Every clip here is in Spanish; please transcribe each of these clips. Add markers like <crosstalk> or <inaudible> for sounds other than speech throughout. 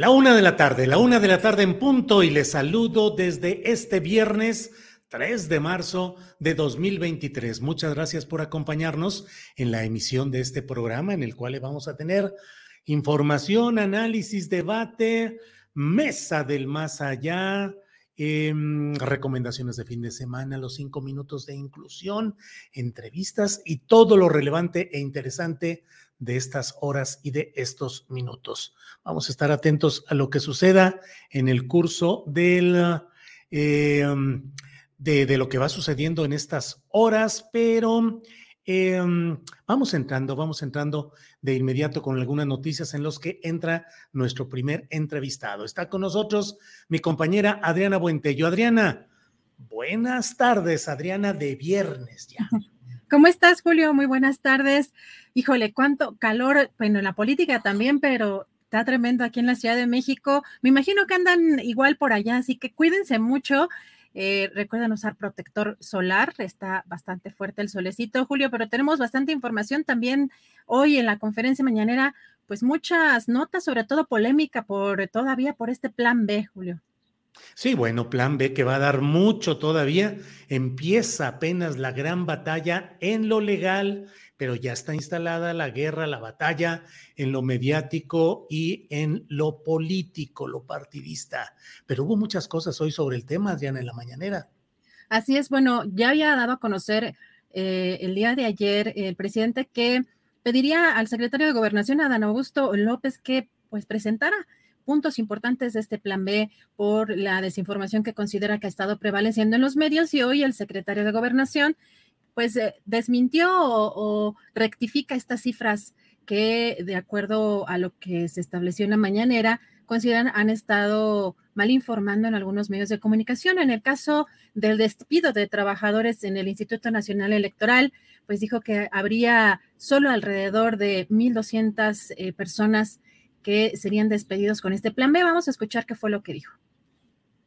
La una de la tarde, la una de la tarde en punto y les saludo desde este viernes 3 de marzo de 2023. Muchas gracias por acompañarnos en la emisión de este programa en el cual vamos a tener información, análisis, debate, mesa del más allá, em, recomendaciones de fin de semana, los cinco minutos de inclusión, entrevistas y todo lo relevante e interesante de estas horas y de estos minutos. Vamos a estar atentos a lo que suceda en el curso del, eh, de, lo que va sucediendo en estas horas, pero eh, vamos entrando, vamos entrando de inmediato con algunas noticias en los que entra nuestro primer entrevistado. Está con nosotros mi compañera Adriana Buentello. Adriana, buenas tardes, Adriana, de viernes ya. <laughs> ¿Cómo estás, Julio? Muy buenas tardes. Híjole, cuánto calor, bueno, en la política también, pero está tremendo aquí en la Ciudad de México. Me imagino que andan igual por allá, así que cuídense mucho. Eh, recuerden usar protector solar, está bastante fuerte el solecito, Julio, pero tenemos bastante información también hoy en la conferencia mañanera, pues muchas notas, sobre todo polémica por todavía por este plan B, Julio. Sí, bueno, plan B que va a dar mucho todavía. Empieza apenas la gran batalla en lo legal, pero ya está instalada la guerra, la batalla en lo mediático y en lo político, lo partidista. Pero hubo muchas cosas hoy sobre el tema, Diana, en la mañanera. Así es, bueno, ya había dado a conocer eh, el día de ayer el presidente que pediría al secretario de Gobernación, Adán Augusto López, que pues presentara puntos importantes de este plan B por la desinformación que considera que ha estado prevaleciendo en los medios y hoy el secretario de Gobernación pues eh, desmintió o, rectifica estas cifras que de acuerdo a lo que se estableció en la mañanera consideran han estado mal informando en algunos medios de comunicación. En el caso del despido de trabajadores en el Instituto Nacional Electoral, pues dijo que habría solo alrededor de 1.200 eh, personas que serían despedidos con este plan B. Vamos a escuchar qué fue lo que dijo.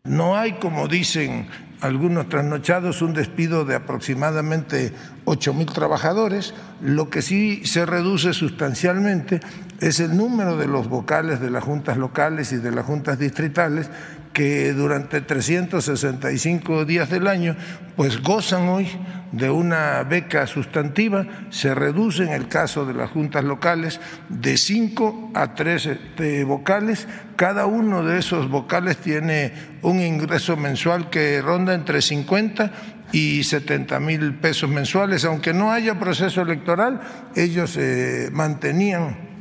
No hay, como dicen algunos trasnochados, un despido de aproximadamente 8 mil trabajadores. Lo que sí se reduce sustancialmente es el número de los vocales de las juntas locales y de las juntas distritales que durante 365 días del año pues gozan hoy de una beca sustantiva, se reduce en el caso de las juntas locales de 5 a 3 este, vocales, cada uno de esos vocales tiene un ingreso mensual que ronda entre 50 y 70 mil pesos mensuales, aunque no haya proceso electoral, ellos eh, mantenían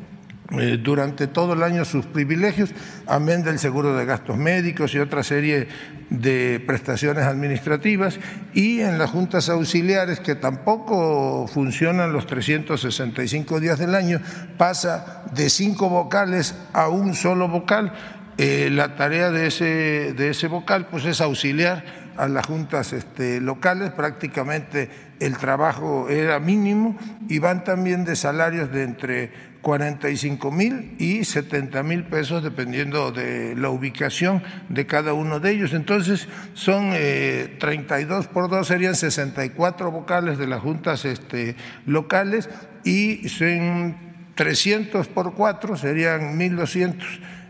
eh, durante todo el año sus privilegios, amén del seguro de gastos médicos y otra serie de prestaciones administrativas, y en las juntas auxiliares, que tampoco funcionan los 365 días del año, pasa de cinco vocales a un solo vocal. Eh, la tarea de ese, de ese vocal pues, es auxiliar a las juntas este, locales, prácticamente el trabajo era mínimo y van también de salarios de entre 45 mil y 70 mil pesos dependiendo de la ubicación de cada uno de ellos. Entonces son 32 eh, por 2 serían 64 vocales de las juntas este, locales y son 300 por 4 serían 1200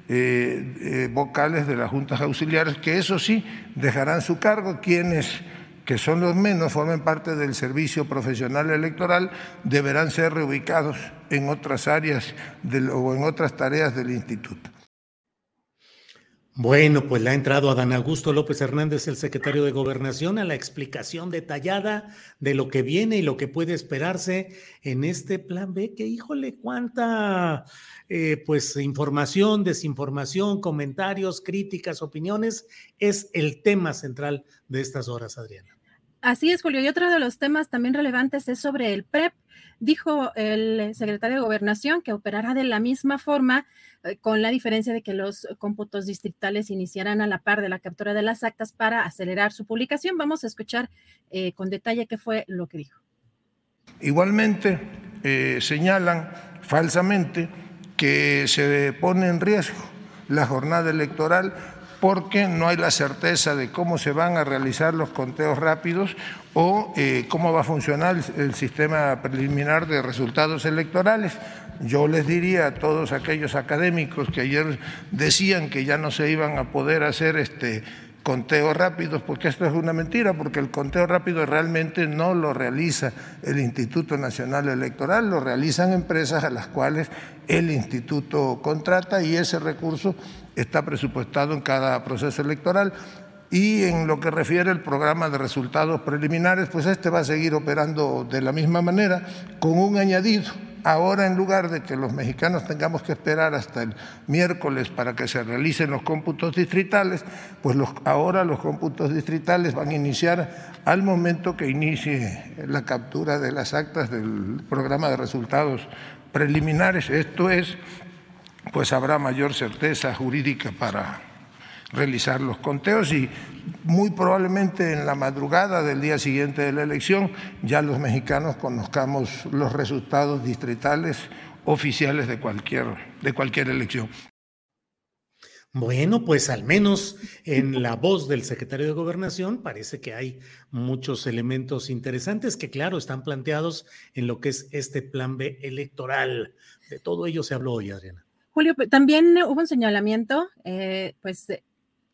eh, eh, vocales de las juntas auxiliares que eso sí dejarán su cargo quienes que son los menos, formen parte del servicio profesional electoral, deberán ser reubicados en otras áreas o en otras tareas del instituto. Bueno, pues le ha entrado a Dan Augusto López Hernández, el secretario de Gobernación, a la explicación detallada de lo que viene y lo que puede esperarse en este plan B, que híjole, cuánta eh, pues información, desinformación, comentarios, críticas, opiniones, es el tema central de estas horas, Adriana. Así es, Julio. Y otro de los temas también relevantes es sobre el PREP. Dijo el secretario de Gobernación que operará de la misma forma, eh, con la diferencia de que los cómputos distritales iniciarán a la par de la captura de las actas para acelerar su publicación. Vamos a escuchar eh, con detalle qué fue lo que dijo. Igualmente, eh, señalan falsamente que se pone en riesgo la jornada electoral porque no hay la certeza de cómo se van a realizar los conteos rápidos o eh, cómo va a funcionar el, sistema preliminar de resultados electorales. Yo les diría a todos aquellos académicos que ayer decían que ya no se iban a poder hacer este conteos rápidos, porque esto es una mentira, porque el conteo rápido realmente no lo realiza el Instituto Nacional Electoral, lo realizan empresas a las cuales el instituto contrata y ese recurso está presupuestado en cada proceso electoral. Y en lo que refiere al programa de resultados preliminares, pues este va a seguir operando de la misma manera, con un añadido. Ahora, en lugar de que los mexicanos tengamos que esperar hasta el miércoles para que se realicen los cómputos distritales, pues los, ahora los cómputos distritales van a iniciar al momento que inicie la captura de las actas del programa de resultados preliminares. Esto es pues habrá mayor certeza jurídica para realizar los conteos y muy probablemente en la madrugada del día siguiente de la elección ya los mexicanos conozcamos los resultados distritales oficiales de cualquier, de cualquier elección. Bueno, pues al menos en la voz del secretario de Gobernación parece que hay muchos elementos interesantes que, claro, están planteados en lo que es este plan B electoral. De todo ello se habló hoy, Adriana. Julio, también hubo un señalamiento, eh, pues,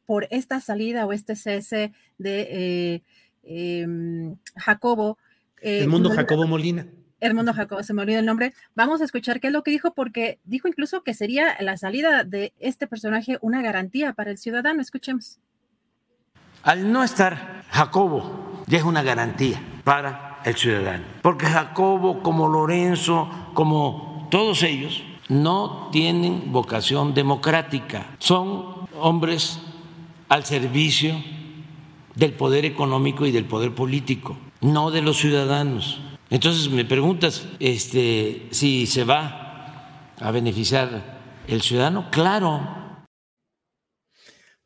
por esta salida o este cese de eh, em, Jacobo. Eh, el mundo Jacobo Molina. El mundo Jacobo, se me olvidó el nombre. Vamos a escuchar qué es lo que dijo, porque dijo incluso que sería la salida de este personaje una garantía para el ciudadano. Escuchemos. Al no estar Jacobo, ya es una garantía para el ciudadano, porque Jacobo, como Lorenzo, como todos ellos, no tienen vocación democrática, son hombres al servicio del poder económico y del poder político, no de los ciudadanos. Entonces me preguntas este, si se va a beneficiar el ciudadano. Claro.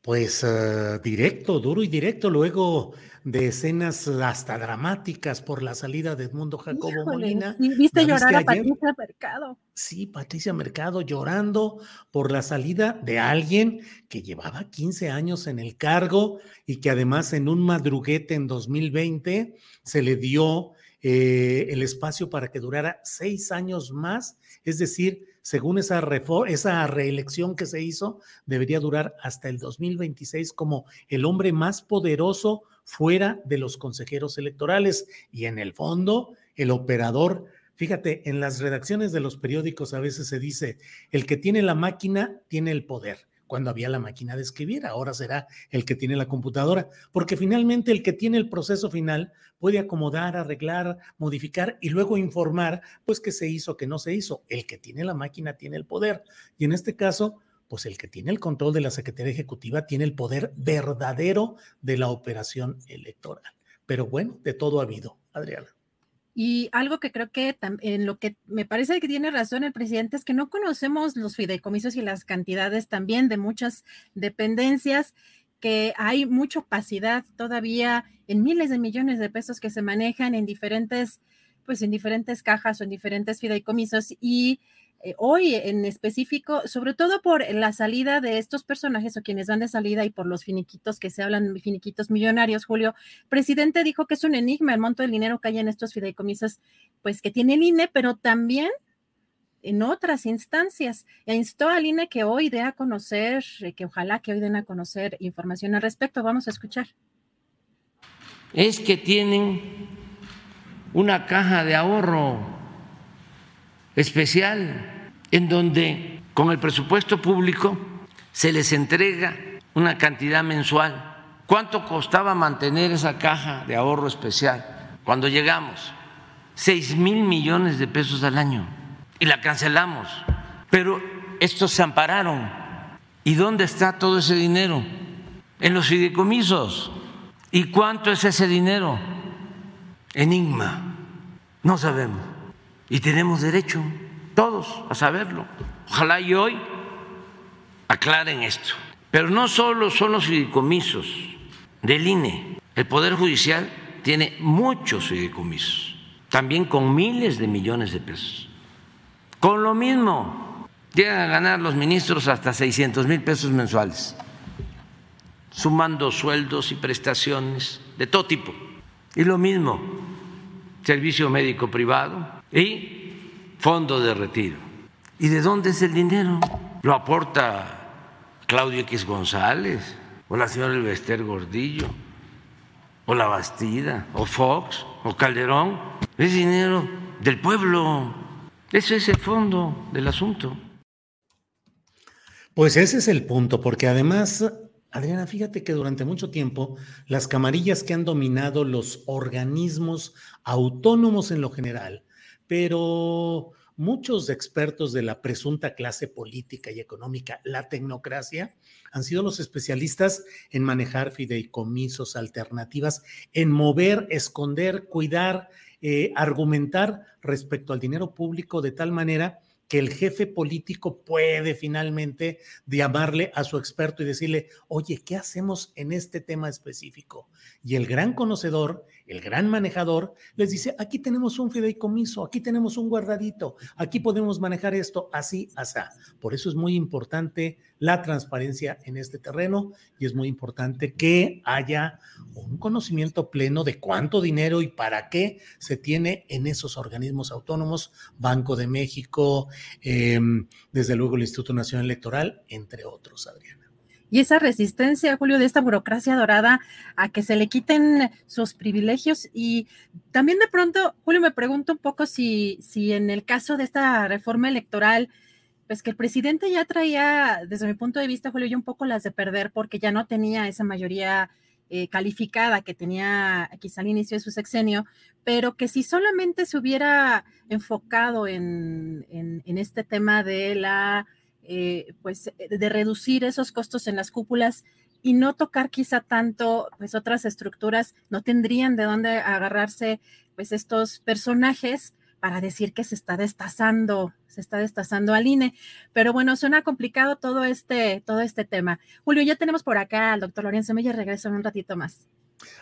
Pues eh, directo, duro y directo. Luego de escenas hasta dramáticas por la salida de Edmundo Jacobo Molina. ¿Viste llorar a Patricia Mercado? Sí, Patricia Mercado llorando por la salida de alguien que llevaba 15 años en el cargo y que además en un madruguete en 2020 se le dio eh, el espacio para que durara seis años más, es decir, según esa, esa reelección que se hizo, debería durar hasta el 2026 como el hombre más poderoso fuera de los consejeros electorales y en el fondo el operador. Fíjate, en las redacciones de los periódicos a veces se dice, el que tiene la máquina tiene el poder cuando había la máquina de escribir, ahora será el que tiene la computadora, porque finalmente el que tiene el proceso final puede acomodar, arreglar, modificar y luego informar, pues que se hizo, que no se hizo. El que tiene la máquina tiene el poder. Y en este caso, pues el que tiene el control de la Secretaría Ejecutiva tiene el poder verdadero de la operación electoral. Pero bueno, de todo ha habido, Adriana. Y algo que creo que en lo que me parece que tiene razón el presidente es que no conocemos los fideicomisos y las cantidades también de muchas dependencias que hay mucha opacidad todavía en miles de millones de pesos que se manejan en diferentes, pues en diferentes cajas o en diferentes fideicomisos y eh, hoy en específico, sobre todo por la salida de estos personajes o quienes van de salida y por los finiquitos que se hablan, finiquitos millonarios, Julio, presidente dijo que es un enigma el monto del dinero que hay en estos fideicomisos, pues que tiene el INE, pero también en otras instancias. E instó al INE que hoy dé a conocer, eh, que ojalá que hoy den a conocer información al respecto. Vamos a escuchar. Es que tienen una caja de ahorro especial en donde con el presupuesto público se les entrega una cantidad mensual. ¿Cuánto costaba mantener esa caja de ahorro especial cuando llegamos? Seis mil millones de pesos al año y la cancelamos. Pero estos se ampararon. ¿Y dónde está todo ese dinero? En los fideicomisos. ¿Y cuánto es ese dinero? Enigma. No sabemos. Y tenemos derecho, todos, a saberlo. Ojalá y hoy aclaren esto. Pero no solo son los fideicomisos del INE. El Poder Judicial tiene muchos fideicomisos, también con miles de millones de pesos. Con lo mismo, llegan a ganar los ministros hasta 600 mil pesos mensuales, sumando sueldos y prestaciones de todo tipo. Y lo mismo, servicio médico privado y fondo de retiro. ¿Y de dónde es el dinero? ¿Lo aporta Claudio X González? ¿O la señora Elvester Gordillo? ¿O la Bastida? ¿O Fox? ¿O Calderón? Es dinero del pueblo ese es el fondo del asunto. Pues ese es el punto, porque además, Adriana, fíjate que durante mucho tiempo las camarillas que han dominado los organismos autónomos en lo general, pero muchos expertos de la presunta clase política y económica, la tecnocracia, han sido los especialistas en manejar fideicomisos, alternativas, en mover, esconder, cuidar eh, argumentar respecto al dinero público de tal manera que el jefe político puede finalmente llamarle a su experto y decirle, oye, ¿qué hacemos en este tema específico? Y el gran conocedor, el gran manejador, les dice, aquí tenemos un fideicomiso, aquí tenemos un guardadito, aquí podemos manejar esto así, así. Por eso es muy importante la transparencia en este terreno y es muy importante que haya un conocimiento pleno de cuánto dinero y para qué se tiene en esos organismos autónomos, Banco de México, Em, desde luego el Instituto Nacional Electoral, entre otros, Adriana. Y esa resistencia, Julio, de esta burocracia dorada a que se le quiten sus privilegios. Y también de pronto, Julio, me pregunto un poco si, si en el caso de esta reforma electoral, pues que el presidente ya traía, desde mi punto de vista, Julio, yo un poco las de perder porque ya no tenía esa mayoría eh, calificada que tenía quizá al inicio de su sexenio, pero que si solamente se hubiera enfocado en, este tema de la, eh, pues, de reducir esos costos en las cúpulas y no tocar quizá tanto, pues, otras estructuras, no tendrían de dónde agarrarse, pues, estos personajes para decir que se está destazando, se está destazando al INE. Pero bueno, suena complicado todo este, todo este tema. Julio, ya tenemos por acá al doctor Lorenzo Meyer, regreso en un ratito más.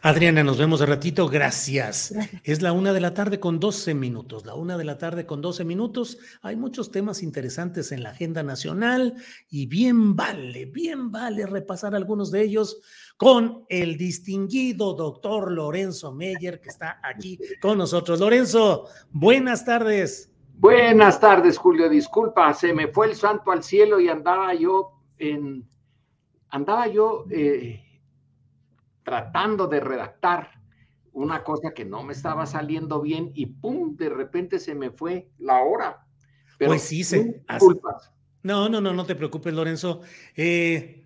Adriana, nos vemos de ratito, gracias. Es la una de la tarde con 12 minutos, la una de la tarde con 12 minutos. Hay muchos temas interesantes en la agenda nacional y bien vale, bien vale repasar algunos de ellos con el distinguido doctor Lorenzo Meyer, que está aquí con nosotros. Lorenzo, buenas tardes. Buenas tardes, Julio. Disculpa, se me fue el santo al cielo y andaba yo en. Andaba yo eh, tratando de redactar una cosa que no me estaba saliendo bien y ¡pum! De repente se me fue la hora. pues sí, se. Disculpas. No, no, no, no te preocupes, Lorenzo. Eh,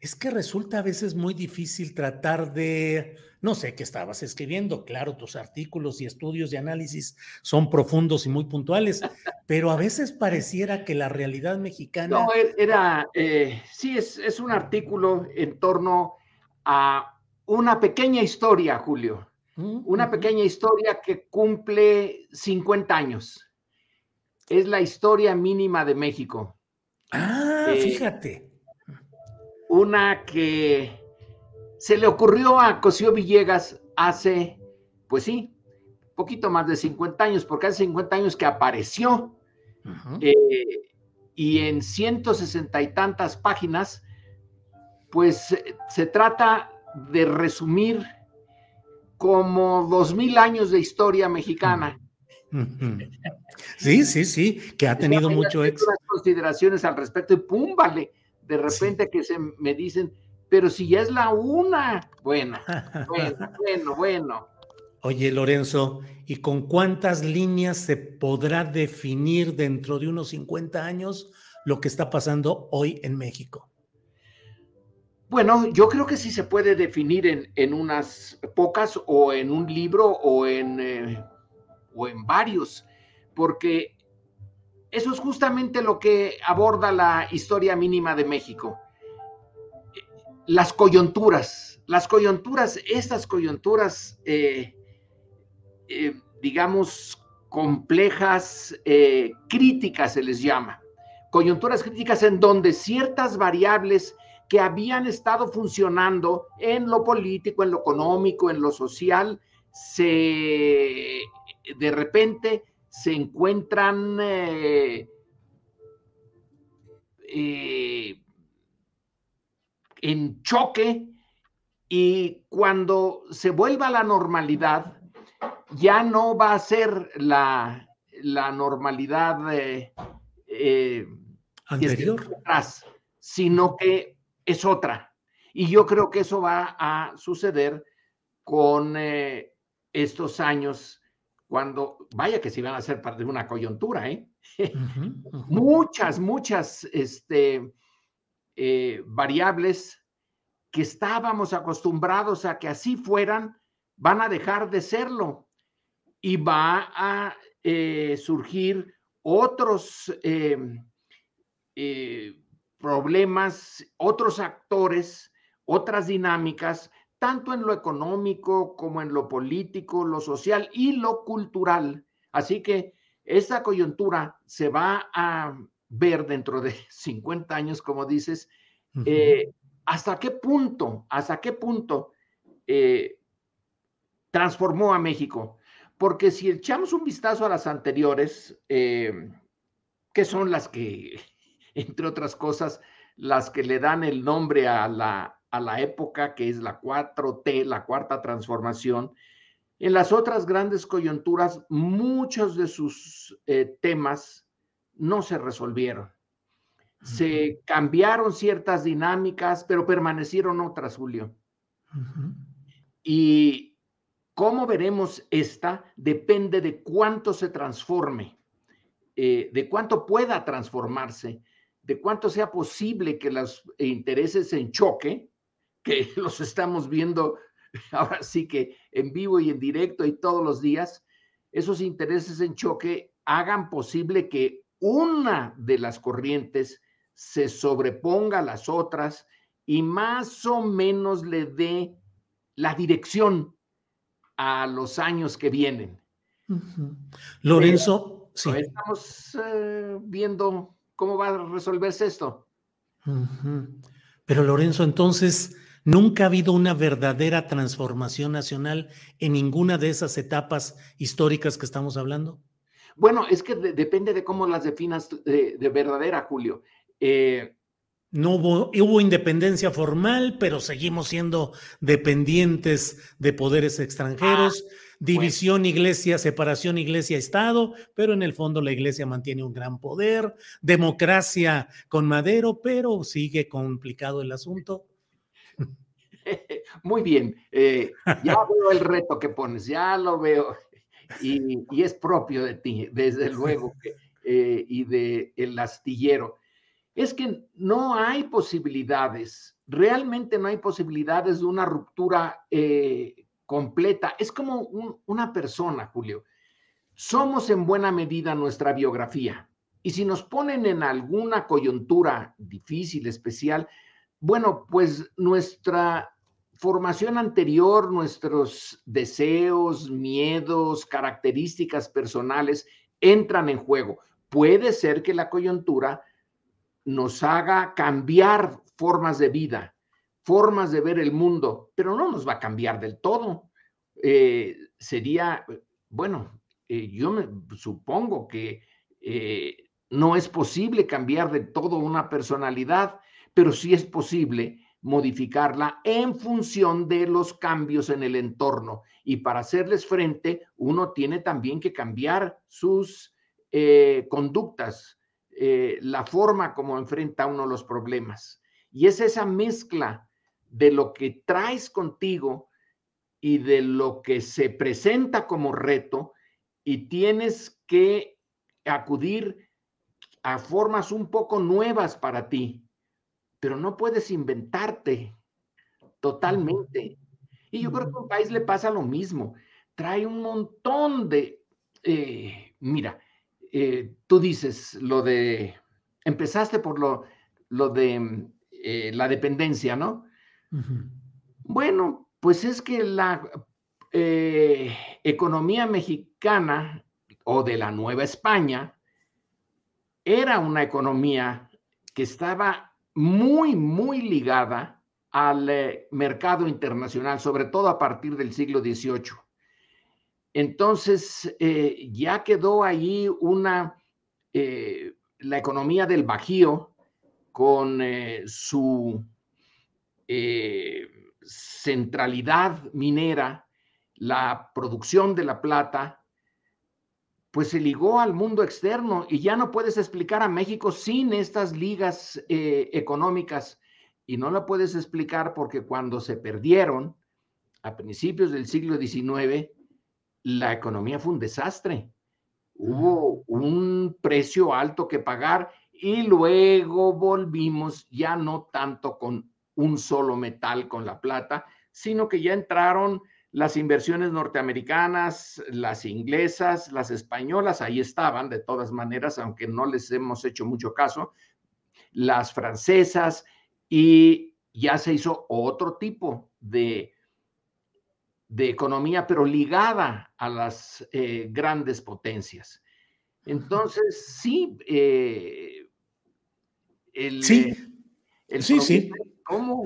es que resulta a veces muy difícil tratar de, no sé qué estabas escribiendo, claro, tus artículos y estudios de análisis son profundos y muy puntuales, <laughs> pero a veces pareciera que la realidad mexicana... No, era, eh, sí, es, es un artículo en torno a una pequeña historia, Julio, mm, una pequeña historia que cumple 50 años. Es la historia mínima de México. Ah, eh, fíjate una que se le ocurrió a Cosío Villegas hace, pues sí, poquito más de 50 años, porque hace 50 años que apareció eh, y en 160 y tantas páginas, pues se trata de resumir como dos mil años de historia mexicana. <laughs> Sí, sí, sí, que ha tenido mucho éxito. consideraciones al respecto y pum, vale, de repente que se me dicen, pero si ya es la una, bueno, <laughs> bueno, bueno, bueno. Oye, Lorenzo, ¿y con cuántas líneas se podrá definir dentro de unos 50 años lo que está pasando hoy en México? Bueno, yo creo que sí se puede definir en, unas pocas o en un libro o en, eh, o en varios, porque eso es justamente lo que aborda la historia mínima de México. Las coyunturas, las coyunturas, estas coyunturas, eh, eh, digamos, complejas, críticas se les llama. Coyunturas críticas en donde ciertas variables que habían estado funcionando en lo político, en lo económico, en lo social, se de repente se encuentran eh, eh, en choque y cuando se vuelva a la normalidad, ya no va a ser la, normalidad eh, anterior, sino que es otra. Y yo creo que eso va a suceder con eh, estos años, cuando, vaya que se van a hacer parte de una coyuntura, ¿eh? muchas, muchas este, eh, variables que estábamos acostumbrados a que así fueran, van a dejar de serlo y va a surgir otros problemas, otros actores, otras dinámicas, tanto en lo económico como en lo político, lo social y lo cultural. Así que esta coyuntura se va a ver dentro de <laughs> 50 años, como dices, eh, hasta qué punto, hasta qué punto eh, transformó a México. Porque si echamos un vistazo a las anteriores, eh, que son las que entre otras cosas, las que le dan el nombre a la, a la época, que es la 4T, la cuarta transformación. En las otras grandes coyunturas, muchos de sus eh, temas no se resolvieron. Se cambiaron ciertas dinámicas, pero permanecieron otras, Julio. Y cómo veremos esta depende de cuánto se transforme, eh, de cuánto pueda transformarse de cuánto sea posible que los intereses en choque, que <laughs> los estamos viendo <laughs> ahora sí que en vivo y en directo y todos los días, esos intereses en choque hagan posible que una de las corrientes se sobreponga a las otras y más o menos le dé la dirección a los años que vienen. Lorenzo, sí. Estamos eh, viendo ¿Cómo va a resolverse esto? Pero Lorenzo, entonces, nunca ha habido una verdadera transformación nacional en ninguna de esas etapas históricas que estamos hablando. Bueno, es que depende de cómo las definas de, verdadera, Julio. Eh, no hubo, hubo, independencia formal, pero seguimos siendo dependientes de poderes extranjeros. Ah, división iglesia, separación iglesia-estado, pero en el fondo la iglesia mantiene un gran poder, democracia con Madero, pero sigue complicado el asunto. <laughs> Muy bien, eh, ya veo el reto que pones, ya lo veo y, es propio de ti, desde luego, eh, y de el astillero. Es que no hay posibilidades, realmente no hay posibilidades de una ruptura eh, completa. Es como una persona, Julio. Somos en buena medida nuestra biografía. Y si nos ponen en alguna coyuntura difícil, especial, bueno, pues nuestra formación anterior, nuestros deseos, miedos, características personales entran en juego. Puede ser que la coyuntura nos haga cambiar formas de vida, formas de ver el mundo, pero no nos va a cambiar del todo. Eh, sería, bueno, eh, yo me supongo que eh, no es posible cambiar de todo una personalidad, pero sí es posible modificarla en función de los cambios en el entorno. Y para hacerles frente, uno tiene también que cambiar sus conductas, la forma como enfrenta uno los problemas. Y es esa mezcla de lo que traes contigo y de lo que se presenta como reto y tienes que acudir a formas un poco nuevas para ti, pero no puedes inventarte totalmente. Y yo creo que a un país le pasa lo mismo. Trae un montón de, eh, mira, eh, tú dices lo de, empezaste por lo, lo de eh, la dependencia, ¿no? Bueno, pues es que la eh, economía mexicana o de la Nueva España era una economía que estaba muy, muy ligada al eh, mercado internacional, sobre todo a partir del siglo XVIII. Entonces, ya quedó ahí una, la economía del Bajío, con eh, su eh, centralidad minera, la producción de la plata, pues se ligó al mundo externo y ya no puedes explicar a México sin estas ligas eh, económicas y no la puedes explicar porque cuando se perdieron a principios del siglo XIX, la economía fue un desastre. Hubo un precio alto que pagar y luego volvimos ya no tanto con un solo metal, con la plata, sino que ya entraron las inversiones norteamericanas, las inglesas, las españolas, ahí estaban de todas maneras, aunque no les hemos hecho mucho caso, las francesas, y ya se hizo otro tipo de, de economía, pero ligada a las eh, grandes potencias. Entonces, sí, eh, sí, sí, sí. ¿Cómo?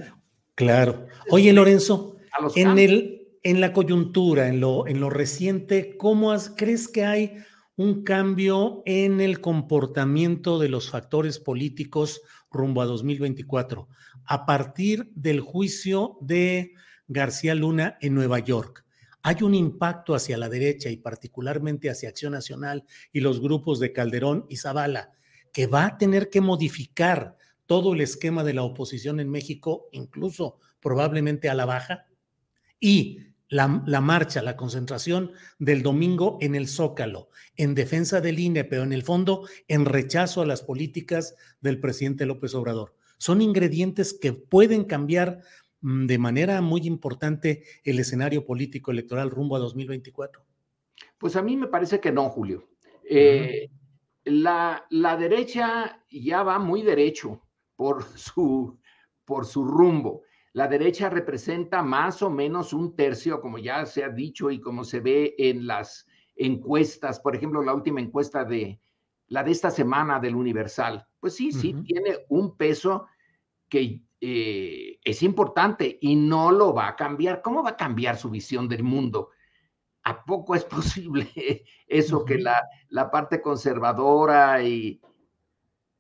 Claro. Oye, Lorenzo, en, el, en la coyuntura, en lo, en lo reciente, ¿cómo crees que hay un cambio en el comportamiento de los factores políticos rumbo a 2024 a partir del juicio de García Luna en Nueva York? Hay un impacto hacia la derecha y particularmente hacia Acción Nacional y los grupos de Calderón y Zavala que va a tener que modificar todo el esquema de la oposición en México, incluso probablemente a la baja, y la, marcha, la concentración del domingo en el Zócalo, en defensa del INE, pero en el fondo en rechazo a las políticas del presidente López Obrador. Son ingredientes que pueden cambiar mm, de manera muy importante el escenario político electoral rumbo a 2024. Pues a mí me parece que no, Julio. Eh, la, derecha ya va muy derecho por <laughs> su, por su rumbo. La derecha representa más o menos un tercio, como ya se ha dicho y como se ve en las encuestas, por ejemplo, la última encuesta de la de esta semana del Universal. Pues sí, sí, tiene un peso que eh, es importante y no lo va a cambiar. ¿Cómo va a cambiar su visión del mundo? ¿A poco es <laughs> posible eso que la, la, parte conservadora y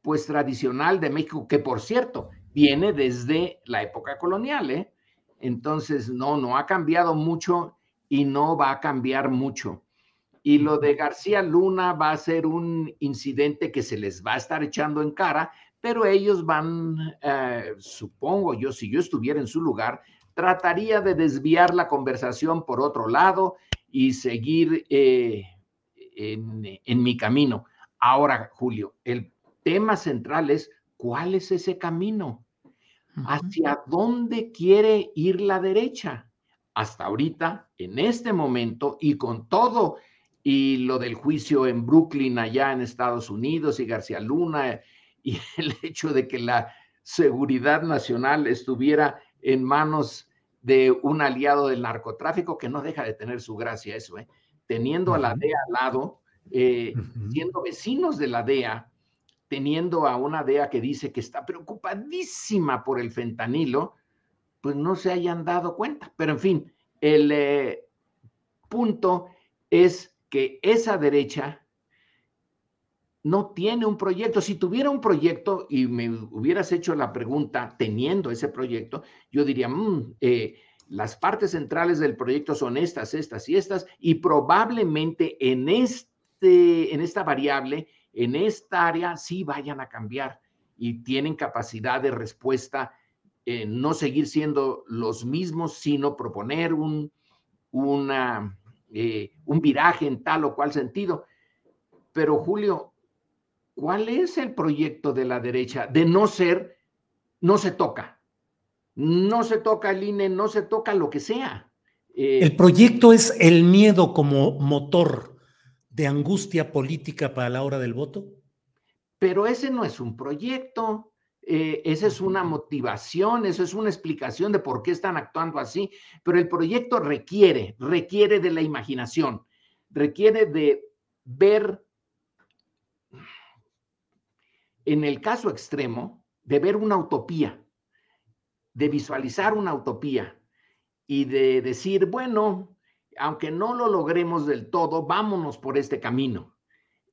pues tradicional de México, que por cierto viene desde la época colonial, ¿eh? Entonces, no, no ha cambiado mucho y no va a cambiar mucho. Y lo de García Luna va a ser un incidente que se les va a estar echando en cara, pero ellos van, eh, supongo yo, si yo estuviera en su lugar, trataría de desviar la conversación por otro lado y seguir eh, en, mi camino. Ahora, Julio, el tema central es cuál es ese camino, hacia dónde quiere ir la derecha. Hasta ahorita, en este momento y con todo y lo del juicio en Brooklyn, allá en Estados Unidos, y García Luna, y <laughs> el hecho de que la seguridad nacional estuviera en manos de un aliado del narcotráfico que no deja de tener su gracia eso, ¿eh? teniendo a la DEA al lado, eh, siendo vecinos de la DEA, teniendo a una DEA que dice que está preocupadísima por el fentanilo, pues no se hayan dado cuenta. Pero en fin, el eh, punto es que esa derecha no tiene un proyecto. Si tuviera un proyecto y me hubieras hecho la pregunta teniendo ese proyecto, yo diría, mm, eh, las partes centrales del proyecto son estas, estas y estas, y probablemente en, este, en esta variable, en esta área, sí vayan a cambiar y tienen capacidad de respuesta, no seguir siendo los mismos, sino proponer un, eh, un viraje en tal o cual sentido. Pero Julio, ¿cuál es el proyecto de la derecha? De no ser, no se toca. No se toca el INE, no se toca lo que sea. Eh, el proyecto es el miedo como motor de angustia política para la hora del voto. Pero ese no es un proyecto, eh, esa es una motivación, eso es una explicación de por qué están actuando así, pero el proyecto requiere, requiere de la imaginación, requiere de ver, en el caso extremo, de ver una utopía, de visualizar una utopía y de decir, bueno, aunque no lo logremos del todo, vámonos por este camino.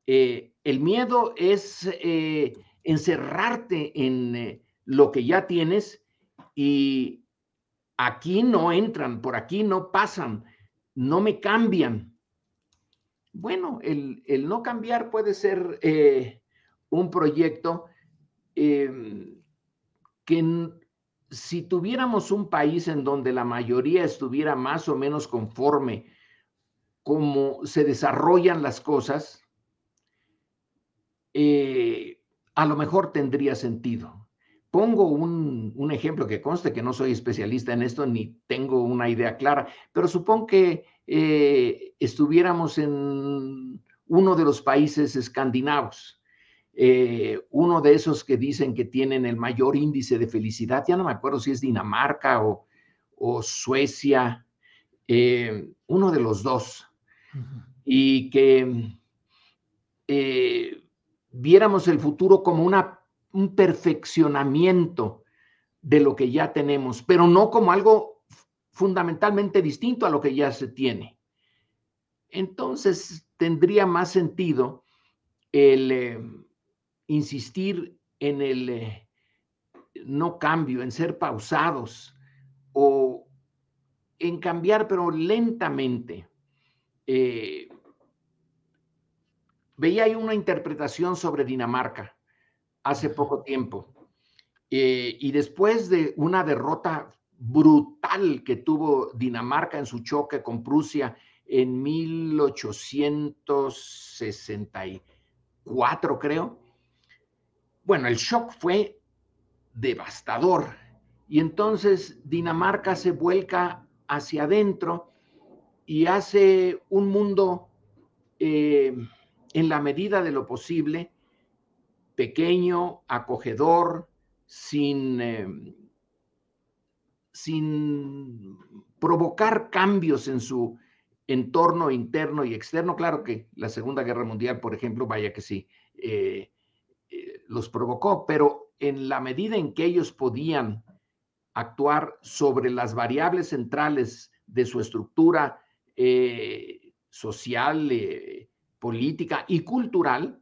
Eh, el miedo es eh, encerrarte en eh, lo que ya tienes y aquí no entran, por aquí no pasan, no me cambian. Bueno, el, no cambiar puede ser un proyecto em, que si tuviéramos un país en donde la mayoría estuviera más o menos conforme como se desarrollan las cosas, eh, a lo mejor tendría sentido. Pongo un, ejemplo que conste que no soy especialista en esto ni tengo una idea clara, pero supongo que eh, estuviéramos en uno de los países escandinavos, eh, uno de esos que dicen que tienen el mayor índice de felicidad, ya no me acuerdo si es Dinamarca o, Suecia, uno de los dos, y que viéramos el futuro como una, un perfeccionamiento de lo que ya tenemos, pero no como algo fundamentalmente distinto a lo que ya se tiene. Entonces tendría más sentido el eh, insistir en el eh, no cambio, en ser pausados o en cambiar, pero lentamente. Eh, Veía ahí una interpretación sobre Dinamarca hace poco tiempo. Eh, y después de una derrota brutal que tuvo Dinamarca en su choque con Prusia en 1864, creo. Bueno, el shock fue devastador. Y entonces Dinamarca se vuelca hacia adentro y hace un mundo eh, en la medida de lo posible, pequeño, acogedor, sin, eh, sin provocar cambios en su entorno interno y externo. Claro que la Segunda Guerra Mundial, por ejemplo, vaya que sí, eh, los provocó, pero en la medida en que ellos podían actuar sobre las variables centrales de su estructura social, política y cultural,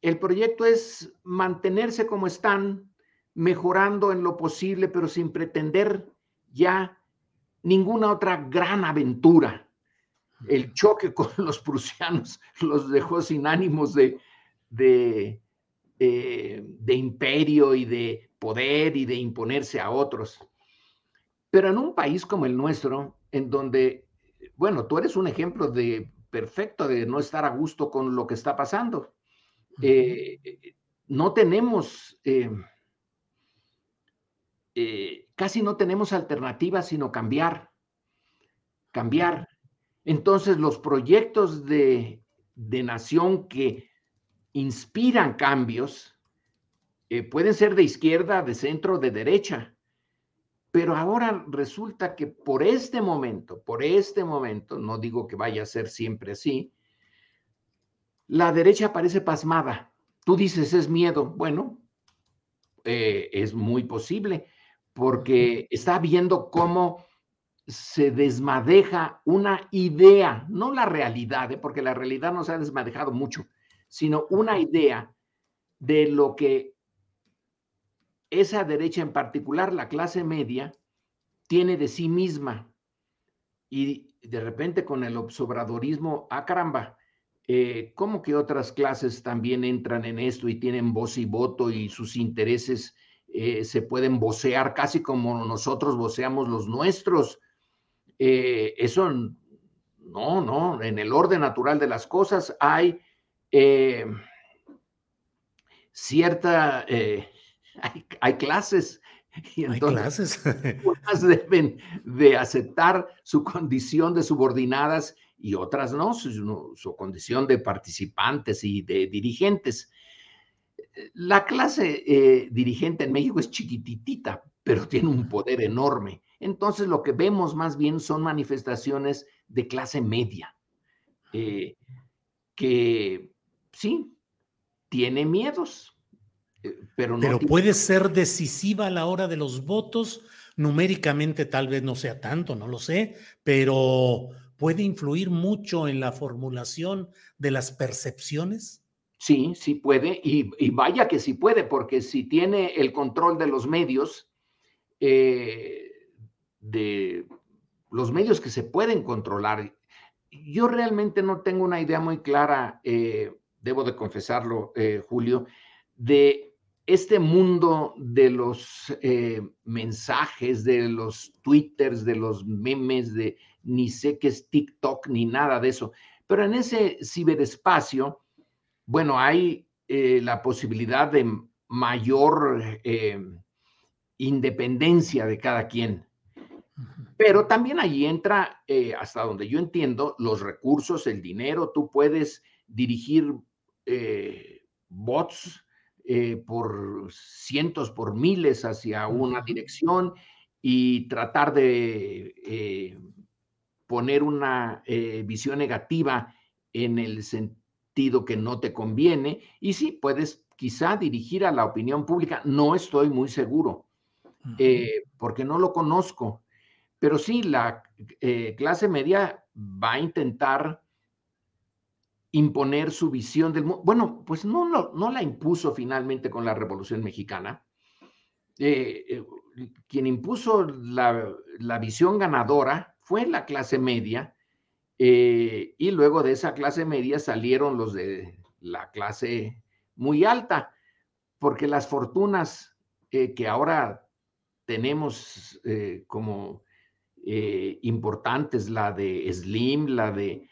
el proyecto es mantenerse como están, mejorando en lo posible, pero sin pretender ya ninguna otra gran aventura. El choque con los prusianos los dejó sin ánimos de, de, de imperio y de poder y de imponerse a otros. Pero en un país como el nuestro, en donde, bueno, tú eres un ejemplo de perfecto de no estar a gusto con lo que está pasando. Eh, no tenemos, eh, eh, casi no tenemos alternativa sino cambiar, cambiar. Entonces los proyectos de, de nación que inspiran cambios pueden ser de izquierda, de centro, de derecha. Pero ahora resulta que por este momento, por este momento, no digo que vaya a ser siempre así, la derecha parece pasmada. Tú dices es miedo. Bueno, eh, es muy posible, porque está viendo cómo se desmadeja una idea, no la realidad, ¿eh? porque la realidad no se ha desmadejado mucho, sino una idea de lo que esa derecha en particular, la clase media, tiene de sí misma. Y de repente con el observadorismo, ah caramba, eh, ¿cómo que otras clases también entran en esto y tienen voz y voto y sus intereses eh, se pueden vocear casi como nosotros voceamos los nuestros? Eh, eso no, no, en el orden natural de las cosas hay cierta, <laughs> hay, clases y entonces, <laughs> unas deben de aceptar su condición de subordinadas y otras no, su, condición de participantes y de dirigentes. La clase eh, dirigente en México es chiquititita, pero <laughs> tiene un poder enorme. Entonces lo que vemos más bien son manifestaciones de clase media, eh, que sí, tiene miedos, eh, pero, no pero puede ser decisiva a la hora de los votos. Numéricamente tal vez no sea tanto, no lo sé, pero puede influir mucho en la formulación de las percepciones. Sí, sí puede, y, vaya que sí puede, porque si tiene el control de los medios, eh, de los medios que se pueden controlar, yo realmente no tengo una idea muy clara, eh, debo de confesarlo, Julio, de este mundo de los eh, mensajes, de los twitters, de los memes, de ni sé qué es TikTok, ni nada de eso. Pero en ese ciberespacio, bueno, hay eh, la posibilidad de mayor eh, independencia de cada quien. Pero también ahí entra, hasta donde yo entiendo, los recursos, el dinero. Tú puedes dirigir bots eh, por cientos, por miles hacia una dirección y tratar de eh, poner una eh, visión negativa en el sentido que no te conviene. Y sí, puedes quizá dirigir a la opinión pública, no estoy muy seguro, porque no lo conozco, pero sí, la clase media va a intentar imponer su visión del mundo. Bueno, pues no, la impuso finalmente con la Revolución Mexicana. Eh, eh, quien impuso la, visión ganadora fue la clase media eh, y luego de esa clase media salieron los de la clase muy alta, porque las fortunas que ahora tenemos como importantes, la de Slim, la de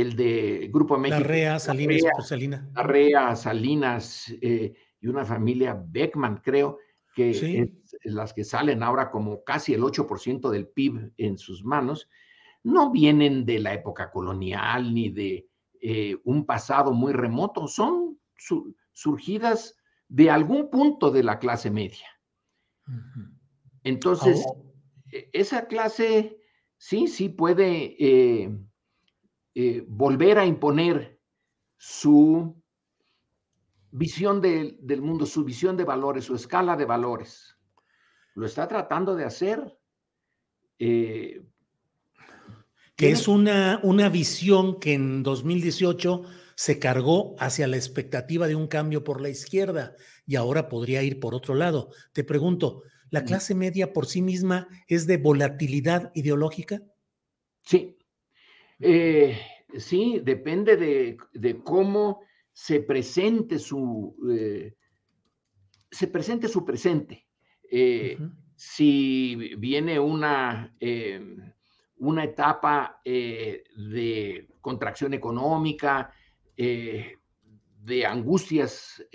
el de Grupo México. Larrea, Salinas, Salinas. Salinas eh, y una familia Beckman, creo, que es las que salen ahora como casi el 8% del PIB en sus manos, no vienen de la época colonial ni de eh, un pasado muy remoto, son surgidas de algún punto de la clase media. Entonces, e, esa clase sí, sí puede eh, eh, volver a imponer su visión del mundo, su visión de valores, su escala de valores. Lo está tratando de hacer. Eh, que es una, una visión que en 2018 se cargó hacia la expectativa de un cambio por la izquierda y ahora podría ir por otro lado. Te pregunto, ¿la clase media por sí misma es de volatilidad ideológica? Sí, eh, sí, depende de, cómo se presente su, eh, se presente su presente. Eh, si viene una, una etapa de contracción económica, de angustias,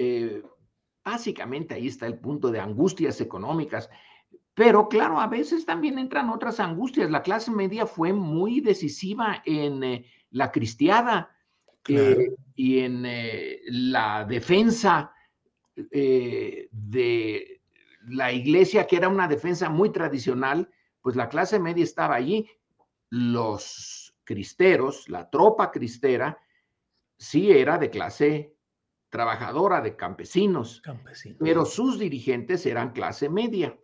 básicamente ahí está el punto de angustias económicas, pero claro, a veces también entran otras angustias. La clase media fue muy decisiva en eh, la cristiada eh, y en eh, la defensa de la iglesia, que era una defensa muy tradicional, pues la clase media estaba allí. Los cristeros, la tropa cristera, sí era de clase trabajadora de campesinos, pero sus dirigentes eran clase media.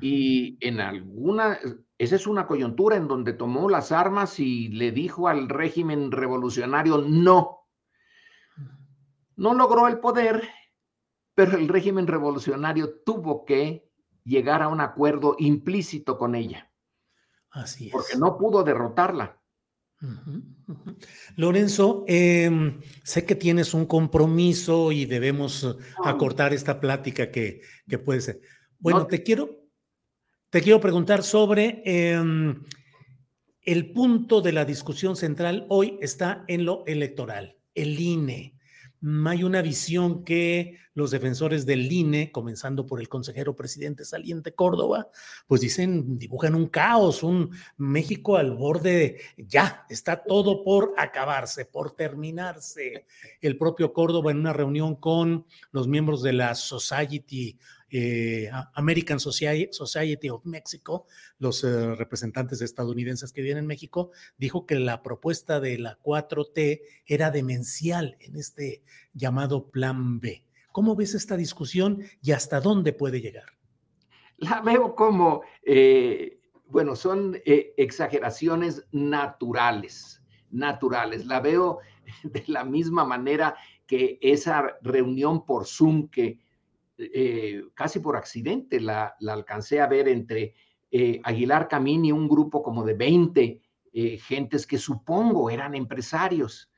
Y en alguna, esa es una coyuntura en donde tomó las armas y le dijo al régimen revolucionario no. No logró el poder, pero el régimen revolucionario tuvo que llegar a un acuerdo implícito con ella. Así es. Porque no pudo derrotarla. Lorenzo, em, sé que tienes un compromiso y debemos acortar esta plática que, puede ser. Bueno, te quiero, te quiero preguntar sobre em, el punto de la discusión central hoy está en lo electoral, el INE. Hay una visión que los defensores del INE, comenzando por el consejero presidente saliente Córdoba, pues dicen, dibujan un caos, un México al borde, ya, está todo por acabarse, por terminarse. El propio Córdoba en una reunión con los miembros de la Society eh, American Society, of Mexico, los eh, representantes estadounidenses que vienen en México, dijo que la propuesta de la 4T era demencial en este llamado Plan B. ¿Cómo ves esta discusión y hasta dónde puede llegar? La veo como, eh, bueno, son exageraciones naturales, naturales. La veo <laughs> de la misma manera que esa reunión por Zoom que eh, casi por accidente la, alcancé a ver entre eh, Aguilar Camín y un grupo como de 20 eh, gentes que supongo eran empresarios.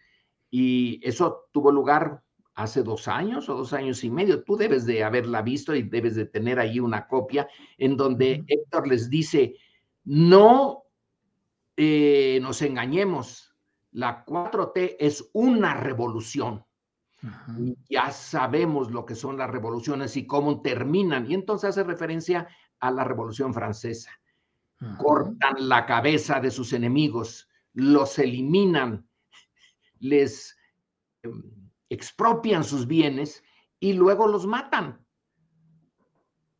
Y eso tuvo lugar hace dos años o dos años y medio. Tú debes de haberla visto y debes de tener ahí una copia en donde Héctor les dice, no nos engañemos, la 4T es una revolución ya sabemos lo que son las revoluciones y cómo terminan. Y entonces hace referencia a la Revolución Francesa. Cortan la cabeza de sus enemigos, los eliminan, les em, expropian sus bienes y luego los matan.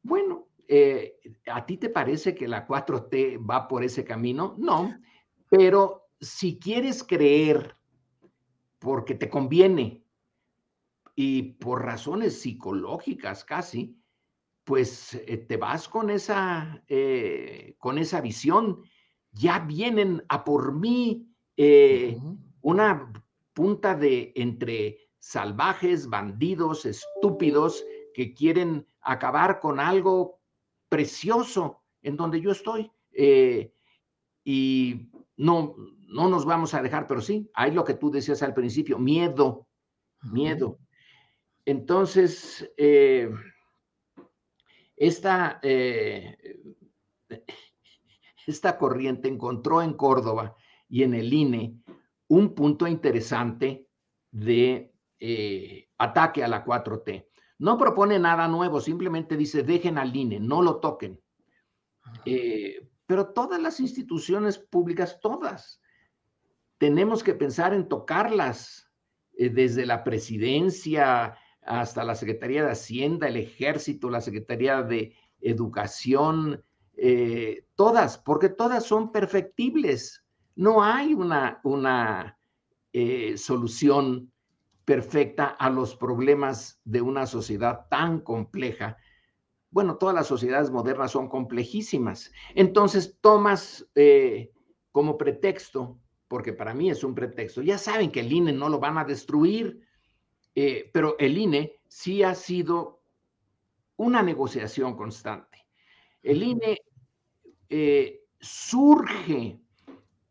Bueno, eh, ¿a ti te parece que la 4T va por ese camino? No, pero si quieres creer porque te conviene y por razones psicológicas casi, pues eh, te vas con esa, eh, con esa visión. Ya vienen a por mí eh, una punta de entre salvajes, bandidos, estúpidos, que quieren acabar con algo precioso en donde yo estoy. y no, no nos vamos a dejar, pero sí, hay lo que tú decías al principio, miedo, miedo. Entonces, eh, esta, eh, esta corriente encontró en Córdoba y en el INE un punto interesante de eh, ataque a la 4T. No propone nada nuevo, simplemente dice dejen al INE, no lo toquen. pero todas las instituciones públicas, todas, tenemos que pensar en tocarlas, desde la presidencia, hasta la Secretaría de Hacienda, el Ejército, la Secretaría de Educación, eh, todas, porque todas son perfectibles. No hay una, una eh, solución perfecta a los problemas de una sociedad tan compleja. Bueno, todas las sociedades modernas son complejísimas. Entonces tomas eh, como pretexto, porque para mí es un pretexto, ya saben que el INE no lo van a destruir, eh, pero el INE sí ha sido una negociación constante. El INE eh, surge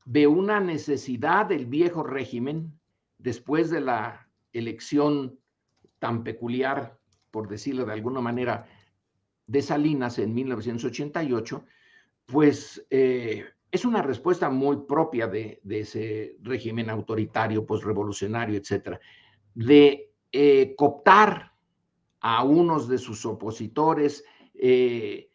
de una necesidad del viejo régimen después de la elección tan peculiar, por decirlo de alguna manera, de Salinas en 1988, pues eh, es una respuesta muy propia de, de ese régimen autoritario, postrevolucionario, etcétera, de eh, cooptar a unos de sus opositores, eh,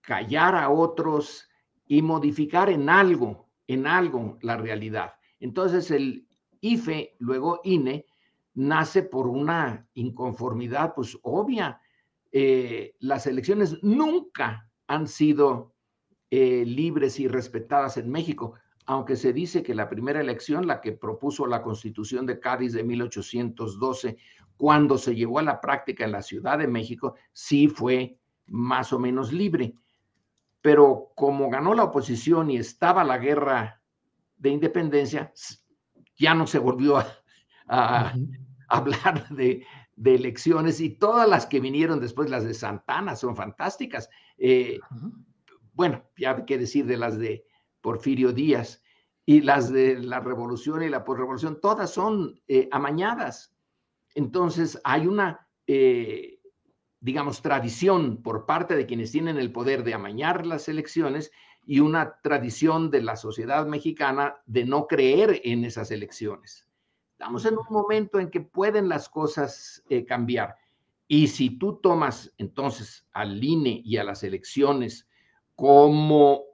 callar a otros y modificar en algo, en algo la realidad. Entonces el IFE, luego INE, nace por una inconformidad pues obvia. Eh, las elecciones nunca han sido libres y respetadas en México aunque se dice que la primera elección, la que propuso la constitución de Cádiz de 1812, cuando se llevó a la práctica en la Ciudad de México, sí fue más o menos libre. Pero como ganó la oposición y estaba la guerra de independencia, ya no se volvió a, <laughs> hablar de, elecciones y todas las que vinieron después, las de Santana, son fantásticas. Eh, bueno, ya qué decir de las de Porfirio Díaz y las de la revolución y la posrevolución, todas son eh, amañadas. Entonces hay una, eh, digamos, tradición por parte de quienes tienen el poder de amañar las elecciones y una tradición de la sociedad mexicana de no creer en esas elecciones. Estamos en un momento en que pueden las cosas eh, cambiar. Y si tú tomas entonces al INE y a las elecciones como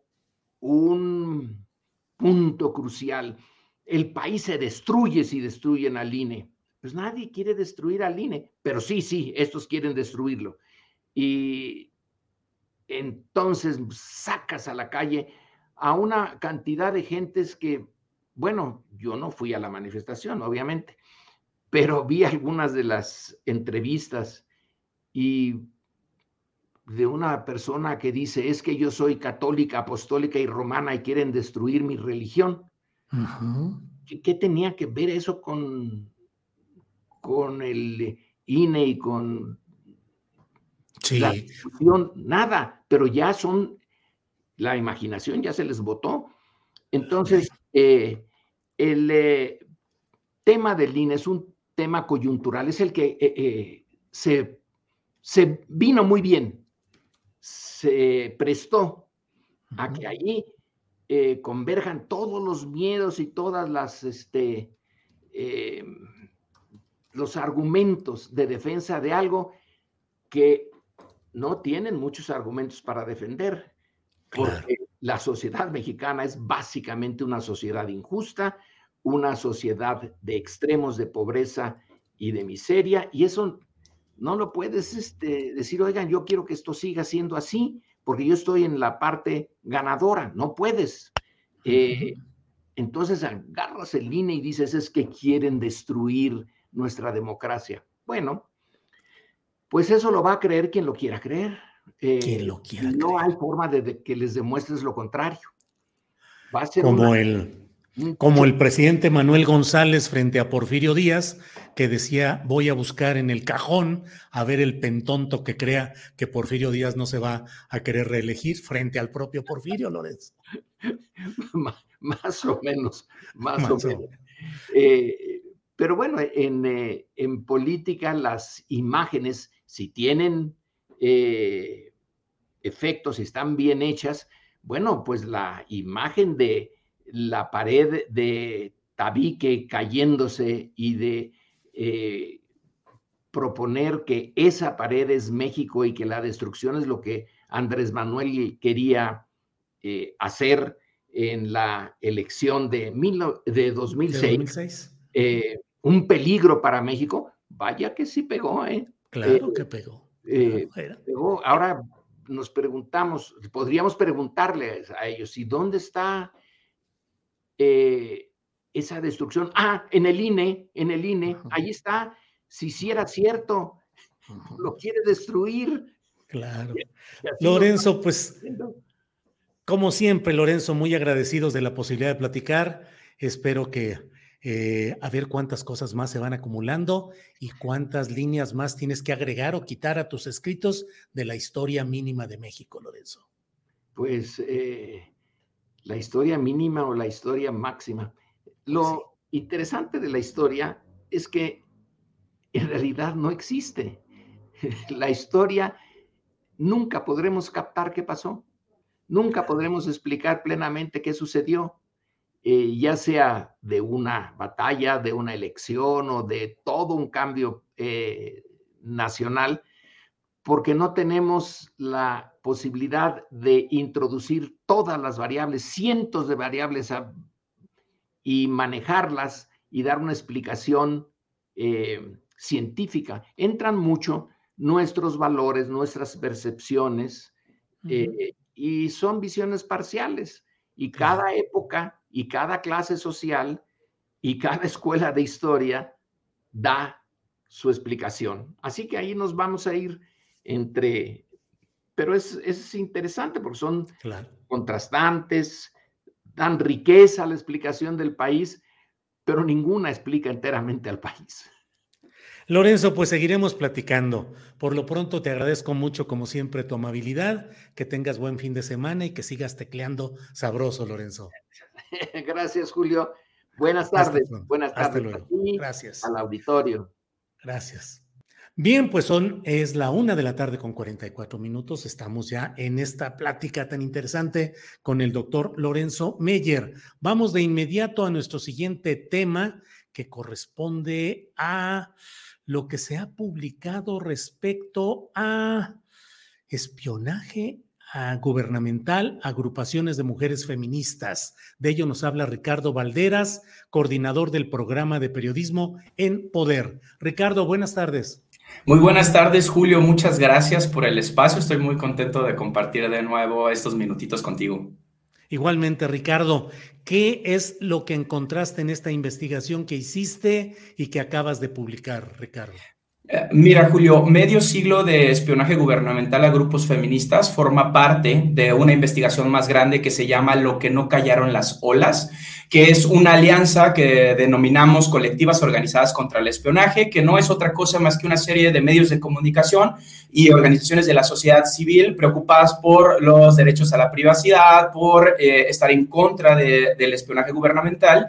un punto crucial, el país se destruye si destruyen al INE. Pues nadie quiere destruir al INE, pero sí, sí, estos quieren destruirlo. Y entonces sacas a la calle a una cantidad de gentes que bueno, yo no fui a la manifestación, obviamente, pero vi algunas de las entrevistas y de una persona que dice, es que yo soy católica, apostólica y romana y quieren destruir mi religión. ¿Qué, tenía que ver eso con, con el INE y con la discusión? Nada, pero ya son, la imaginación ya se les votó. Entonces, eh, el eh, tema del INE es un tema coyuntural, es el que eh, se, se, vino muy bien, se prestó a que allí converjan todos los miedos y todas las, este, los argumentos de defensa de algo que no tienen muchos argumentos para defender, porque la sociedad mexicana es básicamente una sociedad injusta, una sociedad de extremos de pobreza y de miseria, y eso no lo puedes este, decir, oigan, yo quiero que esto siga siendo así, porque yo estoy en la parte ganadora, no puedes. Eh, entonces agarras el INE y dices, es que quieren destruir nuestra democracia. Bueno, pues eso lo va a creer quien lo quiera creer. Eh, lo quiera no hay forma de, que les demuestres lo contrario. como, el, como el presidente Manuel González frente a Porfirio Díaz, que decía, voy a buscar en el cajón a ver el pentonto que crea que Porfirio Díaz no se va a querer reelegir frente al propio Porfirio Lorenzo. <laughs> más, o menos, más, o menos. Eh, pero bueno, en, eh, en política las imágenes, si tienen eh, efectos, están bien hechas, bueno, pues la imagen de la pared de tabique cayéndose y de eh, proponer que esa pared es México y que la destrucción es lo que Andrés Manuel quería eh, hacer en la elección de, de 2006, un peligro para México, vaya que sí pegó, ¿eh? Claro que pegó. Eh, ahora nos preguntamos, podríamos preguntarles a ellos, ¿y dónde está eh, esa destrucción? Ah, en el INE, en el INE, ahí está. Si sí era cierto, lo quiere destruir. Claro. Lorenzo, pues, como siempre, Lorenzo, muy agradecidos de la posibilidad de platicar. Espero que eh, a ver cuántas cosas más se van acumulando y cuántas líneas más tienes que agregar o quitar a tus escritos de la historia mínima de México, Lorenzo. Pues eh, la historia mínima o la historia máxima. Lo interesante de la historia es que en realidad no existe. <laughs> La historia nunca podremos captar qué pasó, nunca podremos explicar plenamente qué sucedió eh, ya sea de una batalla, de una elección o de todo un cambio eh, nacional, porque no tenemos la posibilidad de introducir todas las variables, cientos de variables y manejarlas y dar una explicación eh, científica. Entran mucho nuestros valores, nuestras percepciones, y son visiones parciales. Y cada época y cada clase social y cada escuela de historia da su explicación. Así que ahí nos vamos a ir entre, pero es, es interesante porque son contrastantes, dan riqueza a la explicación del país, pero ninguna explica enteramente al país. Lorenzo, pues seguiremos platicando. Por lo pronto te agradezco mucho, como siempre, tu amabilidad, que tengas buen fin de semana y que sigas tecleando sabroso, Lorenzo. <laughs> Gracias, Julio. Buenas tardes. Buenas tardes. Gracias. Al auditorio. Gracias. Bien, pues son, es la una de la tarde con 44 minutos. Estamos ya en esta plática tan interesante con el doctor Lorenzo Meyer. Vamos de inmediato a nuestro siguiente tema que corresponde a lo que se ha publicado respecto a espionaje gubernamental, agrupaciones de mujeres feministas. De ello nos habla Ricardo Valderas, coordinador del programa de periodismo en Poder. Ricardo, buenas tardes. Muy buenas tardes, Julio. Muchas gracias por el espacio. Estoy muy contento de compartir de nuevo estos minutitos contigo. Igualmente, Ricardo, ¿qué es lo que encontraste en esta investigación que hiciste y que acabas de publicar, Ricardo? Eh, mira, Julio, medio siglo de espionaje gubernamental a grupos feministas forma parte de una investigación más grande que se llama Lo que no callaron las olas, que es una alianza que denominamos colectivas organizadas contra el espionaje, que no es otra cosa más que una serie de medios de comunicación y organizaciones de la sociedad civil preocupadas por los derechos a la privacidad, por eh, estar en contra del espionaje gubernamental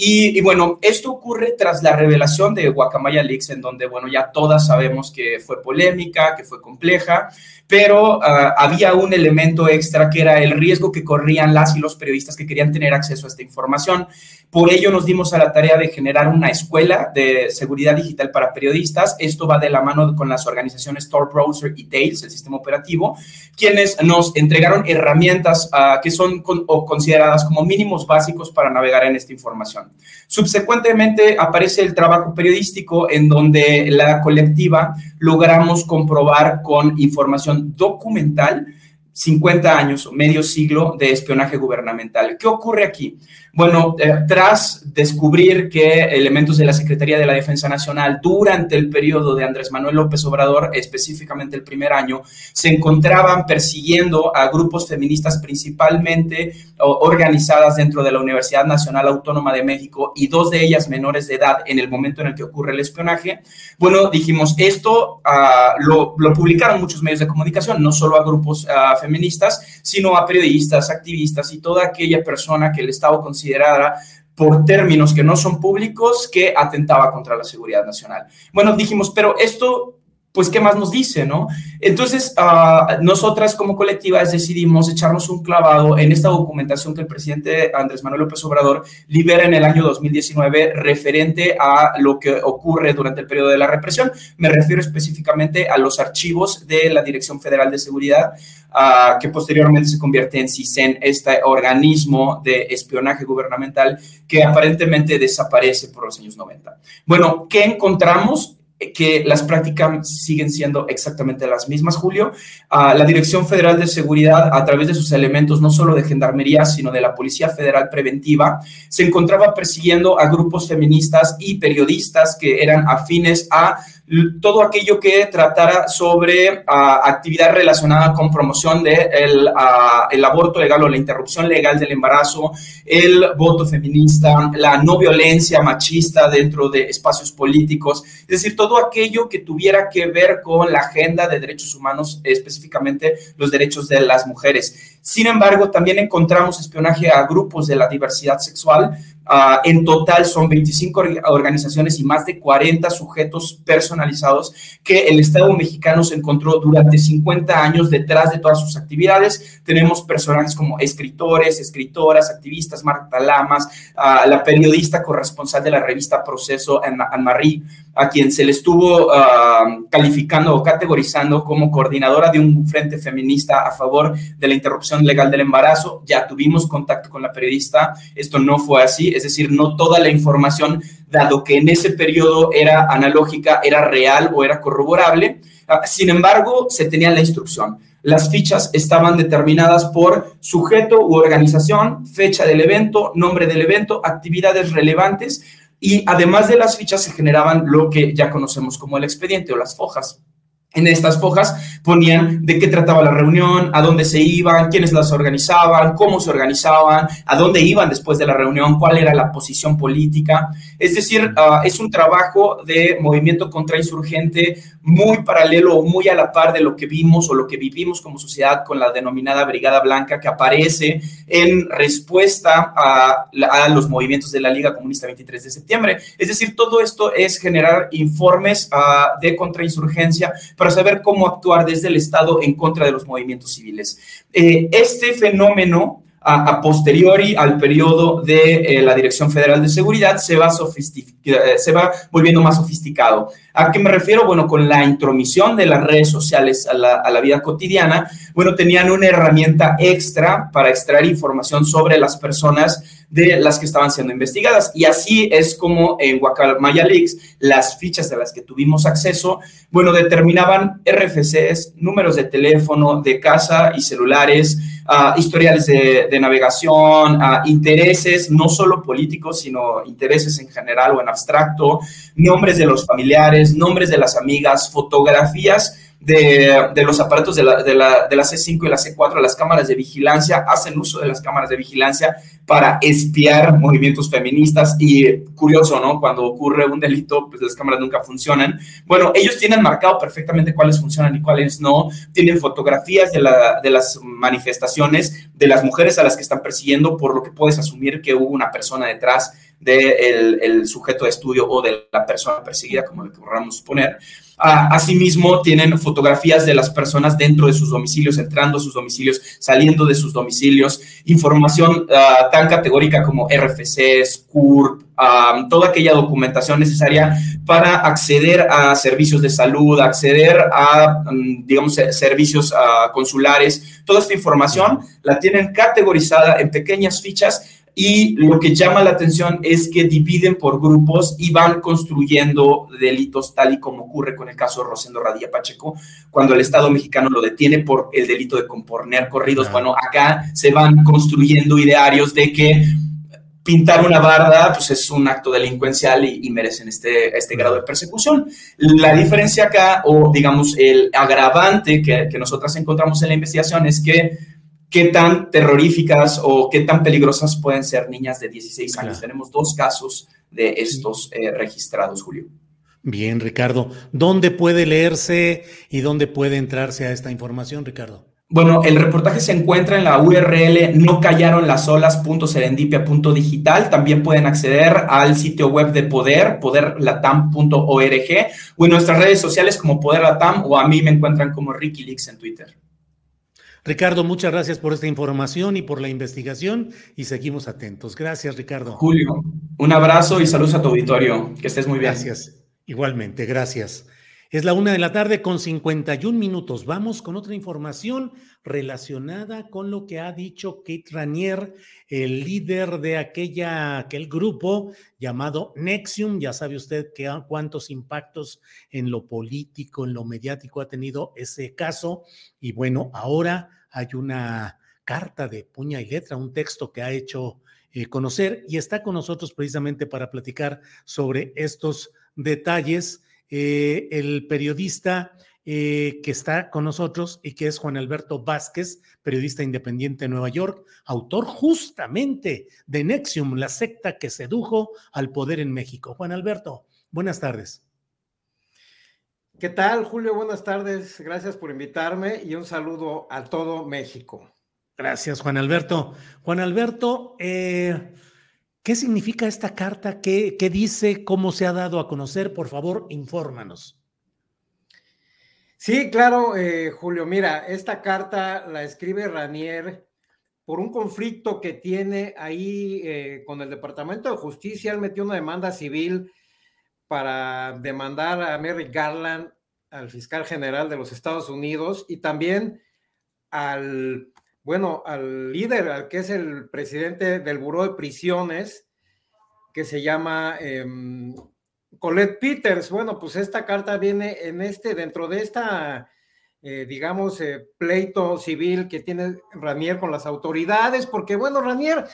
y, bueno, esto ocurre tras la revelación de Guacamaya Leaks, en donde, bueno, ya todas sabemos que fue polémica, que fue compleja, pero ah, había un elemento extra que era el riesgo que corrían las y los periodistas que querían tener acceso a esta información. Por ello nos dimos a la tarea de generar una escuela de seguridad digital para periodistas. Esto va de la mano con las organizaciones Tor Browser y Tails, el sistema operativo, quienes nos entregaron herramientas ah, que son o consideradas como mínimos básicos para navegar en esta información. Subsecuentemente aparece el trabajo periodístico en donde la colectiva logramos comprobar con información documental 50 años o medio siglo de espionaje gubernamental. ¿Qué ocurre aquí? Bueno, eh, tras descubrir que elementos de la Secretaría de la Defensa Nacional durante el periodo de Andrés Manuel López Obrador, específicamente el primer año, se encontraban persiguiendo a grupos feministas principalmente organizadas dentro de la Universidad Nacional Autónoma de México y dos de ellas menores de edad en el momento en el que ocurre el espionaje, bueno, dijimos, esto ah, lo, publicaron muchos medios de comunicación, no solo a grupos ah, feministas, sino a periodistas, activistas y toda aquella persona que el Estado considerara por términos que no son públicos que atentaba contra la seguridad nacional. Bueno, dijimos, pero esto pues, ¿qué más nos dice, no? Entonces, uh, nosotras como colectivas decidimos echarnos un clavado en esta documentación que el presidente Andrés Manuel López Obrador libera en el año 2019 referente a lo que ocurre durante el periodo de la represión. Me refiero específicamente a los archivos de la Dirección Federal de Seguridad, uh, que posteriormente se convierte en CISEN, este organismo de espionaje gubernamental que aparentemente desaparece por los años 90. Bueno, ¿qué encontramos? Que las prácticas siguen siendo exactamente las mismas, Julio. Ah, la Dirección Federal de Seguridad, a través de sus elementos no solo de gendarmería, sino de la Policía Federal Preventiva, se encontraba persiguiendo a grupos feministas y periodistas que eran afines a todo aquello que tratara sobre ah, actividad relacionada con promoción del de ah, el aborto legal o la interrupción legal del embarazo, el voto feminista, la no violencia machista dentro de espacios políticos, es decir, todo aquello que tuviera que ver con la agenda de derechos humanos, específicamente los derechos de las mujeres. Sin embargo, también encontramos espionaje a grupos de la diversidad sexual, Ah, en total son 25 organizaciones y más de 40 sujetos personalizados que el Estado mexicano se encontró durante 50 años detrás de todas sus actividades. Tenemos personajes como escritores, escritoras, activistas, Marta Lamas, ah, la periodista corresponsal de la revista Proceso, Anne-Marie, a quien se le estuvo ah, calificando o categorizando como coordinadora de un frente feminista a favor de la interrupción legal del embarazo. Ya tuvimos contacto con la periodista, esto no fue así es decir, no toda la información, dado que en ese periodo era analógica, era real o era corroborable. Ah, sin embargo, se tenía la instrucción. Las fichas estaban determinadas por sujeto u organización, fecha del evento, nombre del evento, actividades relevantes, y además de las fichas se generaban lo que ya conocemos como el expediente o las fojas. En estas fojas ponían de qué trataba la reunión, a dónde se iban, quiénes las organizaban, cómo se organizaban, a dónde iban después de la reunión, cuál era la posición política. Es decir, ah, es un trabajo de movimiento contrainsurgente muy paralelo o muy a la par de lo que vimos o lo que vivimos como sociedad con la denominada Brigada Blanca que aparece en respuesta a, los movimientos de la Liga Comunista 23 de septiembre. Es decir, todo esto es generar informes uh, de contrainsurgencia para saber cómo actuar desde el Estado en contra de los movimientos civiles. Eh, este fenómeno a, posteriori al periodo de eh, la Dirección Federal de Seguridad se va, eh, se va volviendo más sofisticado. ¿A qué me refiero? Bueno, con la intromisión de las redes sociales a la, a la, vida cotidiana, bueno, tenían una herramienta extra para extraer información sobre las personas de las que estaban siendo investigadas. Y así es como en Guacamaya Leaks, las fichas de las que tuvimos acceso, bueno, determinaban RFCs, números de teléfono, de casa y celulares, uh, historiales de, navegación, uh, intereses, no solo políticos, sino intereses en general o en abstracto, nombres de los familiares, nombres de las amigas, fotografías de, los aparatos de la, de, la, de la C5 y la C4, las cámaras de vigilancia, hacen uso de las cámaras de vigilancia para espiar movimientos feministas y curioso, ¿no? Cuando ocurre un delito, pues las cámaras nunca funcionan. Bueno, ellos tienen marcado perfectamente cuáles funcionan y cuáles no, tienen fotografías de, la, de las manifestaciones de las mujeres a las que están persiguiendo, por lo que puedes asumir que hubo una persona detrás del de el sujeto de estudio o de la persona perseguida, como le queramos suponer. Asimismo, tienen fotografías de las personas dentro de sus domicilios, entrando a sus domicilios, saliendo de sus domicilios, información uh, tan categórica como RFCs, CURP, um, toda aquella documentación necesaria para acceder a servicios de salud, acceder a, um, digamos, servicios uh, consulares. Toda esta información la tienen categorizada en pequeñas fichas y lo que llama la atención es que dividen por grupos y van construyendo delitos tal y como ocurre con el caso de Rosendo Radilla Pacheco, cuando el Estado mexicano lo detiene por el delito de componer corridos. Bueno, acá se van construyendo idearios de que pintar una barda pues es un acto delincuencial y, y merecen este, este grado de persecución. La diferencia acá, o digamos el agravante que, que nosotras encontramos en la investigación es que qué tan terroríficas o qué tan peligrosas pueden ser niñas de 16 años. Claro. Tenemos dos casos de estos eh, registrados, Julio. Bien, Ricardo. ¿Dónde puede leerse y dónde puede entrarse a esta información, Ricardo? Bueno, el reportaje se encuentra en la URL no callaron las olas.serendipia.digital. También pueden acceder al sitio web de Poder, poderlatam.org, o en nuestras redes sociales como Poder Latam, o a mí me encuentran como Ricky Leaks en Twitter. Ricardo, muchas gracias por esta información y por la investigación y seguimos atentos. Gracias, Ricardo. Julio, un abrazo y saludos a tu auditorio. Que estés muy bien. Gracias. Igualmente, gracias. Es la una de la tarde con 51 minutos. Vamos con otra información relacionada con lo que ha dicho Kate Ranier, el líder de aquella, aquel grupo llamado Nexium. Ya sabe usted que, cuántos impactos en lo político, en lo mediático ha tenido ese caso. Y bueno, ahora hay una carta de puña y letra, un texto que ha hecho eh, conocer y está con nosotros precisamente para platicar sobre estos detalles eh, el periodista eh, que está con nosotros y que es Juan Alberto Vázquez, periodista independiente de Nueva York, autor justamente de Nexium, la secta que sedujo al poder en México. Juan Alberto, buenas tardes. ¿Qué tal, Julio? Buenas tardes. Gracias por invitarme y un saludo a todo México. Gracias, Juan Alberto. Juan Alberto, eh, ¿Qué significa esta carta? ¿Qué, ¿Qué, dice? ¿Cómo se ha dado a conocer? Por favor, infórmanos. Sí, claro, eh, Julio. Mira, esta carta la escribe Ranier por un conflicto que tiene ahí eh, con el Departamento de Justicia. Él metió una demanda civil para demandar a Merrick Garland, al fiscal general de los Estados Unidos, y también al bueno, al líder, al que es el presidente del Buró de Prisiones, que se llama eh, Colette Peters. Bueno, pues esta carta viene en este, dentro de esta, eh, digamos, eh, pleito civil que tiene Ranier con las autoridades, porque bueno, Ranier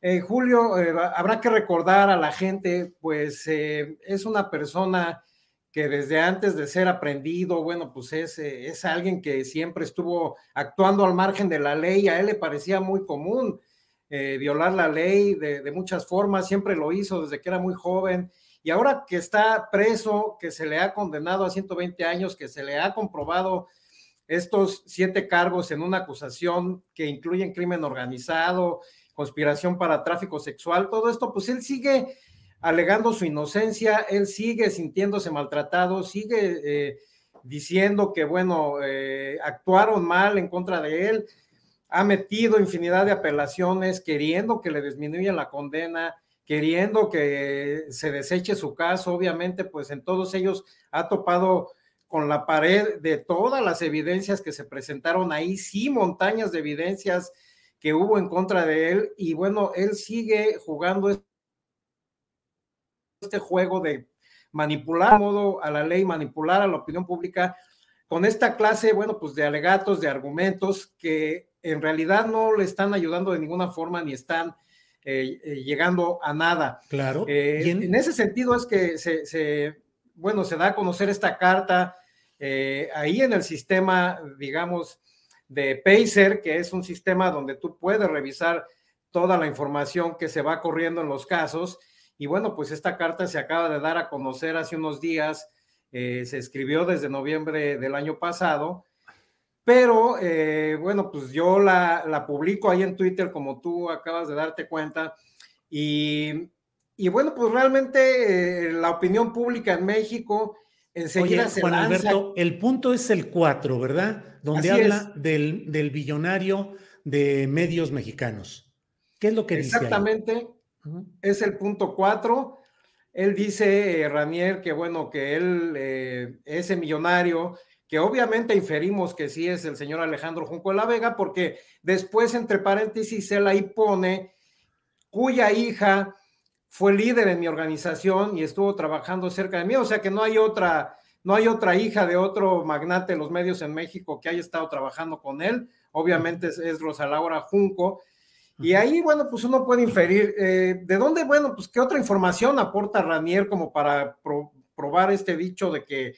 Eh, Julio, eh, habrá que recordar a la gente, pues eh, es una persona que desde antes de ser aprendido, bueno, pues es, es alguien que siempre estuvo actuando al margen de la ley, a él le parecía muy común violar la ley de, de, muchas formas, siempre lo hizo desde que era muy joven, y ahora que está preso, que se le ha condenado a 120 años, que se le ha comprobado estos siete cargos en una acusación que incluyen crimen organizado, conspiración para tráfico sexual, todo esto, pues él sigue alegando su inocencia, él sigue sintiéndose maltratado, sigue eh, diciendo que, bueno, eh, actuaron mal en contra de él, ha metido infinidad de apelaciones queriendo que le disminuya la condena, queriendo que se deseche su caso, obviamente, pues en todos ellos ha topado con la pared de todas las evidencias que se presentaron ahí, sí, montañas de evidencias que hubo en contra de él y bueno, él sigue jugando este juego de manipular modo a la ley, manipular a la opinión pública con esta clase, bueno, pues de alegatos, de argumentos que en realidad no le están ayudando de ninguna forma ni están eh, eh, llegando a nada. Claro. Eh, en... ese sentido es que se, bueno, se da a conocer esta carta ahí en el sistema, digamos, de Pacer, que es un sistema donde tú puedes revisar toda la información que se va corriendo en los casos. Y bueno, pues esta carta se acaba de dar a conocer hace unos días, eh, se escribió desde noviembre del año pasado, pero eh, bueno, pues yo la, la, publico ahí en Twitter como tú acabas de darte cuenta. Y, y bueno, pues realmente eh, la opinión pública en México enseguida Oye, Juan Alberto, el punto es el 4, ¿verdad? donde Así habla del, del, billonario de medios mexicanos. ¿Qué es lo que dice? Exactamente, es el punto cuatro. Él dice, eh, Ranier, que bueno, que él, eh, ese millonario, que obviamente inferimos que sí es el señor Alejandro Junco de la Vega, porque después, entre paréntesis, él ahí pone cuya hija fue líder en mi organización y estuvo trabajando cerca de mí, o sea que no hay otra no hay otra hija de otro magnate de los medios en México que haya estado trabajando con él. Obviamente es, Rosa Laura Junco. Y ahí, bueno, pues uno puede inferir, eh, ¿de dónde, bueno, pues qué otra información aporta Ranier como para probar este dicho de que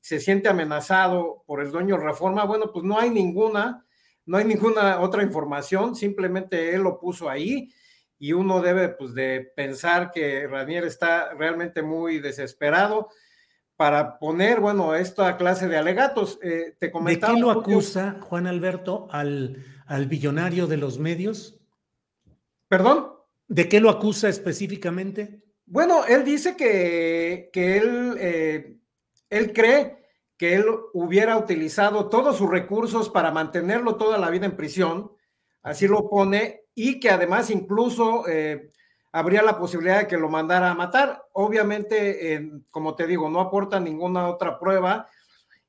se siente amenazado por el dueño Reforma? Bueno, pues no hay ninguna, no hay ninguna otra información, simplemente él lo puso ahí y uno debe, pues, de pensar que Ranier está realmente muy desesperado para poner, bueno, esta clase de alegatos. Eh, te ¿De qué lo acusa Juan Alberto al, al billonario de los medios? ¿Perdón? ¿De qué lo acusa específicamente? Bueno, él dice que, que él, eh, él cree que él hubiera utilizado todos sus recursos para mantenerlo toda la vida en prisión, así lo pone, y que además incluso eh, habría la posibilidad de que lo mandara a matar. Obviamente, como te digo, no aporta ninguna otra prueba.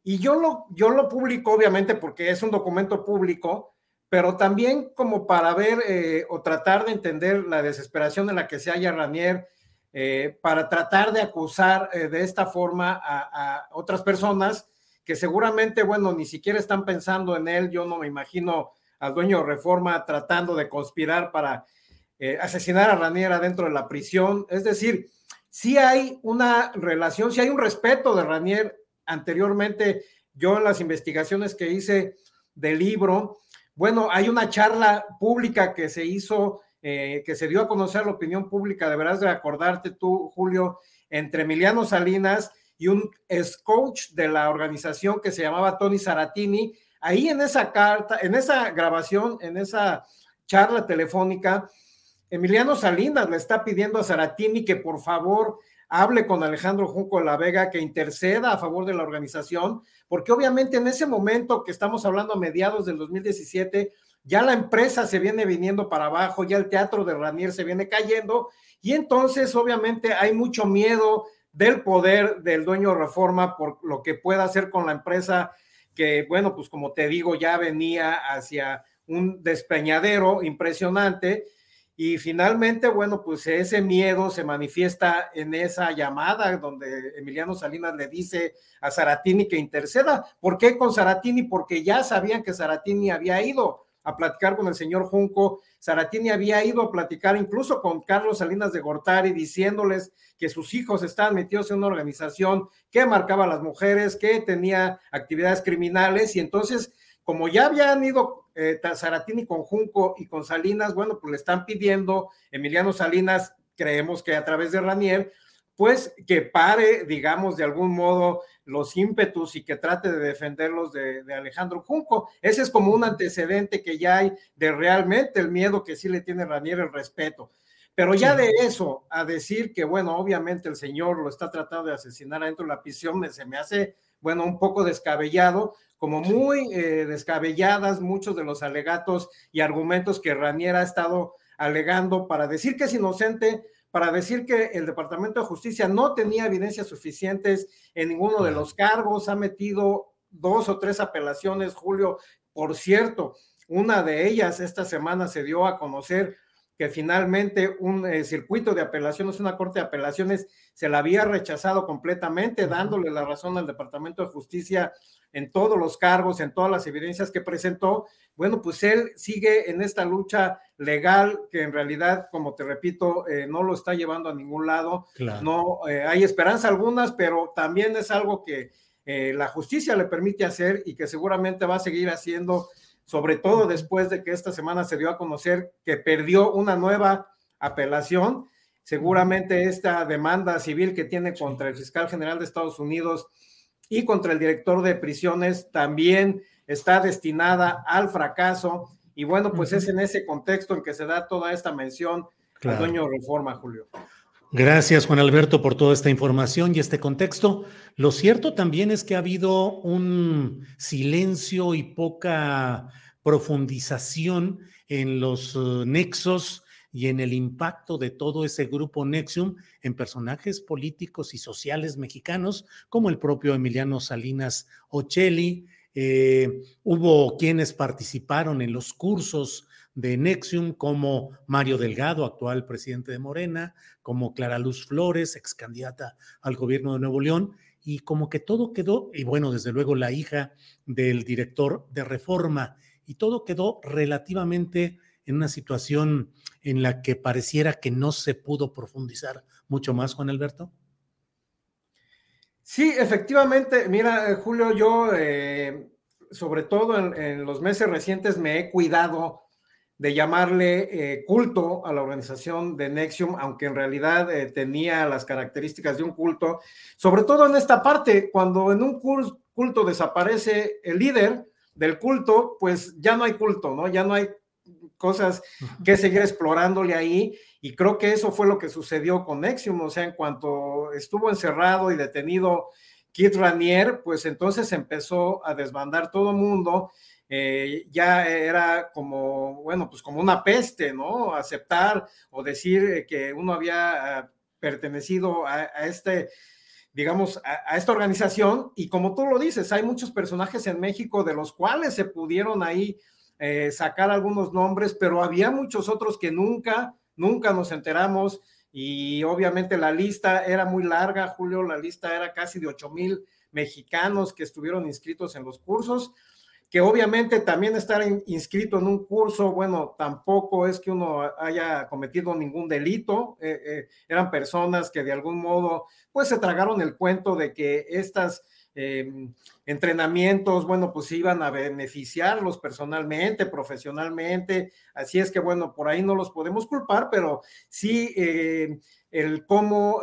Y yo lo, yo lo publico, obviamente, porque es un documento público, pero también como para ver eh, o tratar de entender la desesperación en la que se halla Ranier, eh, para tratar de acusar de esta forma a, otras personas que seguramente, bueno, ni siquiera están pensando en él. Yo no me imagino al dueño de Reforma tratando de conspirar para eh, asesinar a Ranier dentro de la prisión. Es decir, si hay una relación, si hay un respeto de Ranier anteriormente. Yo en las investigaciones que hice del libro, bueno, hay una charla pública que se hizo, eh, que se dio a conocer la opinión pública, deberás de acordarte tú, Julio, entre Emiliano Salinas y un ex coach de la organización que se llamaba Tony Saratini. Ahí en esa carta, en esa grabación, en esa charla telefónica, Emiliano Salinas le está pidiendo a Saratini que por favor hable con Alejandro Junco de la Vega, que interceda a favor de la organización, porque obviamente en ese momento que estamos hablando a mediados del 2017, ya la empresa se viene viniendo para abajo, ya el teatro de Ranier se viene cayendo, y entonces obviamente hay mucho miedo del poder del dueño de Reforma por lo que pueda hacer con la empresa, que bueno, pues como te digo, ya venía hacia un despeñadero impresionante y finalmente, bueno, pues ese miedo se manifiesta en esa llamada donde Emiliano Salinas le dice a Saratini que interceda. ¿Por qué con Saratini? Porque ya sabían que Saratini había ido a platicar con el señor Junco. Saratini había ido a platicar incluso con Carlos Salinas de Gortari diciéndoles que sus hijos estaban metidos en una organización que marcaba a las mujeres, que tenía actividades criminales y entonces como ya habían ido eh, Saratini con Junco y con Salinas, bueno, pues le están pidiendo Emiliano Salinas, creemos que a través de Ranier, pues que pare, digamos, de algún modo los ímpetus y que trate de defenderlos de, Alejandro Junco. Ese es como un antecedente que ya hay de realmente el miedo que sí le tiene Ranier, el respeto. Pero ya de eso a decir que, bueno, obviamente el señor lo está tratando de asesinar adentro de la prisión, se me hace, bueno, un poco descabellado, como muy eh, descabelladas muchos de los alegatos y argumentos que Ranier ha estado alegando para decir que es inocente, para decir que el Departamento de Justicia no tenía evidencias suficientes en ninguno de los cargos, ha metido dos o tres apelaciones, Julio. Por cierto, una de ellas esta semana se dio a conocer que finalmente un eh, circuito de apelaciones, una corte de apelaciones, se la había rechazado completamente, dándole la razón al Departamento de Justicia en todos los cargos, en todas las evidencias que presentó. Bueno, pues él sigue en esta lucha legal que en realidad, como te repito, eh, no lo está llevando a ningún lado. No eh, hay esperanza algunas, pero también es algo que la justicia le permite hacer y que seguramente va a seguir haciendo sobre todo después de que esta semana se dio a conocer que perdió una nueva apelación. Seguramente esta demanda civil que tiene contra el fiscal general de Estados Unidos y contra el director de prisiones también está destinada al fracaso. Y bueno, pues es en ese contexto en que se da toda esta mención al dueño de reforma, Julio. Gracias, Juan Alberto, por toda esta información y este contexto. Lo cierto también es que ha habido un silencio y poca profundización en los eh, nexos y en el impacto de todo ese grupo Nexium en personajes políticos y sociales mexicanos, como el propio Emiliano Salinas Ocelli. Eh, hubo quienes participaron en los cursos de Nexium, como Mario Delgado, actual presidente de Morena, como Clara Luz Flores, ex candidata al gobierno de Nuevo León, y como que todo quedó, y bueno, desde luego la hija del director de Reforma, y todo quedó relativamente en una situación en la que pareciera que no se pudo profundizar mucho más, Juan Alberto. Sí, efectivamente, mira, eh, Julio, yo eh, sobre todo en, los meses recientes me he cuidado de llamarle eh, culto a la organización de Nexium, aunque en realidad eh, tenía las características de un culto, sobre todo en esta parte, cuando en un culto desaparece el líder del culto, pues ya no hay culto, ¿no? Ya no hay cosas que seguir explorándole ahí, y creo que eso fue lo que sucedió con Nexium, o sea, en cuanto estuvo encerrado y detenido Kit Ranier, pues entonces empezó a desbandar todo el mundo eh, ya era como, bueno, pues como una peste, ¿no? Aceptar o decir que uno había ah, pertenecido a, este, digamos, a, esta organización. Y como tú lo dices, hay muchos personajes en México de los cuales se pudieron ahí eh, sacar algunos nombres, pero había muchos otros que nunca, nunca nos enteramos. Y obviamente la lista era muy larga, Julio, la lista era casi de 8 mil mexicanos que estuvieron inscritos en los cursos que obviamente también estar inscrito en un curso, bueno, tampoco es que uno haya cometido ningún delito, eh, eh, eran personas que de algún modo, pues se tragaron el cuento de que estas... Em, entrenamientos, bueno, pues iban a beneficiarlos personalmente, profesionalmente, así es que, bueno, por ahí no los podemos culpar, pero sí eh, el cómo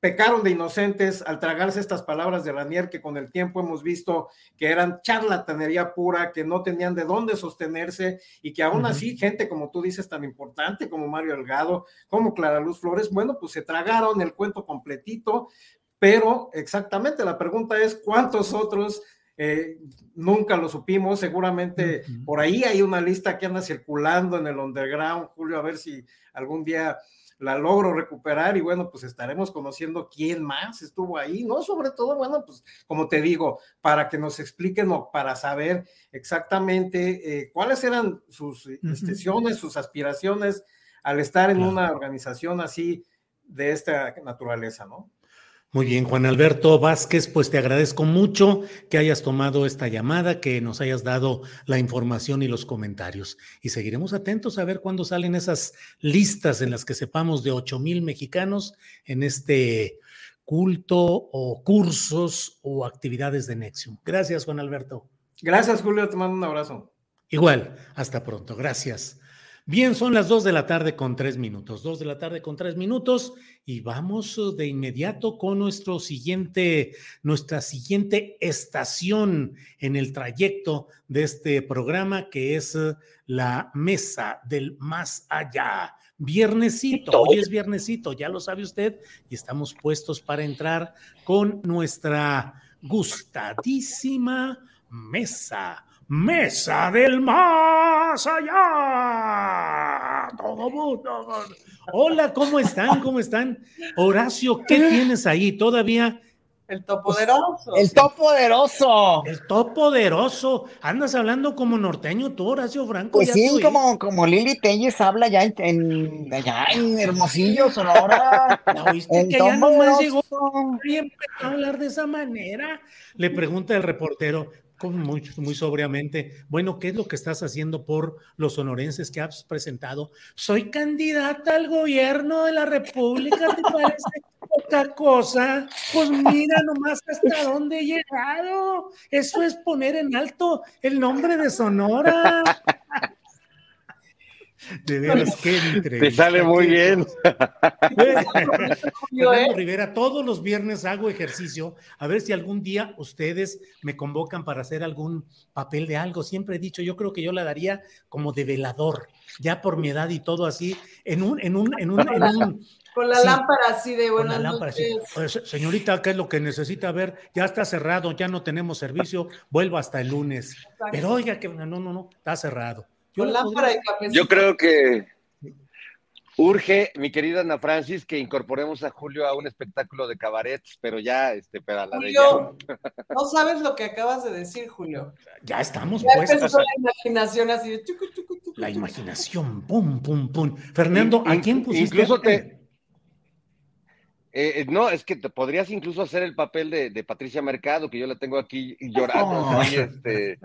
pecaron de inocentes al tragarse estas palabras de Ranier que con el tiempo hemos visto que eran charlatanería pura, que no tenían de dónde sostenerse y que aún así gente como tú dices tan importante como Mario Delgado, como Clara Luz Flores, bueno, pues se tragaron el cuento completito, pero exactamente la pregunta es cuántos otros eh, nunca lo supimos, seguramente por ahí hay una lista que anda circulando en el underground, Julio, a ver si algún día la logro recuperar y bueno, pues estaremos conociendo quién más estuvo ahí, ¿no? Sobre todo, bueno, pues como te digo, para que nos expliquen o para saber exactamente eh, cuáles eran sus intenciones, sus aspiraciones al estar en una organización así de esta naturaleza, ¿no? Muy bien, Juan Alberto Vázquez, pues te agradezco mucho que hayas tomado esta llamada, que nos hayas dado la información y los comentarios. Y seguiremos atentos a ver cuándo salen esas listas en las que sepamos de 8 mil mexicanos en este culto o cursos o actividades de Nexium. Gracias, Juan Alberto. Gracias, Julio. Te mando un abrazo. Igual, hasta pronto. Gracias. Bien, son las dos de la tarde con tres minutos. Dos de la tarde con tres minutos y vamos uh, de inmediato con nuestro siguiente, nuestra siguiente estación en el trayecto de este programa que es uh, la mesa del más allá. Viernesito, hoy es viernesito, ya lo sabe usted, y estamos puestos para entrar con nuestra gustadísima mesa Mesa del Más Allá. Todo mundo. Hola, ¿cómo están? ¿Cómo están? Horacio, ¿qué tienes ahí? Todavía. El topoderoso. El topoderoso. El topoderoso. Andas hablando como norteño tú, Horacio Franco. Pues sí, como, como Lili Telles habla ya en, allá en Hermosillo, Sonora. ¿La oíste que ya nomás llegó y empezó a hablar de esa manera? Le pregunta el reportero, muy, sobriamente, bueno, ¿qué es lo que estás haciendo por los sonorenses que has presentado? Soy candidata al gobierno de la República, ¿te parece otra cosa? Pues mira nomás hasta dónde he llegado. Eso es poner en alto el nombre de Sonora. De veras, qué Te sale muy bien. Fernando Rivera, todos los viernes hago ejercicio, a ver si algún día ustedes me convocan para hacer algún papel de algo. Siempre he dicho, yo creo que yo la daría como de velador, ya por mi edad y todo así, en un, en un, en un, <laughs> con la lámpara así de buenas pues, señorita, ¿qué es lo que necesita ver? Ya está cerrado, ya no tenemos servicio, vuelvo hasta el lunes. Pero oiga que no, no, no, está cerrado. Yo, creo que urge, mi querida Ana Francis, que incorporemos a Julio a un espectáculo de cabaret, pero ya, este, para la Julio, no sabes lo que acabas de decir, Julio. Ya estamos puestos. la imaginación así de La imaginación, pum, pum, pum. Fernando, ¿a quién pusiste? Incluso te... Eh, eh, no, es que te podrías incluso hacer el papel de, Patricia Mercado, que yo la tengo aquí llorando. este,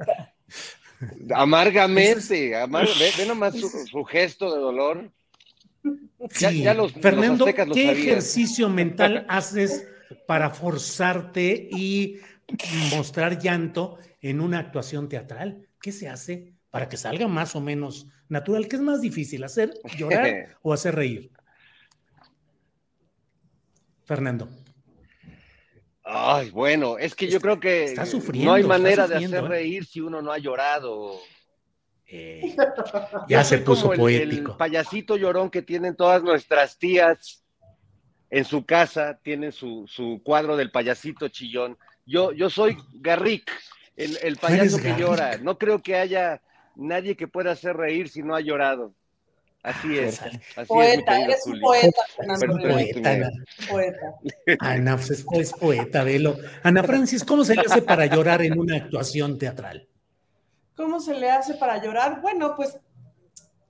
<laughs> Amargamente, ve, nomás su, gesto de dolor. Fernando, ¿qué ejercicio mental haces para forzarte y mostrar llanto en una actuación teatral? ¿Qué se hace para que salga más o menos natural? ¿Qué es más difícil, hacer llorar <laughs> o hacer reír? Fernando. Ay, bueno, es que yo creo que no hay manera de hacer ¿eh? reír si uno no ha llorado. Eh, ya se puso poético. El, payasito llorón que tienen todas nuestras tías en su casa, tienen su, cuadro del payasito chillón. Yo, yo soy Garrick, el, el payaso que llora. No creo que haya nadie que pueda hacer reír si no ha llorado. Así es. Así poeta, es, eres un poeta, Poeta, poeta. Ana, pues es, poeta, velo. Ana Francis, ¿cómo se le hace para llorar en una actuación teatral? ¿Cómo se le hace para llorar? Bueno, pues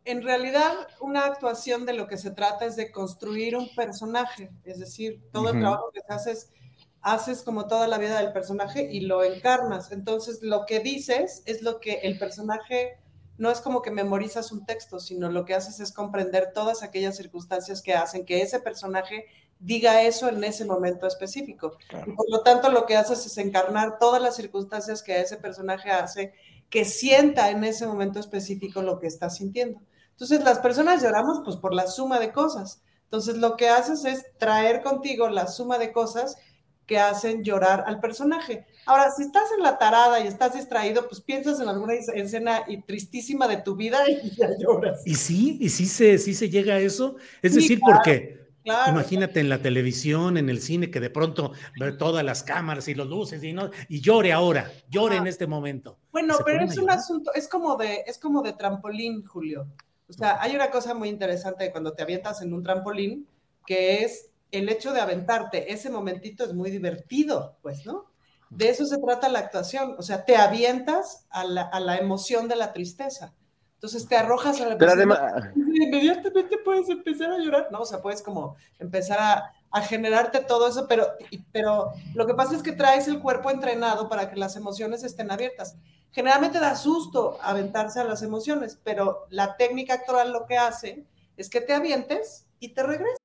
en realidad una actuación de lo que se trata es de construir un personaje, es decir, todo el trabajo que haces, haces como toda la vida del personaje y lo encarnas. Entonces, lo que dices es lo que el personaje no es como que memorizas un texto, sino lo que haces es comprender todas aquellas circunstancias que hacen que ese personaje diga eso en ese momento específico. Y por lo tanto, lo que haces es encarnar todas las circunstancias que ese personaje hace, que sienta en ese momento específico lo que está sintiendo. Entonces, las personas lloramos pues por la suma de cosas. Entonces, lo que haces es traer contigo la suma de cosas que hacen llorar al personaje. Ahora, si estás en la tarada y estás distraído, pues piensas en alguna escena tristísima de tu vida y <laughs> ya lloras. Y sí, y sí se, sí se llega a eso. Es decir, porque imagínate en la televisión, en el cine, que de pronto ve todas las cámaras y los luces y no, y llore ahora, llore en este momento. Bueno, pero es un asunto, es como de, es como de trampolín, Julio. O sea, hay una cosa muy interesante cuando te avientas en un trampolín, que es el hecho de aventarte ese momentito es muy divertido, pues, ¿no? De eso se trata la actuación, o sea, te avientas a la, emoción de la tristeza. Entonces te arrojas a la Pero además, inmediatamente puedes empezar a llorar, ¿no? O sea, puedes como empezar a, a generarte todo eso, pero, pero lo que pasa es que traes el cuerpo entrenado para que las emociones estén abiertas. Generalmente da susto aventarse a las emociones, pero la técnica actoral lo que hace es que te avientes y te regresas.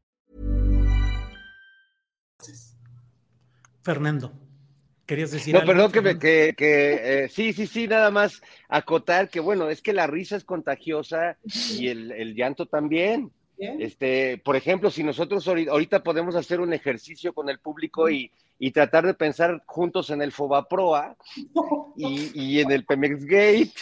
Fernando, ¿querías decir No, algo? perdón que, me- que, que, eh, sí, sí, sí, nada más acotar que bueno, es que la risa es contagiosa y el, el llanto también. Este, por ejemplo, si nosotros ahori- ahorita podemos hacer un ejercicio con el público y, y tratar de pensar juntos en el Fobaproa <laughs> y, y en el Pemex Gate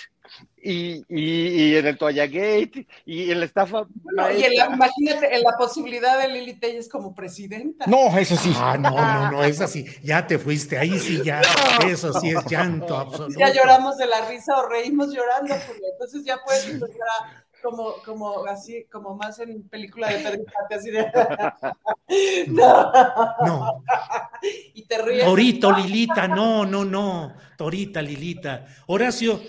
y, y- y en el Toalla Gate y en la estafa. No, y en la- imagínate en la posibilidad de Lili Telles como presidenta. eso sí. Ah, no, no, no, <laughs> es así. Ya te fuiste. Ahí sí, ya. Eso sí es llanto absoluto. Ya lloramos de la risa o reímos llorando, Julio. Entonces ya puedes empezar a, como, como así, como más en película de Pedro así de. <laughs> no. No. Y te ríes. Torito, Lilita, no, no, no. Torita, Lilita. Horacio,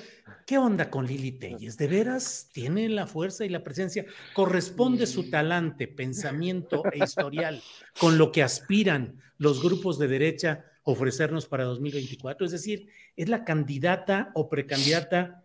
¿qué onda con Lili Telles? ¿De veras tiene la fuerza y la presencia? ¿Corresponde su talante, pensamiento e <laughs> historial con lo que aspiran los grupos de derecha a ofrecernos para 2024? Es decir, ¿es la candidata o precandidata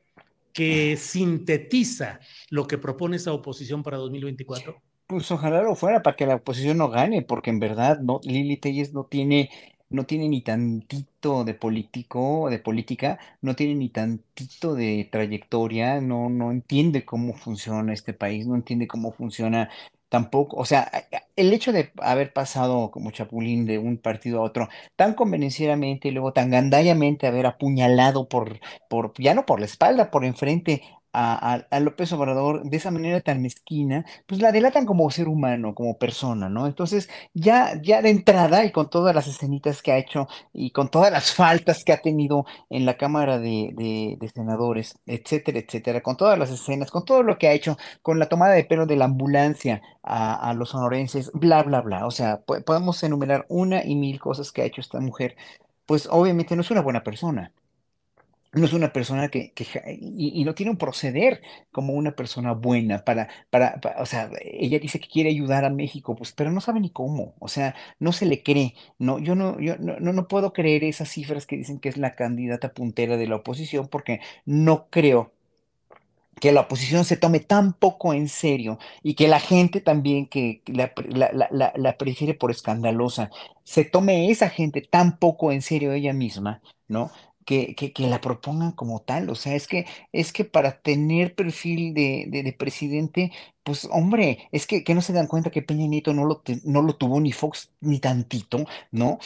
que sintetiza lo que propone esa oposición para 2024? Pues ojalá lo fuera para que la oposición no gane, porque en verdad no, Lili Telles no tiene, no tiene ni tantito de político, de política, no tiene ni tantito de trayectoria, no, no entiende cómo funciona este país, no entiende cómo funciona tampoco, o sea, el hecho de haber pasado como chapulín de un partido a otro tan convenencieramente y luego tan gandallamente haber apuñalado por, por, ya no por la espalda, por enfrente a, López Obrador de esa manera tan mezquina, pues la delatan como ser humano, como persona, ¿no? Entonces, ya, ya de entrada y con todas las escenitas que ha hecho y con todas las faltas que ha tenido en la Cámara de, de- de Senadores, etcétera, etcétera, con todas las escenas, con todo lo que ha hecho, con la tomada de pelo de la ambulancia a, a los sonorenses, bla, bla, bla. O sea, po- podemos enumerar una y mil cosas que ha hecho esta mujer. Pues obviamente no es una buena persona no es una persona que, y, no tiene un proceder como una persona buena para, para, pa- o sea, ella dice que quiere ayudar a México, pues, pero no sabe ni cómo, o sea, no se le cree, no, yo no, yo no, no, puedo creer esas cifras que dicen que es la candidata puntera de la oposición, porque no creo que la oposición se tome tan poco en serio y que la gente también que la- la- la- la prefiere por escandalosa, se tome esa gente tan poco en serio ella misma, ¿no? Que, que, que la propongan como tal. O sea, es que, es que para tener perfil de, de, de presidente, pues hombre, es que, que no se dan cuenta que Peña Nieto no lo, no lo tuvo ni Fox ni tantito, ¿no?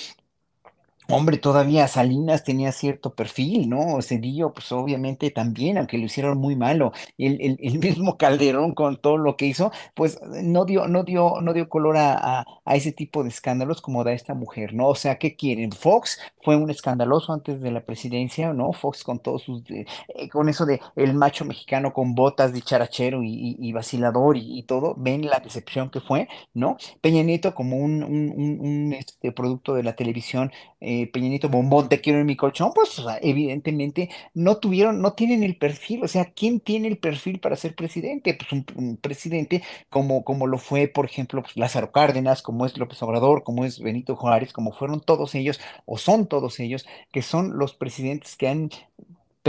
Hombre, todavía Salinas tenía cierto perfil, ¿no? Cedillo, pues obviamente también, aunque lo hicieron muy malo. El, el- <laughs> mismo Calderón con todo lo que hizo, pues no dio, no dio, no dio color a, a- ese tipo de escándalos como da esta mujer, ¿no? O sea, ¿qué quieren? Fox fue un escandaloso antes de la presidencia, ¿no? Fox con todos sus, eh, con eso de el macho mexicano con botas de charachero y, y- vacilador y, todo, ven la decepción que fue, ¿no? Peña Nieto como un- un, este, producto de la televisión eh, Peña Nieto Bombón, te quiero en mi colchón, pues evidentemente no tuvieron, no tienen el perfil, o sea, ¿quién tiene el perfil para ser presidente? Pues un, un presidente como, como lo fue, por ejemplo, pues, Lázaro Cárdenas, como es López Obrador, como es Benito Juárez, como fueron todos ellos, o son todos ellos, que son los presidentes que han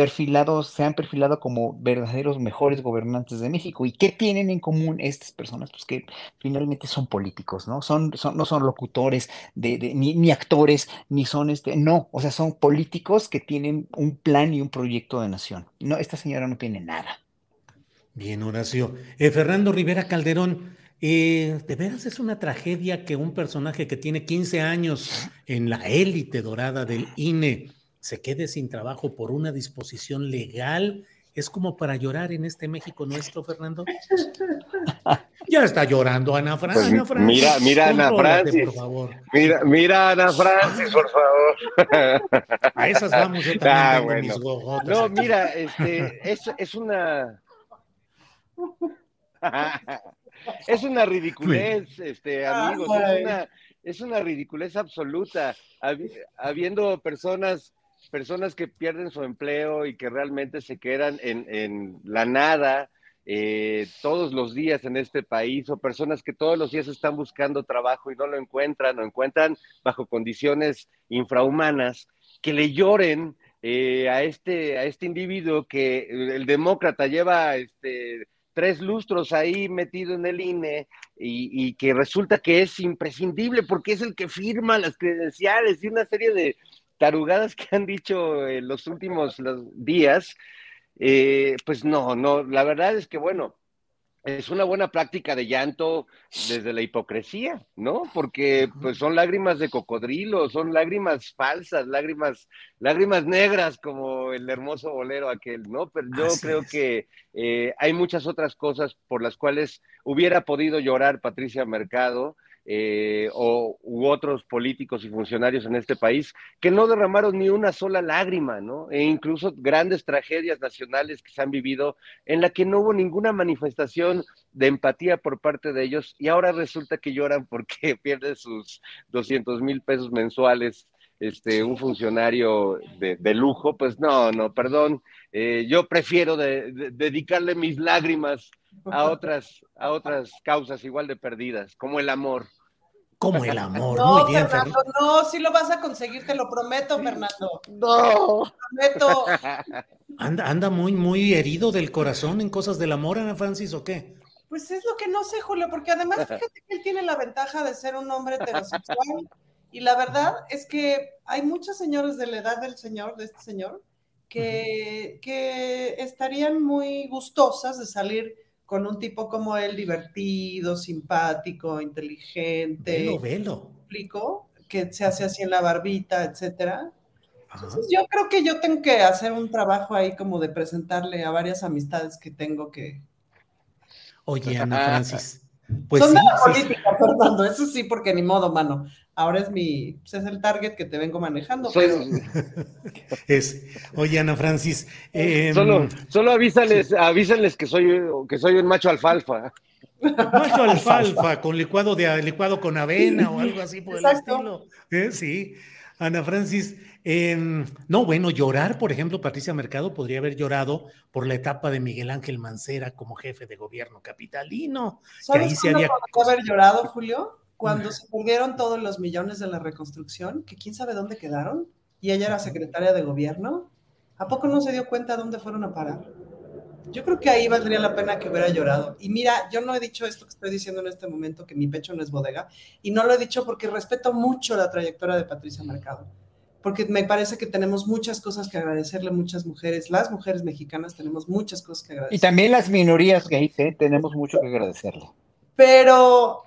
perfilados, se han perfilado como verdaderos mejores gobernantes de México. ¿Y qué tienen en común estas personas? Pues que finalmente son políticos, ¿no? Son, no son locutores, de- ni, ni actores, ni son este, no, o sea, son políticos que tienen un plan y un proyecto de nación. No, esta señora no tiene nada. Bien, Horacio. Eh, Fernando Rivera Calderón, eh, de veras es una tragedia que un personaje que tiene 15 años en la élite dorada del INE se quede sin trabajo por una disposición legal. Es como para llorar en este México nuestro, Fernando. <laughs> Ya está llorando Ana, Fra Pues Ana Francis. mira, mira Ana Francis. por favor. Mira, mira Ana Francis, por favor. A esas vamos, yo también Ah, bueno. mis No, aquí. mira, <laughs> este, es, es una. <laughs> es una ridiculez, este, amigos, es una, es una ridiculez absoluta. Habi- Habiendo personas, personas que pierden su empleo y que realmente se quedan en, en la nada eh, todos los días en este país, o personas que todos los días están buscando trabajo y no lo encuentran, o encuentran bajo condiciones infrahumanas, que le lloren eh, a, este, a este individuo que el demócrata lleva este, tres lustros ahí metido en el INE y, y que resulta que es imprescindible porque es el que firma las credenciales y una serie de tarugadas que han dicho en los últimos los días, eh, pues no, no, la verdad es que bueno, es una buena práctica de llanto desde la hipocresía, ¿no? Porque pues son lágrimas de cocodrilo, son lágrimas falsas, lágrimas, lágrimas negras como el hermoso bolero aquel, ¿no? Pero yo Así creo es. que eh, hay muchas otras cosas por las cuales hubiera podido llorar Patricia Mercado eh, o, u otros políticos y funcionarios en este país que no derramaron ni una sola lágrima, ¿no? E incluso grandes tragedias nacionales que se han vivido en la que no hubo ninguna manifestación de empatía por parte de ellos y ahora resulta que lloran porque <laughs> pierden sus 200 mil pesos mensuales este, un funcionario de, lujo, pues no, no, perdón, eh, yo prefiero de- dedicarle mis lágrimas a otras, a otras causas igual de perdidas, como el amor. Como el amor, No, muy bien, Fernando, no, sí lo vas a conseguir, te lo prometo, Fernando. No. Prometo. <laughs> Anda, anda muy, muy herido del corazón en cosas del amor, Ana Francis, ¿o qué? Pues es lo que no sé, Julio, porque además fíjate que él tiene la ventaja de ser un hombre heterosexual y la verdad es que hay muchos señores de la edad del señor, de este señor, que, que estarían muy gustosas de salir con un tipo como él, divertido, simpático, inteligente. Velo, velo. explico, que se hace así en la barbita, etcétera. Entonces, yo creo que yo tengo que hacer un trabajo ahí como de presentarle a varias amistades que tengo que... Oye, Ana Francis. Pues Son sí, de la sí, sí. política, Fernando, eso sí, porque ni modo, mano. Ahora es mi, pues es el target que te vengo manejando. Soy- pero- <laughs> Es, oye, Ana Francis. em, Solo, solo avísales, avísales que soy, que soy un macho alfalfa. Macho <laughs> alfalfa con licuado de licuado con avena o algo así por el estilo. Eh, Sí, Ana Francis. Em, no, bueno, llorar, por ejemplo, Patricia Mercado podría haber llorado por la etapa de Miguel Ángel Mancera como jefe de gobierno capitalino. Que ahí ¿Sabes se cuándo haría. podría haber llorado, Julio? Cuando se perdieron todos los millones de la reconstrucción, que quién sabe dónde quedaron, y ella era secretaria de gobierno. ¿A poco no se dio cuenta dónde fueron a parar? Yo creo que ahí valdría la pena que hubiera llorado. Y mira, yo no he dicho esto que estoy diciendo en este momento, que mi pecho no es bodega, y no lo he dicho porque respeto mucho la trayectoria de Patricia Mercado, porque me parece que tenemos muchas cosas que agradecerle a muchas mujeres, las mujeres mexicanas tenemos muchas cosas que agradecer. Y también las minorías gays, ¿eh? tenemos mucho que agradecerle. Pero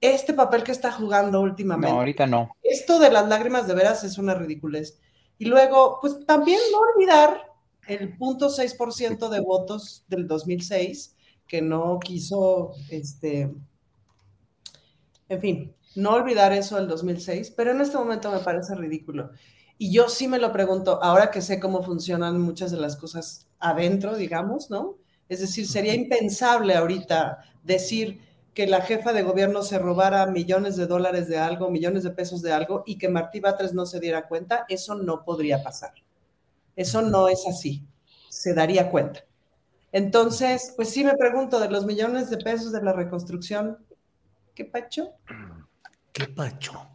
este papel que está jugando últimamente, No, ahorita no. esto de las lágrimas de veras es una ridiculez. Y luego, pues también no olvidar el 0.6% de votos del 2006 que no quiso, este, en fin, no olvidar eso del 2006, pero en este momento me parece ridículo. Y yo sí me lo pregunto, ahora que sé cómo funcionan muchas de las cosas adentro, digamos, ¿no? Es decir, sería impensable ahorita decir que la jefa de gobierno se robara millones de dólares de algo, millones de pesos de algo y que Martí Batres no se diera cuenta, eso no podría pasar. Eso no es así. Se daría cuenta. Entonces, pues sí me pregunto de los millones de pesos de la reconstrucción, ¿qué pacho? ¿Qué pacho?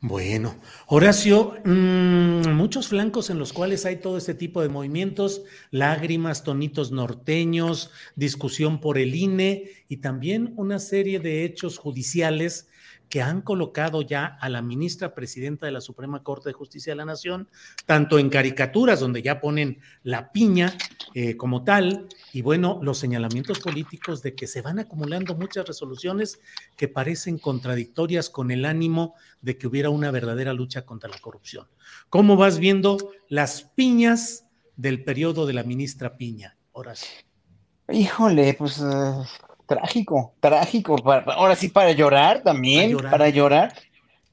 Bueno, Horacio, mmm, muchos flancos en los cuales hay todo este tipo de movimientos, lágrimas, tonitos norteños, discusión por el INE y también una serie de hechos judiciales que han colocado ya a la ministra presidenta de la Suprema Corte de Justicia de la Nación, tanto en caricaturas donde ya ponen la piña eh, como tal, y bueno, los señalamientos políticos de que se van acumulando muchas resoluciones que parecen contradictorias con el ánimo de que hubiera una verdadera lucha contra la corrupción. ¿Cómo vas viendo las piñas del periodo de la ministra Piña? Sí. Híjole, pues... Uh trágico, trágico. ahora sí, para llorar también, para llorar.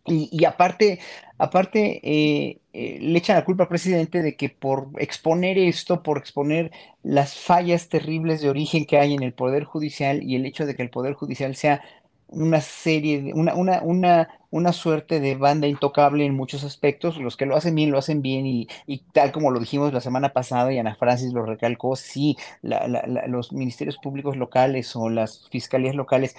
Y, aparte, aparte eh, eh, le echan la culpa al presidente de que por exponer esto, por exponer las fallas terribles de origen que hay en el Poder Judicial y el hecho de que el Poder Judicial sea una serie, de, una, una, una, una suerte de banda intocable en muchos aspectos. Los que lo hacen bien, lo hacen bien y, y tal como lo dijimos la semana pasada y Ana Francis lo recalcó, sí, los ministerios públicos locales o las fiscalías locales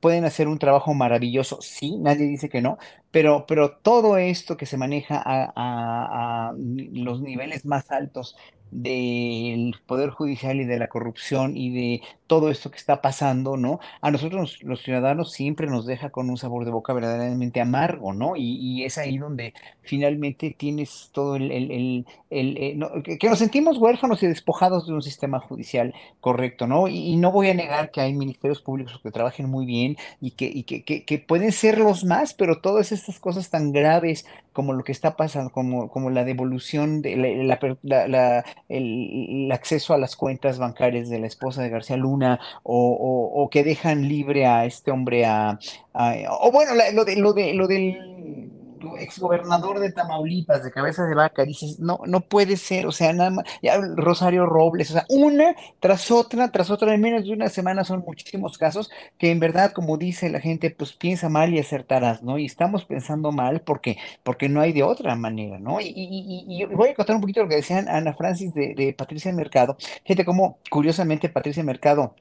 pueden hacer un trabajo maravilloso, sí, nadie dice que no, pero, pero todo esto que se maneja a, a los niveles más altos del Poder Judicial y de la corrupción y de todo esto que está pasando, ¿no? A nosotros los ciudadanos siempre nos deja con un sabor de boca verdaderamente amargo, ¿no? Y, es ahí donde finalmente tienes todo el... el, eh, que, nos sentimos huérfanos y despojados de un sistema judicial correcto, ¿no? Y, no voy a negar que hay ministerios públicos que trabajen muy bien y que, y que, que, pueden ser los más, pero todas estas cosas tan graves como lo que está pasando, como, como la devolución, de la, el, acceso a las cuentas bancarias de la esposa de García Luna, o, que dejan libre a este hombre a, o bueno, lo de lo de lo del exgobernador de Tamaulipas, de cabeza de vaca, dices, no, no puede ser, o sea, nada más, ya Rosario Robles, o sea, una tras otra, tras otra, en menos de una semana son muchísimos casos que en verdad, como dice la gente, pues piensa mal y acertarás, ¿no? Y estamos pensando mal porque, porque no hay de otra manera, ¿no? Y, y, voy a contar un poquito lo que decían Ana Francis de, de Patricia Mercado, gente como, curiosamente, Patricia Mercado,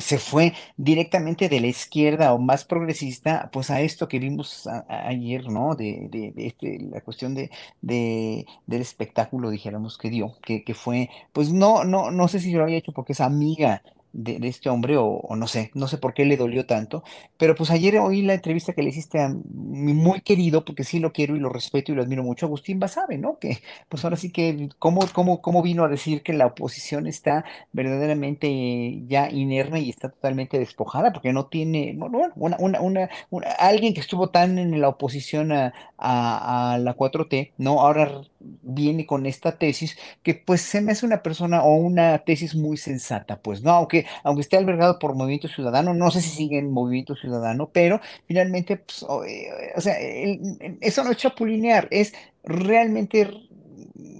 se fue directamente de la izquierda o más progresista, pues a esto que vimos ayer, ¿no? De, de, este, la cuestión de, de, del espectáculo, dijéramos, que dio, que, que fue, pues no, no, no sé si lo había hecho porque es amiga de, este hombre o, no sé, no sé por qué le dolió tanto, pero pues ayer oí la entrevista que le hiciste a mi muy querido, porque sí lo quiero y lo respeto y lo admiro mucho, Agustín Basabe, ¿no? Que pues ahora sí que cómo, cómo, cómo vino a decir que la oposición está verdaderamente ya inerme y está totalmente despojada, porque no tiene, bueno, una, una, una, alguien que estuvo tan en la oposición a, a, a la 4T, ¿no? Ahora viene con esta tesis que pues se me hace una persona o una tesis muy sensata, pues, ¿no? Aunque, aunque esté albergado por Movimiento Ciudadano, no sé si sigue en Movimiento Ciudadano, pero finalmente, pues, o, eh, sea, eso no es chapulinear, es realmente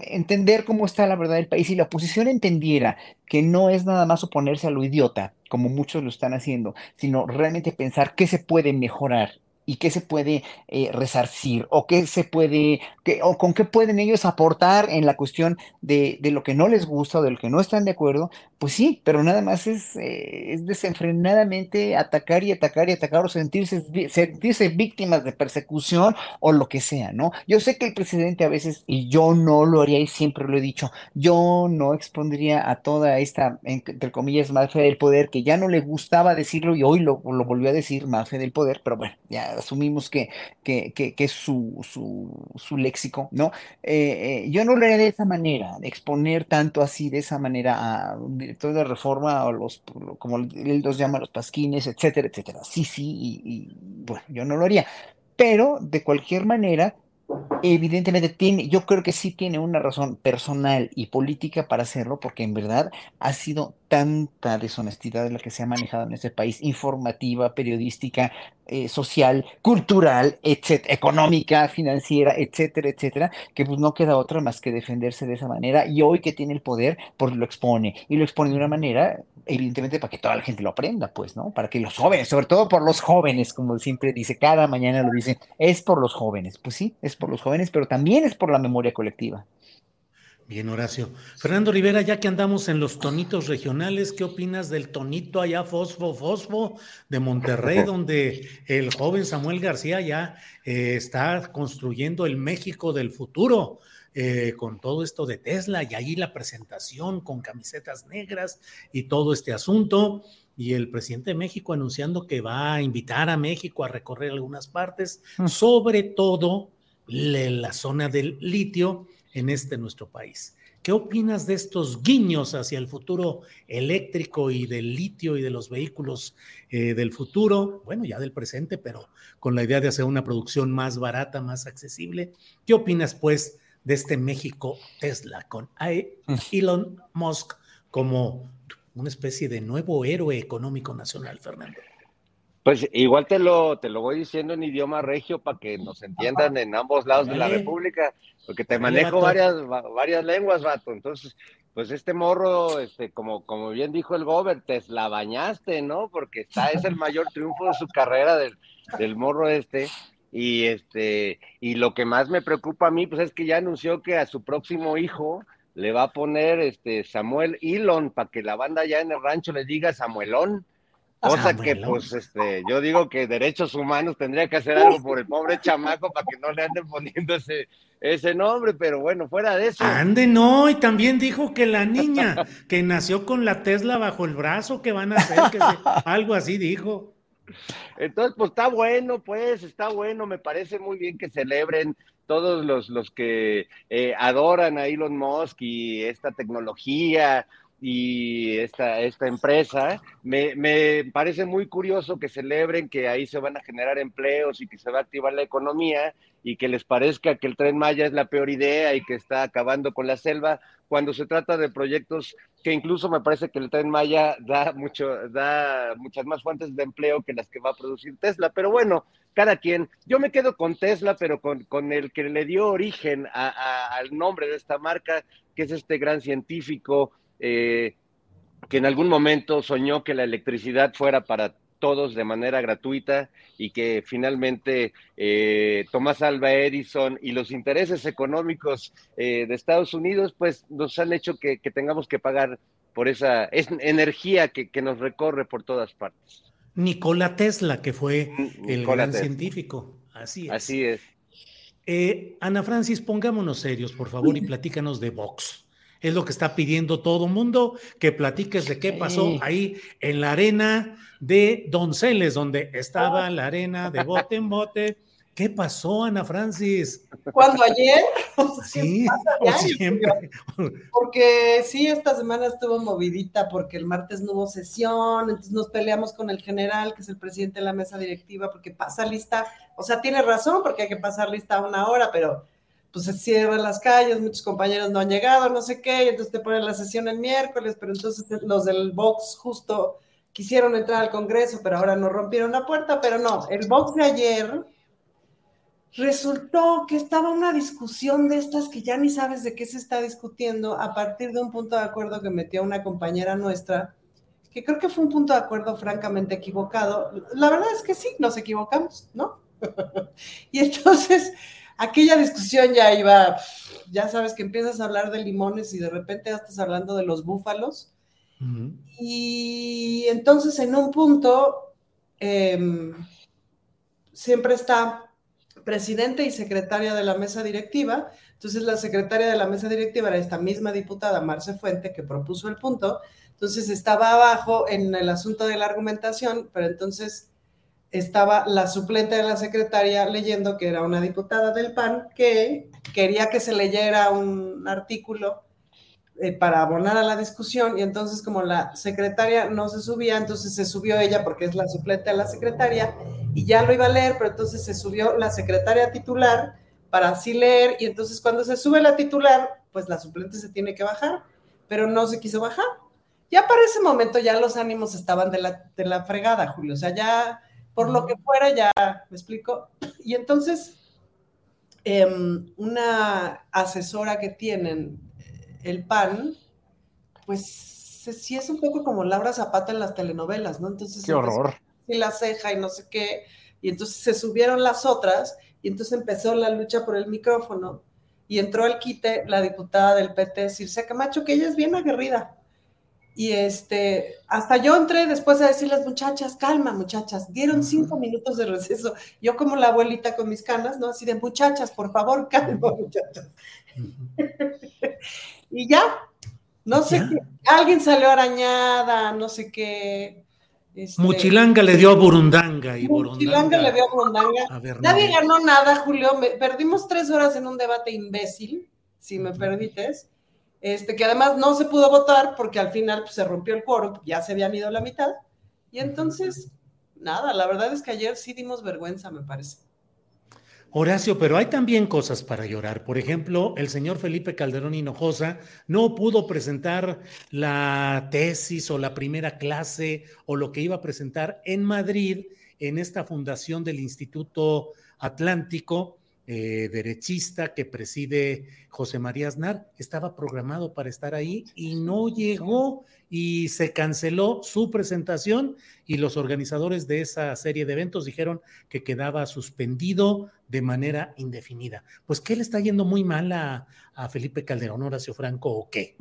entender cómo está la verdad del país. Si la oposición entendiera que no es nada más oponerse a lo idiota, como muchos lo están haciendo, sino realmente pensar qué se puede mejorar y qué se puede eh, resarcir o qué se puede, o con qué pueden ellos aportar en la cuestión de, de, lo que no les gusta o de lo que no están de acuerdo, pues sí, pero nada más es, eh, es desenfrenadamente atacar y atacar y atacar o sentirse, sentirse víctimas de persecución o lo que sea, ¿no? Yo sé que el presidente a veces, y yo no lo haría y siempre lo he dicho, yo no expondría a toda esta, entre comillas, mafia del poder, que ya no le gustaba decirlo y hoy lo, lo volvió a decir, mafia del poder, pero bueno, ya asumimos que, que, que, es su, su, su, léxico, ¿no? Eh, eh, yo no lo haré de esa manera, exponer tanto así, de esa manera a director de reforma, o los, como él los llama, los pasquines, etcétera, etcétera. Sí, sí, y, y bueno, yo no lo haría. Pero de cualquier manera, evidentemente tiene, yo creo que sí tiene una razón personal y política para hacerlo, porque en verdad ha sido tanta deshonestidad de la que se ha manejado en este país, informativa, periodística, eh, social, cultural, etcétera, económica, financiera, etcétera, etcétera, que pues no queda otra más que defenderse de esa manera y hoy que tiene el poder, pues lo expone y lo expone de una manera, evidentemente para que toda la gente lo aprenda, pues, ¿no? Para que los jóvenes, sobre todo por los jóvenes, como siempre dice, cada mañana lo dice, es por los jóvenes, pues sí, es por los jóvenes, pero también es por la memoria colectiva. Bien, Horacio. Fernando Rivera, ya que andamos en los tonitos regionales, ¿qué opinas del tonito allá Fosfo Fosfo de Monterrey, <laughs> donde el joven Samuel García ya eh, está construyendo el México del futuro? Eh, con todo esto de Tesla y ahí la presentación con camisetas negras y todo este asunto y el presidente de México anunciando que va a invitar a México a recorrer algunas partes, sobre todo la zona del litio en este nuestro país. ¿Qué opinas de estos guiños hacia el futuro eléctrico y del litio y de los vehículos eh, del futuro? Bueno, ya del presente, pero con la idea de hacer una producción más barata, más accesible. ¿Qué opinas, pues, de este México Tesla con mm. <laughs> Elon Musk como una especie de nuevo héroe económico nacional, Fernando? Pues igual te lo, te lo voy diciendo en idioma regio para que nos entiendan en ambos lados de la República, porque te manejo varias, varias lenguas, vato. Entonces, pues este morro, este, como, como bien dijo el Gober, te la bañaste, ¿no? Porque está, es el mayor triunfo de su carrera del, del morro este. Y este, y lo que más me preocupa a mí, pues es que ya anunció que a su próximo hijo le va a poner este Samuel Elon para que la banda ya en el rancho le diga Samuelón. Cosa que, pues, este, yo digo que derechos humanos tendría que hacer algo por el pobre chamaco para que no le anden poniendo ese, ese nombre, pero bueno, fuera de eso. Ande, no, y también dijo que la niña que nació con la Tesla bajo el brazo, que van a hacer, que <laughs> algo así dijo. Entonces, pues está bueno, pues, está bueno, me parece muy bien que celebren todos los, los que eh, adoran a Elon Musk y esta tecnología, y esta, esta empresa. Me, me, parece muy curioso que celebren que ahí se van a generar empleos y que se va a activar la economía y que les parezca que el tren Maya es la peor idea y que está acabando con la selva, cuando se trata de proyectos que incluso me parece que el tren Maya da, mucho, da muchas más fuentes de empleo que las que va a producir Tesla. Pero bueno, cada quien. Yo me quedo con Tesla, pero con, con el que le dio origen al nombre de esta marca, que es este gran científico eh, que en algún momento soñó que la electricidad fuera para todos de manera gratuita y que finalmente eh, Tomás Alba Edison y los intereses económicos eh, de Estados Unidos pues nos han hecho que, tengamos que pagar por esa energía que, nos recorre por todas partes. Nikola Tesla, que fue el gran científico. Así es. Así es. Ana Francis, pongámonos serios, por favor, y platícanos de Vox es lo que está pidiendo todo mundo, que platiques de qué pasó ahí en la arena de Donceles, donde estaba la arena de <laughs> bote en bote. ¿Qué pasó, Ana Francis? ¿Cuándo ayer? <laughs> sí, <laughs> o siempre. Porque sí, esta semana estuvo movidita porque el martes no hubo sesión, entonces nos peleamos con el general, que es el presidente de la mesa directiva, porque pasa lista, o sea, tiene razón porque hay que pasar lista a una hora, pero pues se cierran las calles, muchos compañeros no han llegado, no sé qué, y entonces te ponen la sesión el miércoles, pero entonces los del Vox justo quisieron entrar al Congreso, pero ahora no rompieron la puerta, pero no, el Vox de ayer resultó que estaba una discusión de estas que ya ni sabes de qué se está discutiendo a partir de un punto de acuerdo que metió una compañera nuestra, que creo que fue un punto de acuerdo francamente equivocado. La verdad es que sí, nos equivocamos, ¿no? <laughs> y entonces aquella discusión ya iba, ya sabes que empiezas a hablar de limones y de repente ya estás hablando de los búfalos. Y entonces en un punto em, siempre está presidente y secretaria de la mesa directiva. Entonces la secretaria de la mesa directiva era esta misma diputada, Marce Fuente, que propuso el punto. Entonces estaba abajo en el asunto de la argumentación, pero entonces estaba la suplente de la secretaria leyendo, que era una diputada del PAN, que quería que se leyera un artículo eh, para abonar a la discusión y entonces como la secretaria no se subía, entonces se subió ella porque es la suplente de la secretaria y ya lo iba a leer, pero entonces se subió la secretaria titular para así leer y entonces cuando se sube la titular, pues la suplente se tiene que bajar, pero no se quiso bajar. Ya para ese momento ya los ánimos estaban de la, de la fregada, Julio, o sea, ya por lo que fuera, ya me explico. Y entonces, em, una asesora que tienen, el PAN, pues sí es un poco como Laura Zapata en las telenovelas, ¿no? Entonces, qué horror. Y la ceja y no sé qué. Y entonces se subieron las otras y entonces empezó la lucha por el micrófono. y entró al quite la diputada del PT, Circe Camacho, que ella es bien aguerrida. Y este, hasta yo entré después a decirles, muchachas, calma, muchachas, dieron cinco minutos de receso. Yo como la abuelita con mis canas, ¿no? Así de, muchachas, por favor, <laughs> calma, muchachas. <laughs> y ya, no sé qué, alguien salió arañada, no sé qué. Este, Muchilanga le dio a Burundanga y Muchilanga le dio a Burundanga. Nadie ganó nada, Julio. perdimos tres horas en un debate imbécil, si me permites. Este, que además no se pudo votar porque al final pues, se rompió el quórum, ya se habían ido la mitad. Y entonces, nada, la verdad es que ayer sí dimos vergüenza, me parece. Horacio, pero hay también cosas para llorar. Por ejemplo, el señor Felipe Calderón Hinojosa no pudo presentar la tesis o la primera clase o lo que iba a presentar en Madrid en esta fundación del Instituto Atlántico eh, derechista que preside José María Aznar, estaba programado para estar ahí y no llegó y se canceló su presentación y los organizadores de esa serie de eventos dijeron que quedaba suspendido de manera indefinida. Pues, ¿qué le está yendo muy mal a, Felipe Calderón, Horacio Franco o qué?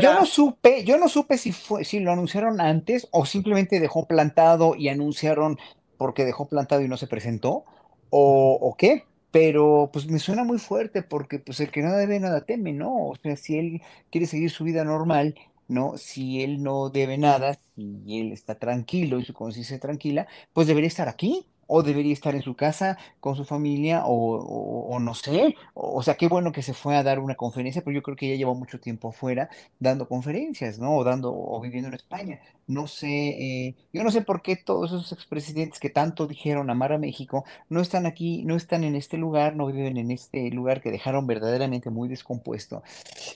Yo no supe, yo no supe si fue, si lo anunciaron antes o simplemente dejó plantado y anunciaron porque dejó plantado y no se presentó, o, o qué, pero pues me suena muy fuerte porque pues el que nada debe nada teme, ¿no? O sea, si él quiere seguir su vida normal, ¿no? Si él no debe nada, si él está tranquilo y su conciencia tranquila, pues debería estar aquí, o debería estar en su casa con su familia o, no sé, o, sea, qué bueno que se fue a dar una conferencia, pero yo creo que ya lleva mucho tiempo afuera dando conferencias, ¿no? O dando o viviendo en España. No sé, eh, yo no sé por qué todos esos expresidentes que tanto dijeron amar a México no están aquí, no están en este lugar, no viven en este lugar que dejaron verdaderamente muy descompuesto.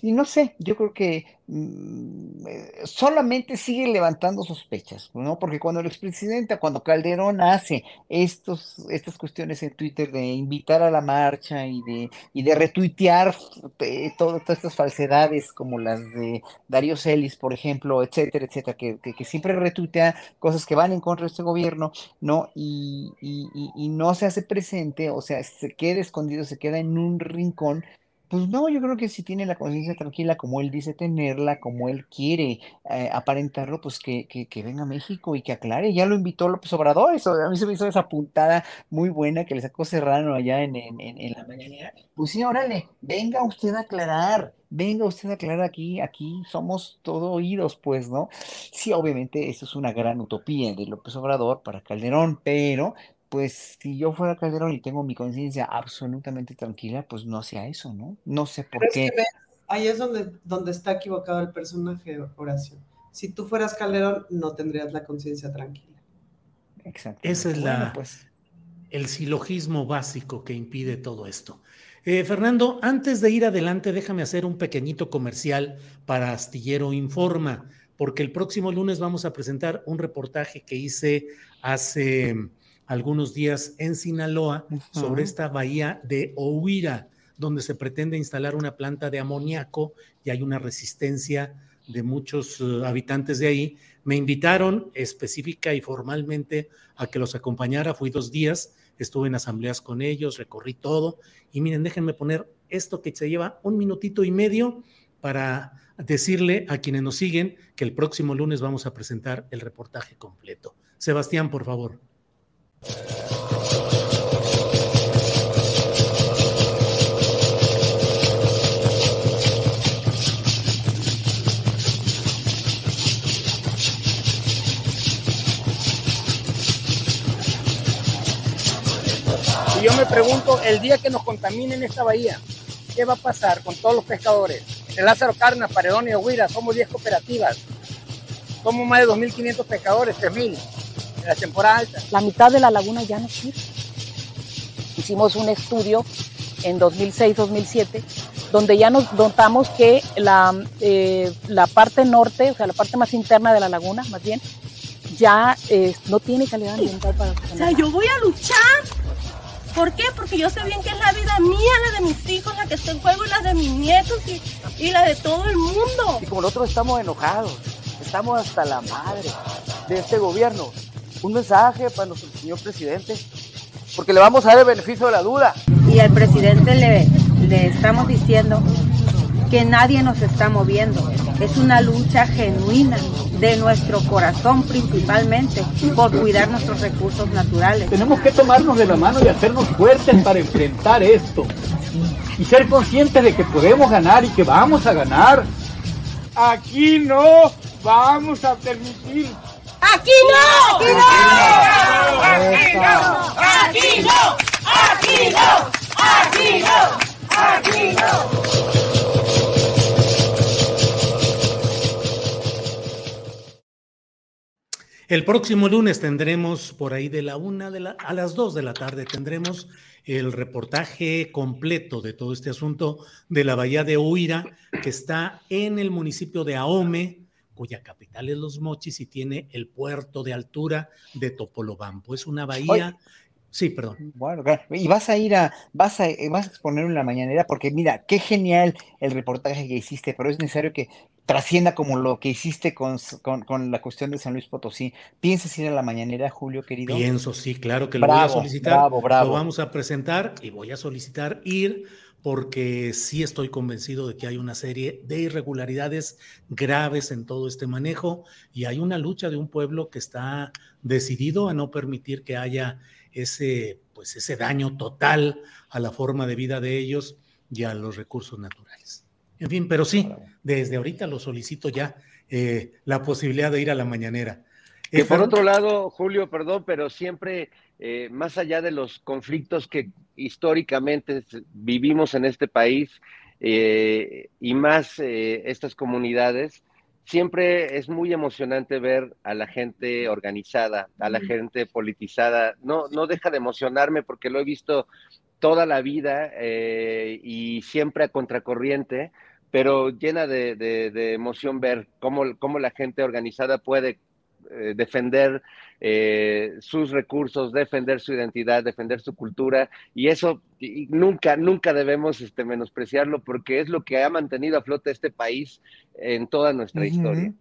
Y no sé, yo creo que mm, eh, solamente sigue levantando sospechas, ¿no? Porque cuando el expresidente, cuando Calderón hace estos, estas cuestiones en Twitter de invitar a la marcha y de, y de retuitear eh, todas estas falsedades como las de Darío Celis, por ejemplo, etcétera, etcétera, que, que, siempre retuitea cosas que van en contra de este gobierno, ¿no? Y, y, y no se hace presente, o sea, se queda escondido, se queda en un rincón pues no, yo creo que si tiene la conciencia tranquila, como él dice tenerla, como él quiere eh, aparentarlo, pues que, que, venga a México y que aclare. Ya lo invitó López Obrador, eso, a mí se me hizo esa puntada muy buena que le sacó Serrano allá en, en, en la mañanera. Pues sí, órale, venga usted a aclarar, venga usted a aclarar aquí, aquí somos todo oídos, pues, ¿no? Sí, obviamente eso es una gran utopía de López Obrador para Calderón, pero pues si yo fuera Calderón y tengo mi conciencia absolutamente tranquila, pues no hacía eso, ¿no? No sé por qué. ahí es donde, donde está equivocado el personaje, Horacio. Si tú fueras Calderón, no tendrías la conciencia tranquila. Exacto. Ese es la, pues. el silogismo básico que impide todo esto. Eh, Fernando, antes de ir adelante, déjame hacer un pequeñito comercial para Astillero Informa, porque el próximo lunes vamos a presentar un reportaje que hice hace algunos días en Sinaloa sobre esta bahía de Ohuira, donde se pretende instalar una planta de amoníaco y hay una resistencia de muchos eh, habitantes de ahí. Me invitaron específica y formalmente a que los acompañara. Fui dos días, estuve en asambleas con ellos, recorrí todo. Y miren, déjenme poner esto que se lleva un minutito y medio para decirle a quienes nos siguen que el próximo lunes vamos a presentar el reportaje completo. Sebastián, por favor. Yo me pregunto, el día que nos contaminen esta bahía, ¿qué va a pasar con todos los pescadores? En Lázaro Carna, Paredón y Huira somos 10 cooperativas. Somos más de 2.500 pescadores, 3.000 la temporada alta. La mitad de la laguna ya no sirve. Hicimos un estudio en 2006-2007 donde ya nos notamos que la, eh, la parte norte, o sea, la parte más interna de la laguna, más bien, ya eh, no tiene calidad ambiental para O sea, yo voy a luchar. ¿Por qué? Porque yo sé bien que es la vida mía, la de mis hijos, la que está en juego y la de mis nietos y, y la de todo el mundo. Y como nosotros estamos enojados, estamos hasta la madre de este gobierno, un mensaje para nuestro señor presidente, porque le vamos a dar el beneficio de la duda. Y al presidente le, le estamos diciendo que nadie nos está moviendo. Es una lucha genuina de nuestro corazón principalmente por cuidar nuestros recursos naturales. Tenemos que tomarnos de la mano y hacernos fuertes para enfrentar esto. Y ser conscientes de que podemos ganar y que vamos a ganar. Aquí no vamos a permitir. ¡Aquí no! ¡Aquí no! ¡Aquí no! ¡Aquí no! ¡Aquí no! ¡Aquí no! ¡Aquí no! El próximo lunes tendremos por ahí de la una de la, a las dos de la tarde tendremos el reportaje completo de todo este asunto de la bahía de Huira, que está en el municipio de Ahome, cuya capital es Los Mochis y tiene el puerto de altura de Topolobampo. Es una bahía. Sí, perdón. Bueno, y vas a ir a, vas a, vas a exponer en la mañanera, porque mira, qué genial el reportaje que hiciste, pero es necesario que trascienda como lo que hiciste con, con, con la cuestión de San Luis Potosí. ¿Piensas ir a la mañanera, Julio, querido? Pienso, sí, claro que lo voy a Bravo, solicitar. bravo, bravo. Lo vamos a presentar y voy a solicitar ir porque sí estoy convencido de que hay una serie de irregularidades graves en todo este manejo y hay una lucha de un pueblo que está decidido a no permitir que haya ese, pues ese daño total a la forma de vida de ellos y a los recursos naturales. En fin, pero sí, desde ahorita lo solicito ya eh, la posibilidad de ir a la mañanera. Que por otro lado, Julio, perdón, pero siempre, eh, más allá de los conflictos que históricamente vivimos en este país eh, y más eh, estas comunidades, siempre es muy emocionante ver a la gente organizada, a la gente politizada. No, no deja de emocionarme porque lo he visto toda la vida eh, y siempre a contracorriente, pero llena de, de- de emoción ver cómo, cómo la gente organizada puede eh, defender eh, sus recursos, defender su identidad, defender su cultura, y eso y- nunca, nunca debemos este, menospreciarlo porque es lo que ha mantenido a flote este país en toda nuestra historia.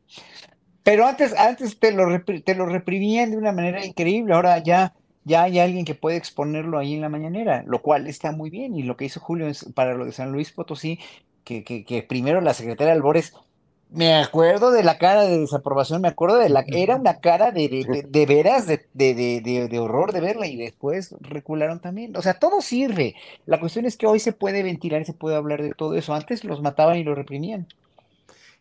Pero antes, antes te lo, te lo reprimían de una manera increíble, ahora ya, ya hay alguien que puede exponerlo ahí en la mañanera, lo cual está muy bien. Y lo que hizo Julio es- para lo de San Luis Potosí, que, que, que primero la secretaria Albores, me acuerdo de la cara de desaprobación, me acuerdo de la, era una cara de, de, de- de veras, de, de, de, de- de horror de verla, y después recularon también. O sea, todo sirve. La cuestión es que hoy se puede ventilar y se puede hablar de todo eso. Antes los mataban y los reprimían.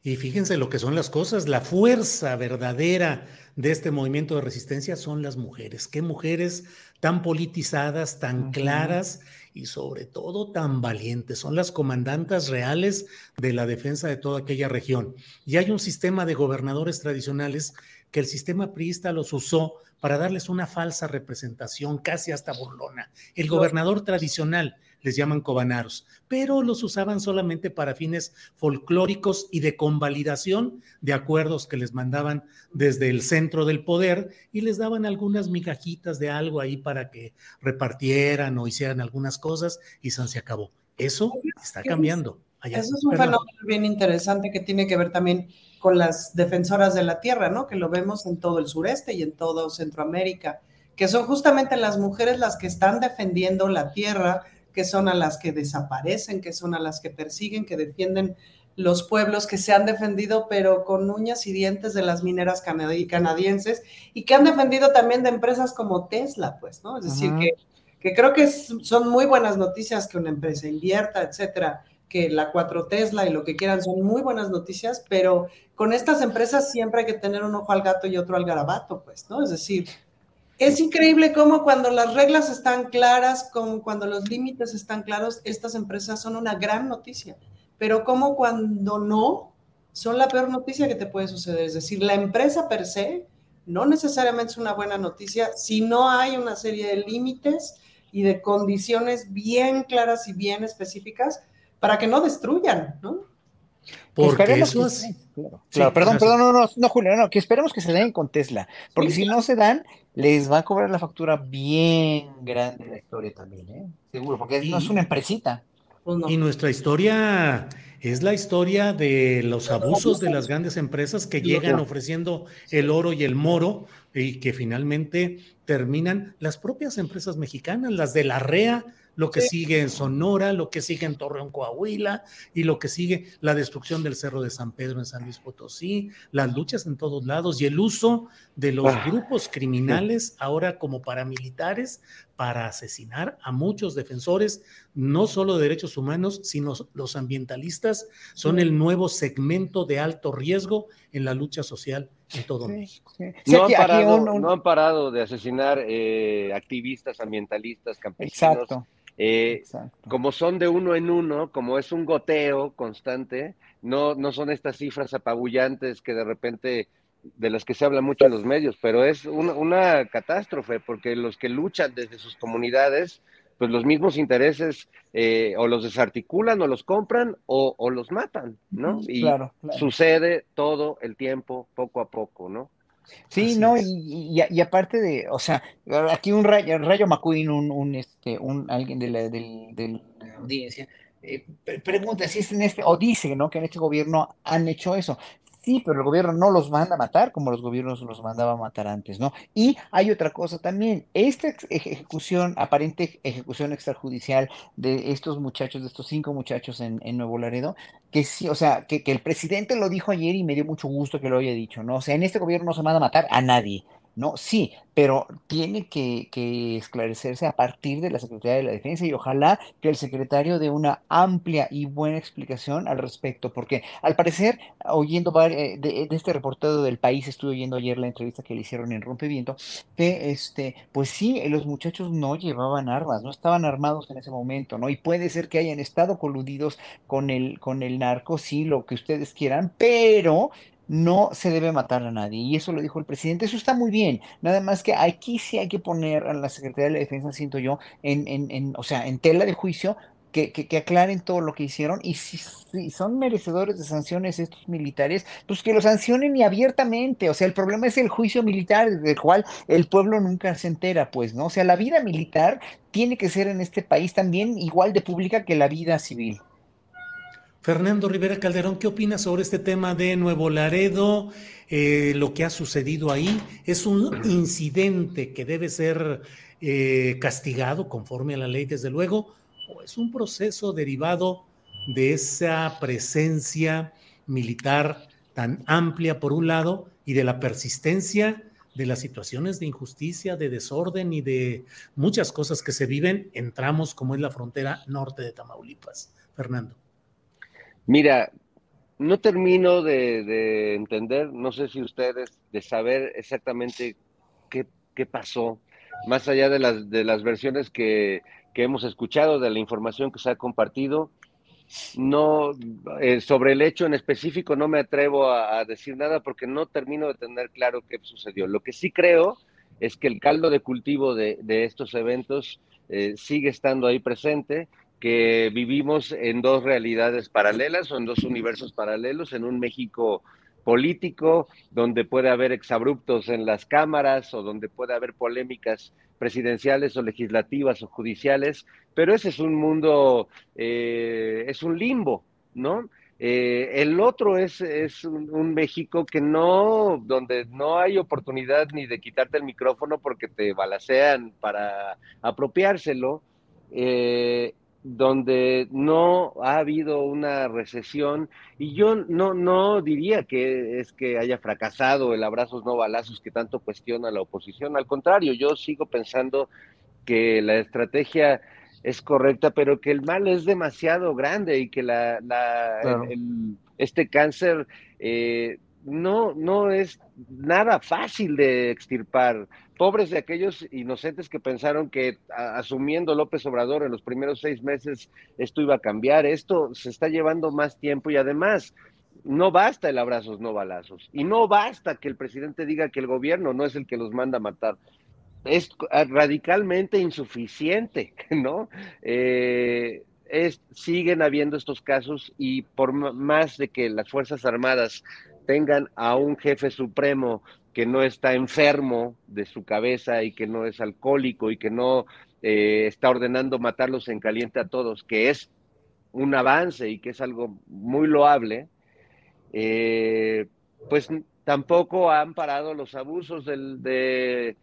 Y fíjense lo que son las cosas, la fuerza verdadera de este movimiento de resistencia son las mujeres. Qué mujeres tan politizadas, tan claras y sobre todo tan valientes. Son las comandantas reales de la defensa de toda aquella región. Y hay un sistema de gobernadores tradicionales que el sistema priista los usó para darles una falsa representación, casi hasta burlona. El gobernador tradicional les llaman cobanaros, pero los usaban solamente para fines folclóricos y de convalidación de acuerdos que les mandaban desde el centro del poder y les daban algunas migajitas de algo ahí para que repartieran o hicieran algunas cosas y se acabó. Eso está cambiando. Allá. Eso es un Perdón. fenómeno bien interesante que tiene que ver también con las defensoras de la tierra, ¿no? Que lo vemos en todo el sureste y en todo Centroamérica, que son justamente las mujeres las que están defendiendo la tierra, que son a las que desaparecen, que son a las que persiguen, que defienden los pueblos que se han defendido, pero con uñas y dientes de las mineras canadi- canadienses y que han defendido también de empresas como Tesla, pues, ¿no? Es decir, que que creo que son muy buenas noticias que una empresa invierta, etcétera, que la 4 Tesla y lo que quieran son muy buenas noticias, pero con estas empresas siempre hay que tener un ojo al gato y otro al garabato, pues, ¿no? Es decir, es increíble cómo cuando las reglas están claras, como cuando los límites están claros, estas empresas son una gran noticia, pero como cuando no, son la peor noticia que te puede suceder. Es decir, la empresa per se no necesariamente es una buena noticia si no hay una serie de límites y de condiciones bien claras y bien específicas para que no destruyan, ¿no? Porque Esperemos eso que es- claro, Sí, claro, perdón, perdón, no, no, no, Julio, no, que esperemos que se den con Tesla, porque Sí, si no se dan, les va a cobrar la factura bien grande la historia también, ¿eh? Seguro, porque no es una empresita. Pues no. Y nuestra historia es la historia de los abusos de las grandes empresas que llegan ofreciendo el oro y el moro y que finalmente terminan las propias empresas mexicanas, las de la REA, lo que sigue en Sonora, lo que sigue en Torreón, Coahuila, y lo que sigue la destrucción del Cerro de San Pedro en San Luis Potosí, las luchas en todos lados y el uso de los Ah. grupos criminales ahora como paramilitares para asesinar a muchos defensores, no solo de derechos humanos, sino los ambientalistas, son el nuevo segmento de alto riesgo en la lucha social en todo México. No han, parado, no han parado de asesinar eh, activistas, ambientalistas, campesinos. Exacto. Eh, como son de uno en uno, como es un goteo constante, no, no son estas cifras apabullantes que de repente, de las que se habla mucho en los medios, pero es una, una catástrofe, porque los que luchan desde sus comunidades, pues los mismos intereses eh, o los desarticulan o los compran o, o los matan, ¿no? Y Claro, claro. sucede todo el tiempo, poco a poco, ¿no? Sí, Así no, y, y- y aparte de, o sea, aquí un Rayo, Rayo McQueen, un, un, este, un, alguien de la, de la audiencia, eh, pre- pregunta si es en este, o dice, ¿no? Que en este gobierno han hecho eso. Sí, pero el gobierno no los manda a matar como los gobiernos los mandaba a matar antes, ¿no? Y hay otra cosa también, esta ejecución, aparente ejecución extrajudicial de estos muchachos, de estos cinco muchachos en, en Nuevo Laredo, que sí, o sea, que, que el presidente lo dijo ayer y me dio mucho gusto que lo haya dicho, ¿no? O sea, en este gobierno no se manda a matar a nadie, ¿no? Sí, pero tiene que, esclarecerse a partir de la Secretaría de la Defensa y ojalá que el secretario dé una amplia y buena explicación al respecto, porque al parecer, oyendo eh, de, este reportero del país, estuve oyendo ayer la entrevista que le hicieron en Rompeviento, que este, pues sí, los muchachos no llevaban armas, no estaban armados en ese momento, ¿no? Y puede ser que hayan estado coludidos con el, con el narco, sí, lo que ustedes quieran, pero no se debe matar a nadie. Y eso lo dijo el presidente. Eso está muy bien. Nada más que aquí sí hay que poner a la Secretaría de la Defensa, siento yo, en, en, en, o sea, en tela de juicio. Que, que, que aclaren todo lo que hicieron y si, si son merecedores de sanciones estos militares, pues que los sancionen y abiertamente. O sea, el problema es el juicio militar, del cual el pueblo nunca se entera, pues, ¿no? O sea, la vida militar tiene que ser en este país también igual de pública que la vida civil. Fernando Rivera Calderón, ¿qué opinas sobre este tema de Nuevo Laredo? Eh, lo que ha sucedido ahí es un incidente que debe ser eh, castigado conforme a la ley, desde luego, o es un proceso derivado de esa presencia militar tan amplia por un lado y de la persistencia de las situaciones de injusticia, de desorden y de muchas cosas que se viven en tramos como es la frontera norte de Tamaulipas. Fernando. Mira, no termino de, de entender, no sé si ustedes, de saber exactamente qué, qué pasó, más allá de las, de las versiones que, que hemos escuchado, de la información que se ha compartido. No, eh, sobre el hecho en específico no me atrevo a, a decir nada porque no termino de tener claro qué sucedió. Lo que sí creo es que el caldo de cultivo de, de estos eventos eh, sigue estando ahí presente, que vivimos en dos realidades paralelas o en dos universos paralelos, en un México político, donde puede haber exabruptos en las cámaras o donde puede haber polémicas presidenciales o legislativas o judiciales, pero ese es un mundo, eh, es un limbo, ¿no? Eh, el otro es, es un, México que no, donde no hay oportunidad ni de quitarte el micrófono porque te balacean para apropiárselo, eh, donde no ha habido una recesión y yo no, no diría que es que haya fracasado el abrazos no balazos que tanto cuestiona la oposición, al contrario, yo sigo pensando que la estrategia es correcta, pero que el mal es demasiado grande y que la, la Claro. el- el- este cáncer eh, no, no es nada fácil de extirpar. Pobres de aquellos inocentes que pensaron que asumiendo López Obrador en los primeros seis meses esto iba a cambiar. Esto se está llevando más tiempo y además no basta el abrazos, no balazos. Y no basta que el presidente diga que el gobierno no es el que los manda a matar es radicalmente insuficiente, <laughs> ¿no? Eh, es, siguen habiendo estos casos y por más de que las Fuerzas Armadas tengan a un jefe supremo que no está enfermo de su cabeza y que no es alcohólico y que no eh, está ordenando matarlos en caliente a todos, que es un avance y que es algo muy loable, eh, pues tampoco han parado los abusos de,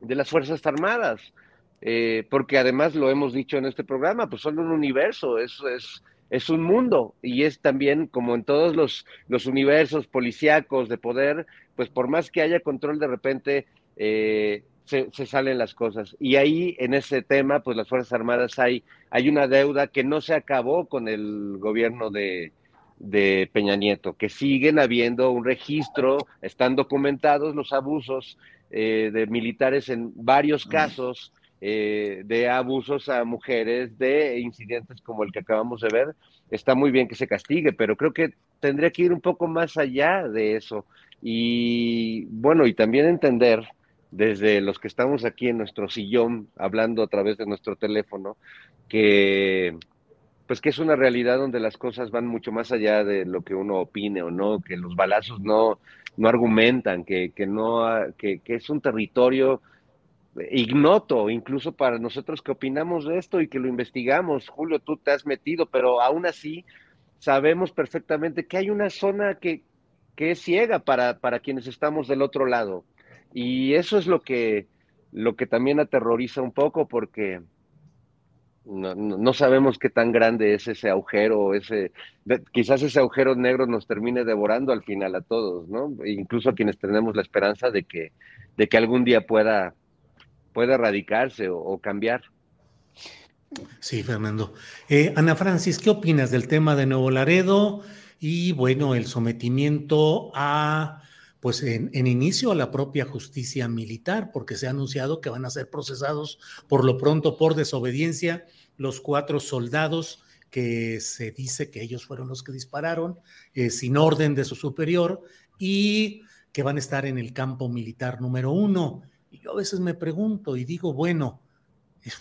de las Fuerzas Armadas, eh, porque además lo hemos dicho en este programa, pues son un universo, es, es, es un mundo y es también como en todos los, los universos policíacos de poder, pues por más que haya control de repente eh, se, salen las cosas. Y ahí en ese tema, pues las Fuerzas Armadas hay, hay una deuda que no se acabó con el gobierno de, de Peña Nieto, que siguen habiendo un registro, están documentados los abusos eh, de militares en varios casos eh, de abusos a mujeres, de incidentes como el que acabamos de ver. Está muy bien que se castigue, pero creo que tendría que ir un poco más allá de eso. Y bueno, y también entender desde los que estamos aquí en nuestro sillón hablando a través de nuestro teléfono, que pues que es una realidad donde las cosas van mucho más allá de lo que uno opine o no, que los balazos no, no argumentan, que, que no, que, que, es un territorio ignoto, incluso para nosotros que opinamos de esto y que lo investigamos. Julio, tú te has metido, pero aún así sabemos perfectamente que hay una zona que, que es ciega para, para quienes estamos del otro lado y eso es lo que, lo que también aterroriza un poco porque no, no, sabemos qué tan grande es ese agujero, ese, quizás ese agujero negro nos termine devorando al final a todos, ¿no? incluso a quienes tenemos la esperanza de que, de que algún día pueda, pueda erradicarse o, cambiar. Sí, Fernando. Eh, Ana Francis, ¿qué opinas del tema de Nuevo Laredo y, bueno, el sometimiento a pues en, inicio a la propia justicia militar, porque se ha anunciado que van a ser procesados por lo pronto por desobediencia los cuatro soldados que se dice que ellos fueron los que dispararon eh, sin orden de su superior y que van a estar en el campo militar número uno. Y yo a veces me pregunto y digo, bueno,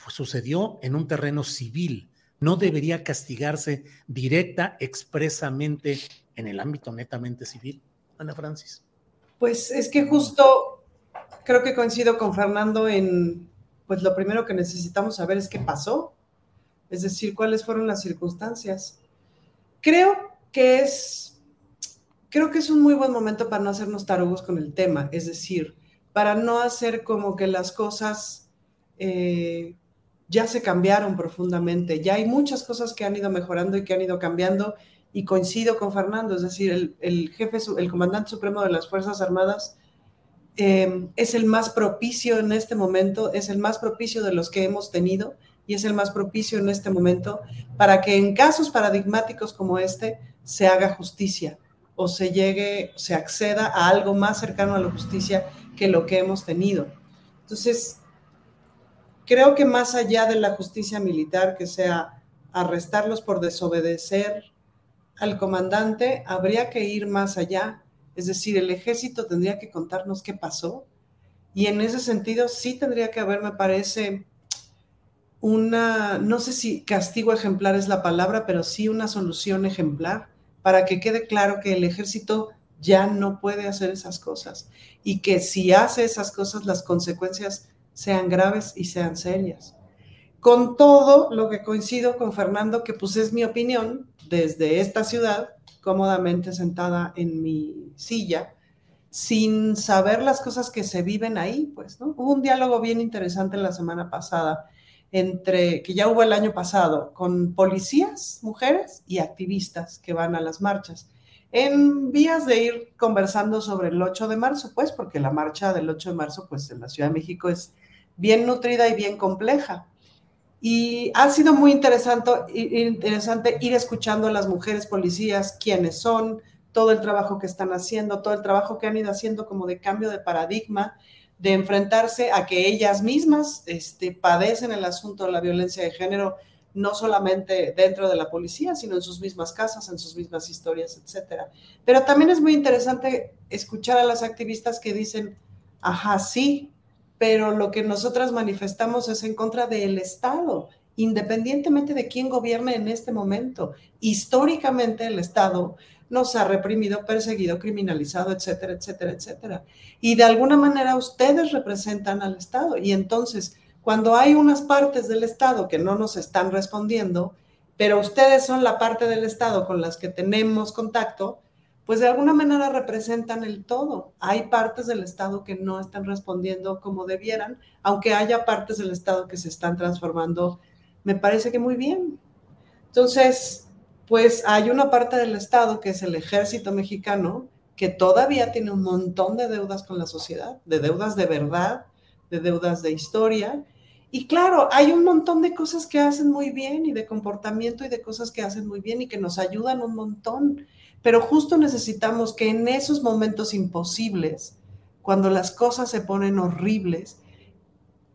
sucedió en un terreno civil, no debería castigarse directa, expresamente en el ámbito netamente civil. Ana Francis. Pues es que justo creo que coincido con Fernando en, pues lo primero que necesitamos saber es qué pasó, es decir, cuáles fueron las circunstancias. Creo que es, creo que es un muy buen momento para no hacernos tarugos con el tema, es decir, para no hacer como que las cosas eh, ya se cambiaron profundamente, ya hay muchas cosas que han ido mejorando y que han ido cambiando y coincido con Fernando, es decir, el, jefe, el comandante supremo de las Fuerzas Armadas eh, es el más propicio en este momento, es el más propicio de los que hemos tenido y es el más propicio en este momento para que en casos paradigmáticos como este se haga justicia o se llegue, se acceda a algo más cercano a la justicia que lo que hemos tenido. Entonces, creo que más allá de la justicia militar, que sea arrestarlos por desobedecer al comandante, habría que ir más allá. Es decir, el ejército tendría que contarnos qué pasó. Y en ese sentido sí tendría que haber, me parece, una, no sé si castigo ejemplar es la palabra, pero sí una solución ejemplar para que quede claro que el ejército ya no puede hacer esas cosas y que si hace esas cosas las consecuencias sean graves y sean serias. Con todo lo que coincido con Fernando, que pues es mi opinión, desde esta ciudad, cómodamente sentada en mi silla, sin saber las cosas que se viven ahí, pues, ¿no? Hubo un diálogo bien interesante la semana pasada entre, que ya hubo el año pasado, con policías, mujeres y activistas que van a las marchas, en vías de ir conversando sobre el 8 de marzo, pues, porque la marcha del 8 de marzo, pues, en la Ciudad de México es bien nutrida y bien compleja. Y ha sido muy interesante, interesante ir escuchando a las mujeres policías, quiénes son, todo el trabajo que están haciendo, todo el trabajo que han ido haciendo como de cambio de paradigma, de enfrentarse a que ellas mismas este, padecen el asunto de la violencia de género, no solamente dentro de la policía, sino en sus mismas casas, en sus mismas historias, etc. Pero también es muy interesante escuchar a las activistas que dicen, ajá, sí, pero lo que nosotras manifestamos es en contra del Estado, independientemente de quién gobierne en este momento. Históricamente el Estado nos ha reprimido, perseguido, criminalizado, etcétera, etcétera, etcétera. Y de alguna manera ustedes representan al Estado. Y entonces, cuando hay unas partes del Estado que no nos están respondiendo, pero ustedes son la parte del Estado con las que tenemos contacto, pues de alguna manera representan el todo. Hay partes del Estado que no están respondiendo como debieran, aunque haya partes del Estado que se están transformando, me parece que muy bien. Entonces, pues hay una parte del Estado que es el ejército mexicano, que todavía tiene un montón de deudas con la sociedad, de deudas de verdad, de deudas de historia. Y claro, hay un montón de cosas que hacen muy bien y de comportamiento y de cosas que hacen muy bien y que nos ayudan un montón. Pero justo necesitamos que en esos momentos imposibles, cuando las cosas se ponen horribles,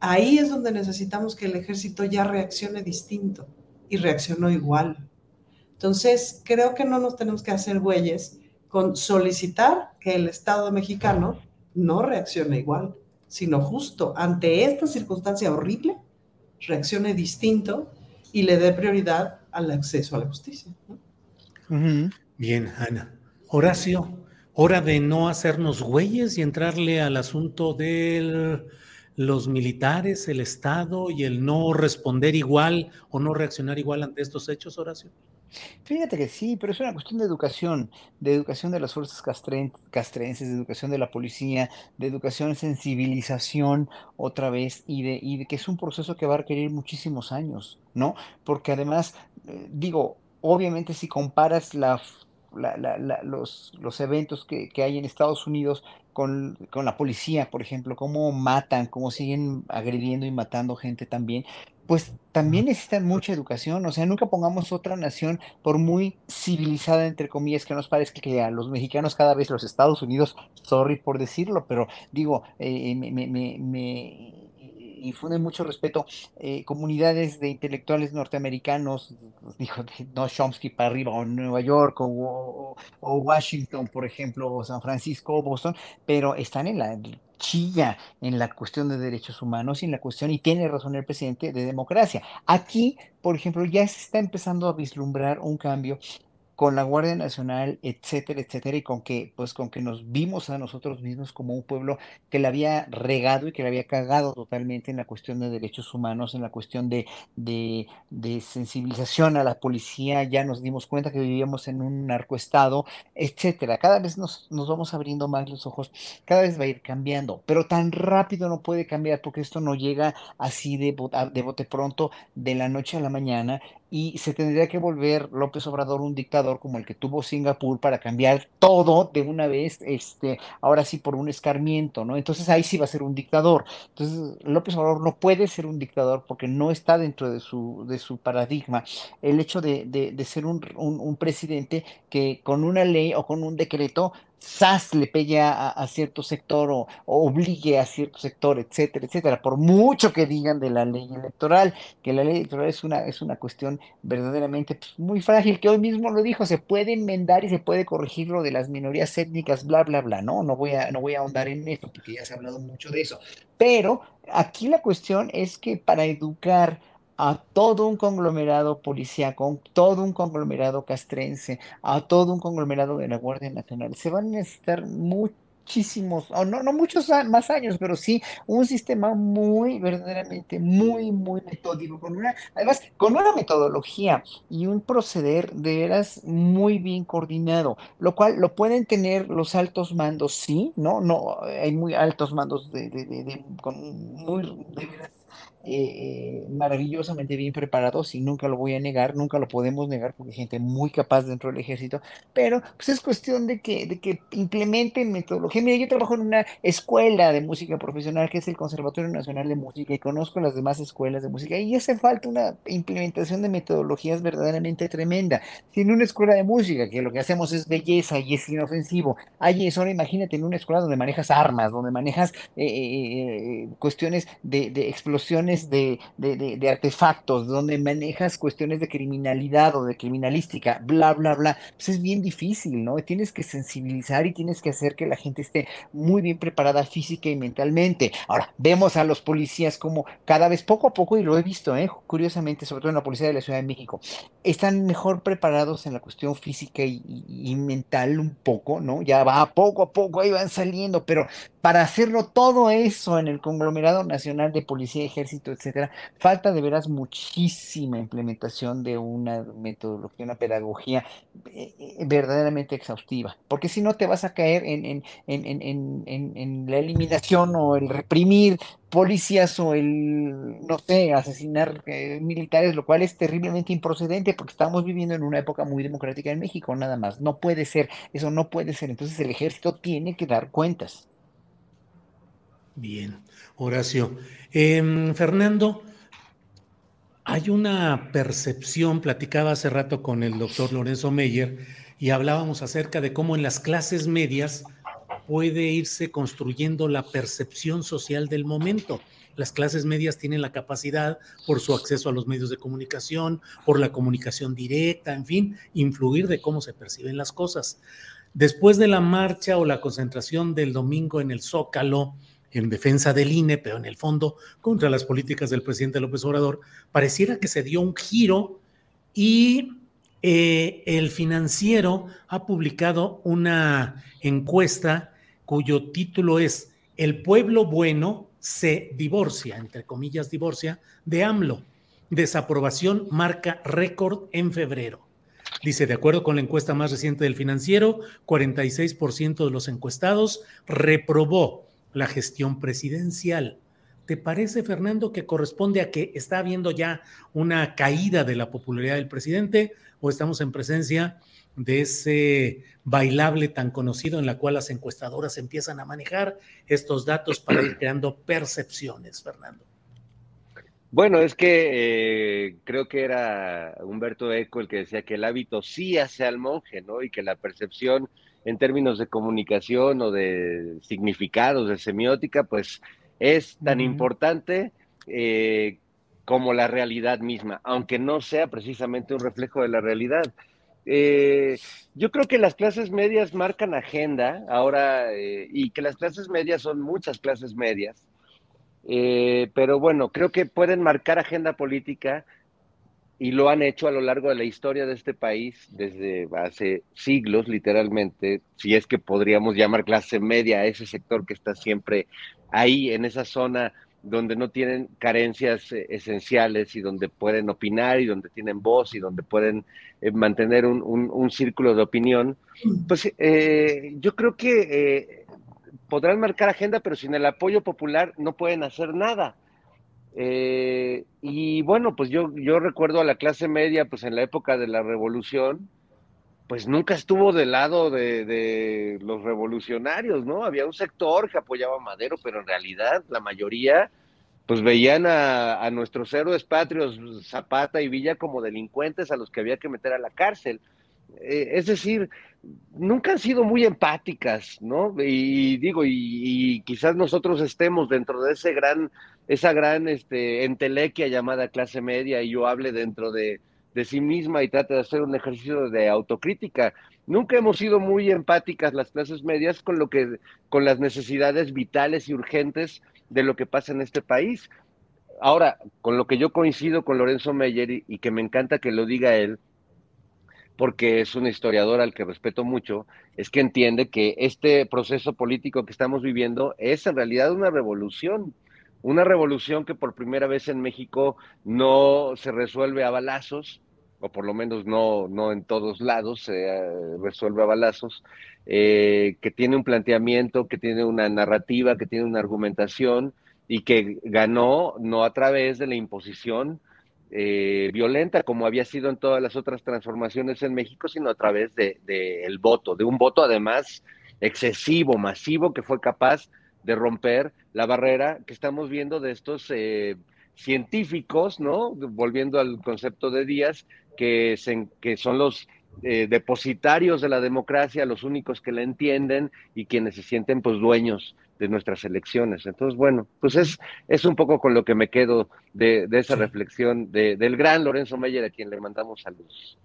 ahí es donde necesitamos que el ejército ya reaccione distinto y reaccionó igual. Entonces, creo que no nos tenemos que hacer güeyes con solicitar que el Estado mexicano no reaccione igual, sino justo ante esta circunstancia horrible, reaccione distinto y le dé prioridad al acceso a la justicia. Bien, Ana. Horacio, hora de no hacernos güeyes y entrarle al asunto de los militares, el Estado y el no responder igual o no reaccionar igual ante estos hechos, Horacio. Fíjate que sí, pero es una cuestión de educación, de educación de las fuerzas castrenses, de educación de la policía, de educación, sensibilización otra vez, y de, y de que es un proceso que va a requerir muchísimos años, ¿no? Porque además, eh, digo, obviamente si comparas la, los, los eventos que, que hay en Estados Unidos con, con, la policía, por ejemplo, cómo matan, cómo siguen agrediendo y matando gente también, pues también necesitan mucha educación, o sea, nunca pongamos otra nación, por muy civilizada, entre comillas, que nos parezca que a los mexicanos cada vez los Estados Unidos, sorry por decirlo, pero digo, eh, me, me, me, infunde mucho respeto, eh, comunidades de intelectuales norteamericanos, dijo, no Chomsky para arriba, o Nueva York, o, o, Washington, por ejemplo, o San Francisco, o Boston, pero están en la chilla en la cuestión de derechos humanos y en la cuestión, y tiene razón el presidente, de democracia. Aquí, por ejemplo, ya se está empezando a vislumbrar un cambio con la Guardia Nacional, etcétera, etcétera, y con que, pues, con que nos vimos a nosotros mismos como un pueblo que le había regado y que le había cagado totalmente en la cuestión de derechos humanos, en la cuestión de, de, de sensibilización a la policía, ya nos dimos cuenta que vivíamos en un narcoestado, etcétera. Cada vez nos, nos vamos abriendo más los ojos, cada vez va a ir cambiando, pero tan rápido no puede cambiar porque esto no llega así de, de bote pronto de la noche a la mañana y se tendría que volver López Obrador un dictador como el que tuvo Singapur para cambiar todo de una vez, este, ahora sí por un escarmiento, ¿no? Entonces ahí sí va a ser un dictador. Entonces López Obrador no puede ser un dictador porque no está dentro de su, de su paradigma. El hecho de, de, ser un, un presidente que con una ley o con un decreto SAS le pegue a, cierto sector o, obligue a cierto sector, etcétera, etcétera, por mucho que digan de la ley electoral, que la ley electoral es una, es una cuestión verdaderamente pues, muy frágil, que hoy mismo lo dijo, se puede enmendar y se puede corregir lo de las minorías étnicas, bla, bla, bla, no, no voy a, no voy a ahondar en esto, porque ya se ha hablado mucho de eso, pero aquí la cuestión es que para educar a todo un conglomerado policíaco, todo un conglomerado castrense, a todo un conglomerado de la Guardia Nacional. Se van a necesitar muchísimos, o no, no muchos más años, pero sí un sistema muy, verdaderamente, muy, muy metódico, con una, además, con una metodología y un proceder de veras muy bien coordinado, lo cual lo pueden tener los altos mandos, sí, ¿no? No, hay muy altos mandos de, de, de, con muy, de veras eh, maravillosamente bien preparados y nunca lo voy a negar, nunca lo podemos negar porque hay gente muy capaz dentro del ejército, pero pues es cuestión de que, de que implementen metodología. Mira, yo trabajo en una escuela de música profesional que es el Conservatorio Nacional de Música y conozco las demás escuelas de música y hace falta una implementación de metodologías verdaderamente tremenda. Si en una escuela de música que lo que hacemos es belleza y es inofensivo, hay eso, ahora imagínate en una escuela donde manejas armas, donde manejas eh, eh, cuestiones de, de explosiones de, artefactos, donde manejas cuestiones de criminalidad o de criminalística, bla, bla, bla, pues es bien difícil, ¿no? Tienes que sensibilizar y tienes que hacer que la gente esté muy bien preparada física y mentalmente. Ahora, vemos a los policías como cada vez poco a poco, y lo he visto, ¿eh? curiosamente, sobre todo en la policía de la Ciudad de México, están mejor preparados en la cuestión física y, y mental un poco, ¿no? Ya va poco a poco, ahí van saliendo, pero para hacerlo todo eso en el conglomerado nacional de policía ejército, éxito, etcétera. Falta de veras muchísima implementación de una metodología, una pedagogía eh, eh, verdaderamente exhaustiva, porque si no te vas a caer en, la eliminación o el reprimir policías o el, no sé, asesinar eh, militares, lo cual es terriblemente improcedente porque estamos viviendo en una época muy democrática en México, nada más. No puede ser, eso no puede ser. Entonces el ejército tiene que dar cuentas. Bien, Horacio. Em, Fernando, hay una percepción, platicaba hace rato con el doctor Lorenzo Meyer y hablábamos acerca de cómo en las clases medias puede irse construyendo la percepción social del momento. Las clases medias tienen la capacidad, por su acceso a los medios de comunicación, por la comunicación directa, en fin, influir de cómo se perciben las cosas. Después de la marcha o la concentración del domingo en el Zócalo, en defensa del INE, pero en el fondo contra las políticas del presidente López Obrador, pareciera que se dio un giro y eh, el financiero ha publicado una encuesta cuyo título es El pueblo bueno se divorcia, entre comillas divorcia, de AMLO. Desaprobación marca récord en febrero. Dice, de acuerdo con la encuesta más reciente del financiero, 46% de los encuestados reprobó la gestión presidencial. ¿Te parece, Fernando, que corresponde a que está habiendo ya una caída de la popularidad del presidente o estamos en presencia de ese bailable tan conocido en la cual las encuestadoras empiezan a manejar estos datos para ir creando percepciones, Fernando. Bueno, es que eh, creo que era Humberto Eco el que decía que el hábito sí hace al monje, ¿no? Y que la percepción en términos de comunicación o de significados, de semiótica, pues es tan importante eh, como la realidad misma, aunque no sea precisamente un reflejo de la realidad. Eh, yo creo que las clases medias marcan agenda ahora eh, y que las clases medias son muchas clases medias, pero bueno, creo que pueden marcar agenda política y lo han hecho a lo largo de la historia de este país desde hace siglos, literalmente, si es que podríamos llamar clase media a ese sector que está siempre ahí en esa zona donde no tienen carencias eh, esenciales y donde pueden opinar y donde tienen voz y donde pueden eh, mantener un, un, círculo de opinión, pues eh, yo creo que podrán marcar agenda, pero sin el apoyo popular no pueden hacer nada. Y bueno, pues yo, yo recuerdo a la clase media, pues en la época de la revolución, pues nunca estuvo del lado de, los revolucionarios, ¿no? Había un sector que apoyaba a Madero, pero en realidad la mayoría, pues veían a, nuestros héroes patrios, Zapata y Villa, como delincuentes a los que había que meter a la cárcel. Eh, es decir, nunca han sido muy empáticas, ¿no? Y digo, y, quizás nosotros estemos dentro de ese gran, esa gran este, entelequia llamada clase media, y yo hable dentro de de sí misma y trata de hacer un ejercicio de autocrítica. Nunca hemos sido muy empáticas las clases medias con lo que con las necesidades vitales y urgentes de lo que pasa en este país. Ahora, con lo que yo coincido con Lorenzo Meyer y, y que me encanta que lo diga él, porque es un historiador al que respeto mucho, es que entiende que este proceso político que estamos viviendo es en realidad una revolución una revolución que por primera vez en México no se resuelve a balazos, o por lo menos no, no en todos lados se eh, resuelve a balazos, eh, que tiene un planteamiento, que tiene una narrativa, que tiene una argumentación y que ganó no a través de la imposición eh, violenta como había sido en todas las otras transformaciones en México, sino a través del de, voto, de un voto además excesivo, masivo, que fue capaz de romper la barrera que estamos viendo de estos científicos, ¿no? Volviendo al concepto de Díaz, que, que son los eh, depositarios de la democracia, los únicos que la entienden y quienes se sienten pues dueños de nuestras elecciones. Entonces, bueno, pues es, es un poco con lo que me quedo de, esa reflexión de, del gran Lorenzo Meyer, a quien le mandamos saludos.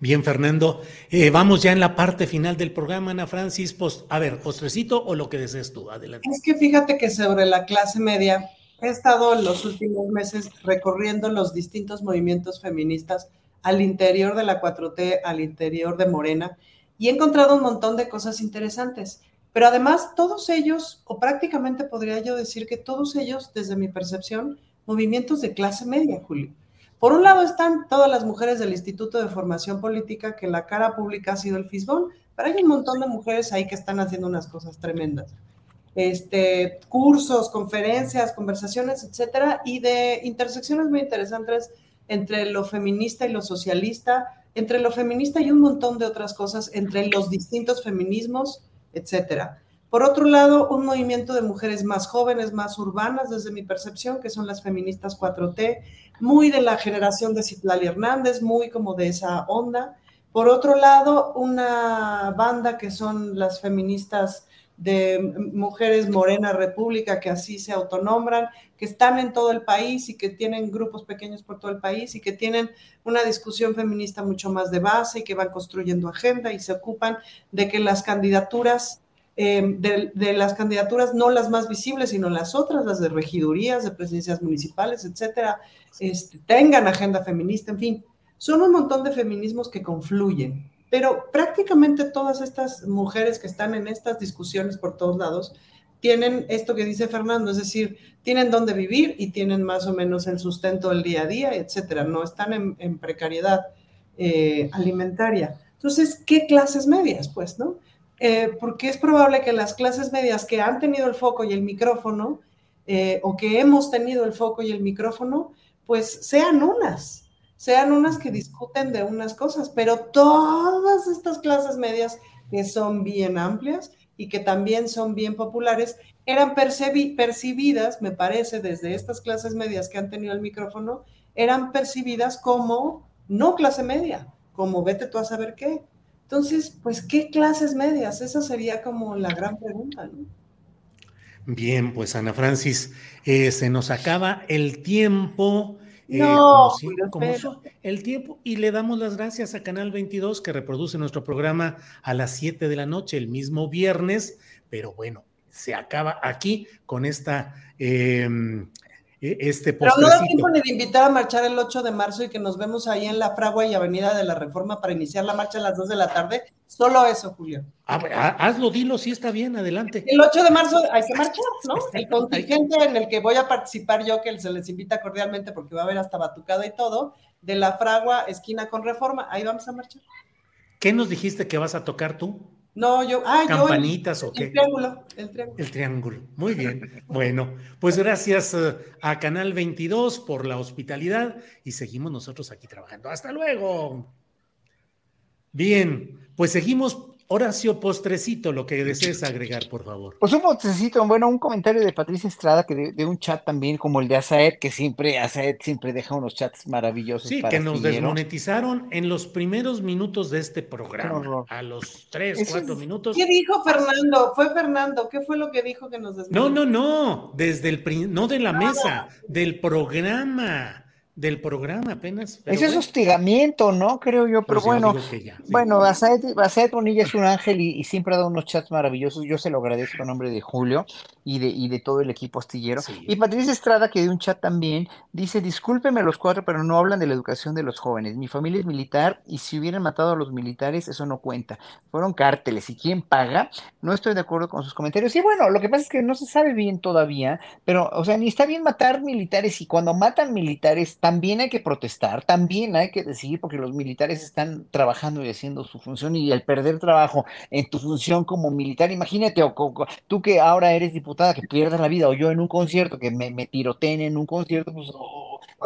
Bien, Fernando. Eh, vamos ya en la parte final del programa, Ana Francis. a ver, postrecito o lo que desees tú. Adelante. Es que fíjate que sobre la clase media, he estado los últimos meses recorriendo los distintos movimientos feministas al interior de la 4T, al interior de Morena, y he encontrado un montón de cosas interesantes. Pero además, todos ellos, o prácticamente podría yo decir que todos ellos, desde mi percepción, movimientos de clase media, Julio. Por un lado están todas las mujeres del Instituto de Formación Política, que la cara pública ha sido el FISBON, pero hay un montón de mujeres ahí que están haciendo unas cosas tremendas. Este, cursos, conferencias, conversaciones, etcétera, y de intersecciones muy interesantes entre lo feminista y lo socialista, entre lo feminista y un montón de otras cosas, entre los distintos feminismos, etcétera. Por otro lado, un movimiento de mujeres más jóvenes, más urbanas, desde mi percepción, que son las feministas 4T, muy de la generación de Citlali Hernández, muy como de esa onda. Por otro lado, una banda que son las feministas de mujeres Morena República, que así se autonombran, que están en todo el país y que tienen grupos pequeños por todo el país y que tienen una discusión feminista mucho más de base y que van construyendo agenda y se ocupan de que las candidaturas, eh, de, las candidaturas no las más visibles, sino las otras, las de regidurías, de presidencias municipales, etcétera, este, tengan agenda feminista, en fin, son un montón de feminismos que confluyen pero prácticamente todas estas mujeres que están en estas discusiones por todos lados tienen esto que dice Fernando, es decir, tienen dónde vivir y tienen más o menos el sustento del día a día, etcétera. No están en, precariedad eh, alimentaria. Entonces, ¿qué clases medias? Pues, ¿no? Eh, porque es probable que las clases medias que han tenido el foco y el micrófono, eh, o que hemos tenido el foco y el micrófono, pues sean unas, sean unas que discuten de unas cosas, pero todas estas clases medias que son bien amplias y que también son bien populares, eran percibidas, me parece, desde estas clases medias que han tenido el micrófono, eran percibidas como no clase media, como vete tú a saber qué. Entonces, pues, ¿qué clases medias? Esa sería como la gran pregunta, ¿no? Bien, pues Ana Francis, eh, se nos acaba el tiempo. Eh, no, como, el tiempo y le damos las gracias a Canal 22 que reproduce nuestro programa a las 7 de la noche el mismo viernes, pero bueno, se acaba aquí con esta em, e, este Pero no da tiempo ni de invitar a marchar el 8 de marzo y que nos vemos ahí en la Fragua y Avenida de la Reforma para iniciar la marcha a las 2 de la tarde. Solo eso, Julio. Hazlo, dilo, sí está bien, adelante. El 8 de marzo hay que marchar, ¿no? El contingente en el que voy a participar yo, que se les invita cordialmente porque va a haber hasta batucada y todo, de la Fragua, esquina con Reforma, ahí vamos a marchar. ¿Qué nos dijiste que vas a tocar tú? No, yo. Ah, ¿Campanitas o qué? El triángulo, el triángulo. El triángulo. Muy bien. Bueno, pues gracias eh, a Canal 22 por la hospitalidad y seguimos nosotros aquí trabajando. Hasta luego. Bien, pues seguimos Horacio, postrecito, lo que desees agregar, por favor. Pues un postrecito, bueno, un comentario de Patricia Estrada, que de, un chat también como el de Asaed, que siempre, Asaed siempre deja unos chats maravillosos. Sí, que nos desmonetizaron en los primeros minutos de este programa. A los tres, cuatro minutos. ¿Qué dijo Fernando? Fue Fernando, ¿qué fue lo que dijo que nos desmonetizaron? No, no, no, desde el, no de la mesa, del programa del programa apenas. Ese es hostigamiento, ¿no? Creo yo, pero pues bueno. Bueno, Basaed Bonilla es un ángel y, siempre ha dado unos chats maravillosos. Yo se lo agradezco en nombre de Julio y de, y de todo el equipo astillero. Y Patricia Estrada, que dio un chat también, dice: Discúlpeme los cuatro, pero no hablan de la educación de los jóvenes. Mi familia es militar y si hubieran matado a los militares, eso no cuenta. Fueron cárteles. ¿Y quién paga? No estoy de acuerdo con sus comentarios. Y bueno, lo que pasa es que no se sabe bien todavía, pero, o sea, ni está bien matar militares y cuando matan militares también hay que protestar, también hay que decidir, porque los militares están trabajando y haciendo su función y al perder trabajo en tu función como militar, imagínate, o, tú que ahora eres diputada, que pierdas la vida, o yo en un concierto, que me, me tiroteen en un concierto, pues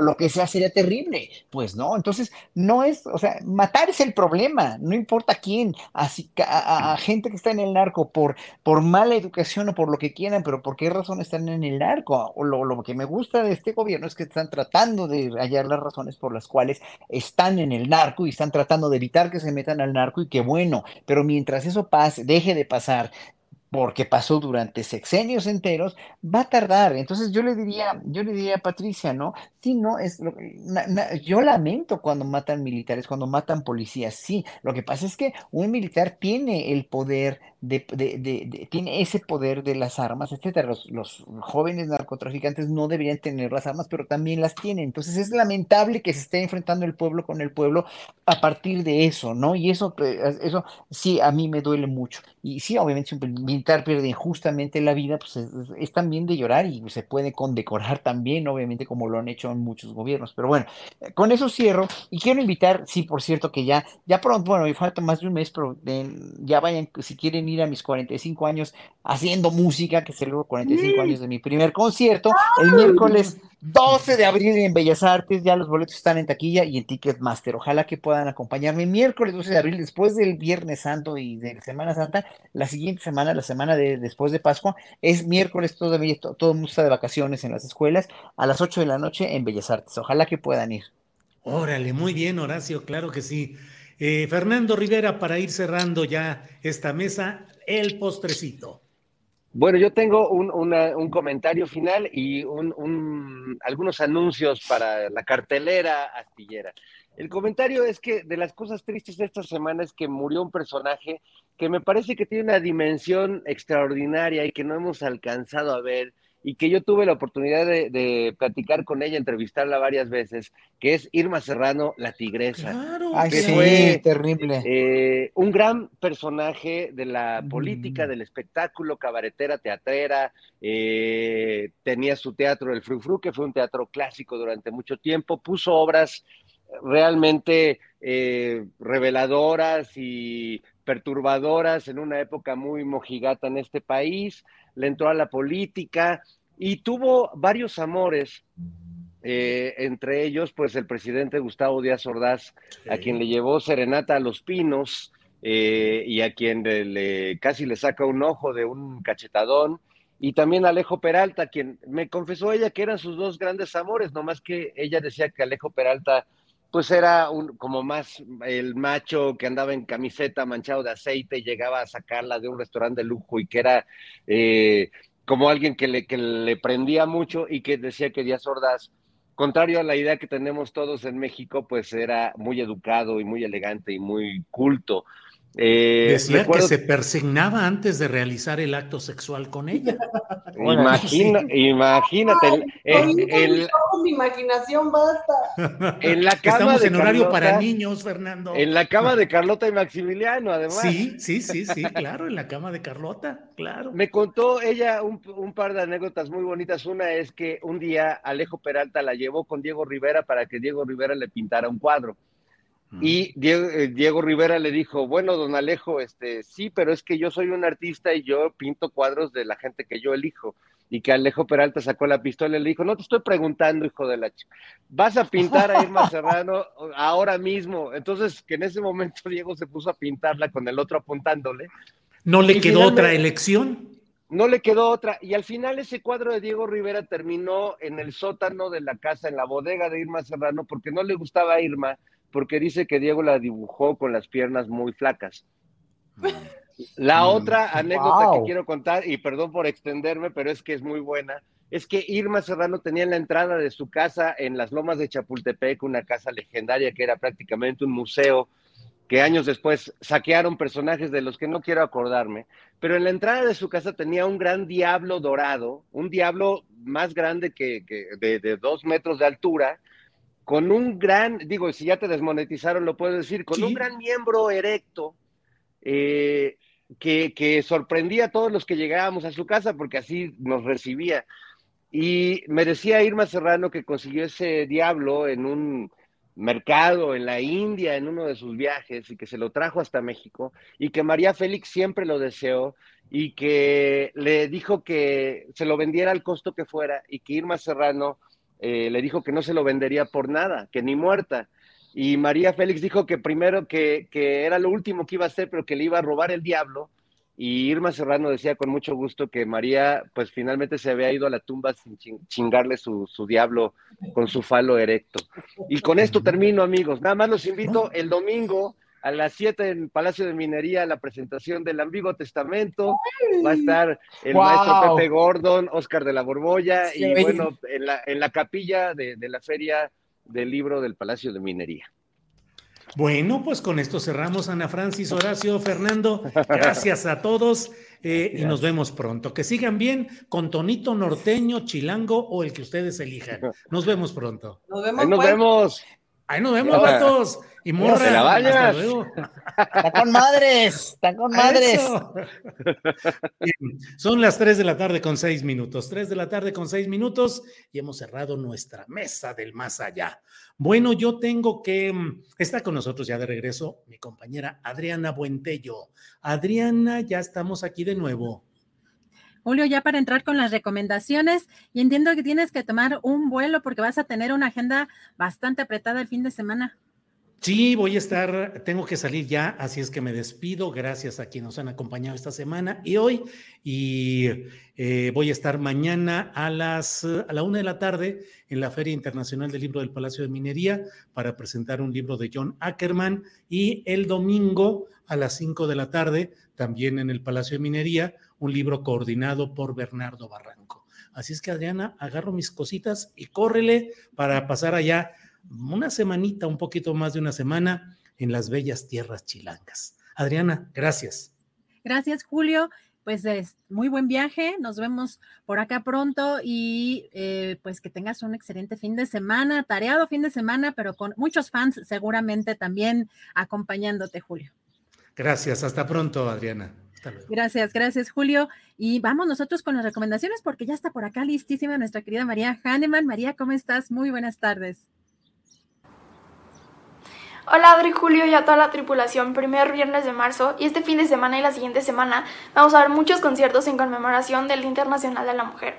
lo que sea sería terrible. Pues no, entonces no es, o sea, matar es el problema, no importa quién, así a, gente que está en el narco por, por mala educación o por lo que quieran, pero por qué razón están en el narco. O lo, lo que me gusta de este gobierno es que están tratando de hallar las razones por las cuales están en el narco y están tratando de evitar que se metan al narco y que bueno, pero mientras eso pase, deje de pasar, porque pasó durante sexenios enteros, va a tardar. Entonces yo le diría, yo le diría a Patricia, ¿no? Sí, no, es lo, yo lamento cuando matan militares, cuando matan policías, sí. Lo que pasa es que un militar tiene el poder tiene ese poder de las armas, etcétera. Los, jóvenes narcotraficantes no deberían tener las armas, pero también las tienen. Entonces es lamentable que se esté enfrentando el pueblo con el pueblo a partir de eso, ¿no? Y eso, pues, eso sí, a mí me duele mucho. Y sí, obviamente, militar pierde injustamente la vida, pues es, también de llorar y se puede condecorar también, obviamente, como lo han hecho en muchos gobiernos. Pero bueno, con eso cierro y quiero invitar, sí, por cierto, que ya, ya pronto, bueno, me falta más de un mes, pero eh, ya vayan, si quieren ir a mis 45 años haciendo música, que celebro 45 años de mi primer concierto, el miércoles 12 de abril en Bellas Artes, ya los boletos están en taquilla y en Ticketmaster. Ojalá que puedan acompañarme miércoles 12 de abril, después del Viernes Santo y de Semana Santa. La siguiente semana, la semana de después de Pascua, es miércoles todo, todo el mundo está de vacaciones en las escuelas, a las 8 de la noche en Bellas Artes. Ojalá que puedan ir. Órale, muy bien, Horacio, claro que sí. Eh, Fernando Rivera, para ir cerrando ya esta mesa, el postrecito. Bueno, yo tengo un, un comentario final y un, algunos anuncios para la cartelera astillera. El comentario es que de las cosas tristes de esta semana es que murió un personaje que me parece que tiene una dimensión extraordinaria y que no hemos alcanzado a ver y que yo tuve la oportunidad de, de, platicar con ella, entrevistarla varias veces, que es Irma Serrano, la tigresa. Claro, Ay, que sí, fue terrible. Eh, un gran personaje de la política, mm. del espectáculo, cabaretera, teatrera, eh, tenía su teatro, el Fru Fru, que fue un teatro clásico durante mucho tiempo, puso obras realmente eh, reveladoras y perturbadoras en una época muy mojigata en este país, le entró a la política y tuvo varios amores, eh, entre ellos pues el presidente Gustavo Díaz Ordaz, sí. a quien le llevó serenata a los pinos eh, y a quien le, le, casi le saca un ojo de un cachetadón, y también Alejo Peralta, quien me confesó ella que eran sus dos grandes amores, nomás que ella decía que Alejo Peralta pues era un, como más el macho que andaba en camiseta manchado de aceite y llegaba a sacarla de un restaurante de lujo y que era eh, como alguien que le, que le prendía mucho y que decía que Díaz Ordaz, contrario a la idea que tenemos todos en México, pues era muy educado y muy elegante y muy culto. Eh, Decía recuerdo... que se persignaba antes de realizar el acto sexual con ella. <laughs> Imagina. Imagínate. Ay, el, el, con mi imaginación basta. <laughs> En la cama Estamos de en horario Carlota, para niños, Fernando. En la cama de <laughs> Carlota y Maximiliano, además. Sí, sí, sí, sí, claro, en la cama de Carlota, claro. Me contó ella un, un par de anécdotas muy bonitas. Una es que un día Alejo Peralta la llevó con Diego Rivera para que Diego Rivera le pintara un cuadro. Y Diego, eh, Diego, Rivera le dijo, bueno, don Alejo, este, sí, pero es que yo soy un artista y yo pinto cuadros de la gente que yo elijo. Y que Alejo Peralta sacó la pistola y le dijo, no te estoy preguntando, hijo de la chica, vas a pintar a Irma <laughs> Serrano ahora mismo. Entonces, que en ese momento <laughs> Diego se puso a pintarla con el otro apuntándole. ¿No le quedó otra elección? No le quedó otra. Y al final ese cuadro de Diego Rivera terminó en el sótano de la casa, en la bodega de Irma Serrano, porque no le gustaba a Irma porque dice que Diego la dibujó con las piernas muy flacas. La mm. otra anécdota wow. que quiero contar, y perdón por extenderme, pero es que es muy buena, es que Irma Serrano tenía en la entrada de su casa en las lomas de Chapultepec una casa legendaria que era prácticamente un museo que años después saquearon personajes de los que no quiero acordarme, pero en la entrada de su casa tenía un gran diablo dorado, un diablo más grande que, que de, de dos metros de altura, con un gran, digo, si ya te desmonetizaron, lo puedo decir, con sí. un gran miembro erecto eh, que, que, sorprendía a todos los que llegábamos a su casa porque así nos recibía. Y me decía Irma Serrano que consiguió ese diablo en un mercado en la India en uno de sus viajes y que se lo trajo hasta México y que María Félix siempre lo deseó y que le dijo que se lo vendiera al costo que fuera y que Irma Serrano eh, le dijo que no se lo vendería por nada, que ni muerta. Y María Félix dijo que primero que, que, era lo último que iba a hacer, pero que le iba a robar el diablo. Y Irma Serrano decía con mucho gusto que María, pues finalmente se había ido a la tumba sin chingarle su, su diablo con su falo erecto. Y con esto termino, amigos. Nada más los invito el domingo a las 7 en Palacio de Minería la presentación del Ambiguo Testamento. Va a estar el wow. maestro Pepe Gordon, Oscar de la Borbolla sí, y bueno, en la, en la capilla de, de, la feria del libro del Palacio de Minería. Bueno, pues con esto cerramos, Ana Francis, Horacio, Fernando. Gracias a todos eh, y nos vemos pronto. Que sigan bien con tonito norteño, chilango o el que ustedes elijan. Nos vemos pronto. Nos vemos. Ahí nos pues. vemos. Ahí nos vemos, vatos. Y morra, ¿Te la luego. Está con madres, está con madres. <laughs> Bien, Son las 3 de la tarde con 6 minutos. 3 de la tarde con 6 minutos y hemos cerrado nuestra mesa del más allá. Bueno, yo tengo que. mm, Está con nosotros ya de regreso mi compañera Adriana Buentello. Adriana, ya estamos aquí de nuevo. Julio, ya para entrar con las recomendaciones, y entiendo que tienes que tomar un vuelo porque vas a tener una agenda bastante apretada el fin de semana. Sí, voy a estar, tengo que salir ya, así es que me despido. Gracias a quienes nos han acompañado esta semana y hoy. Y eh, voy a estar mañana a las a la una de la tarde en la Feria Internacional del Libro del Palacio de Minería para presentar un libro de John Ackerman. Y el domingo a las cinco de la tarde, también en el Palacio de Minería, un libro coordinado por Bernardo Barranco. Así es que, Adriana, agarro mis cositas y córrele para pasar allá una semanita, un poquito más de una semana en las bellas tierras chilangas. Adriana, gracias. Gracias, Julio. Pues es muy buen viaje. Nos vemos por acá pronto y eh, pues que tengas un excelente fin de semana, tareado fin de semana, pero con muchos fans seguramente también acompañándote, Julio. Gracias. Hasta pronto, Adriana. Hasta luego. Gracias, gracias, Julio. Y vamos nosotros con las recomendaciones porque ya está por acá listísima nuestra querida María Hahnemann. María, ¿cómo estás? Muy buenas tardes. Hola Adri, Julio y a toda la tripulación, primer viernes de marzo y este fin de semana y la siguiente semana vamos a ver muchos conciertos en conmemoración del Día Internacional de la Mujer.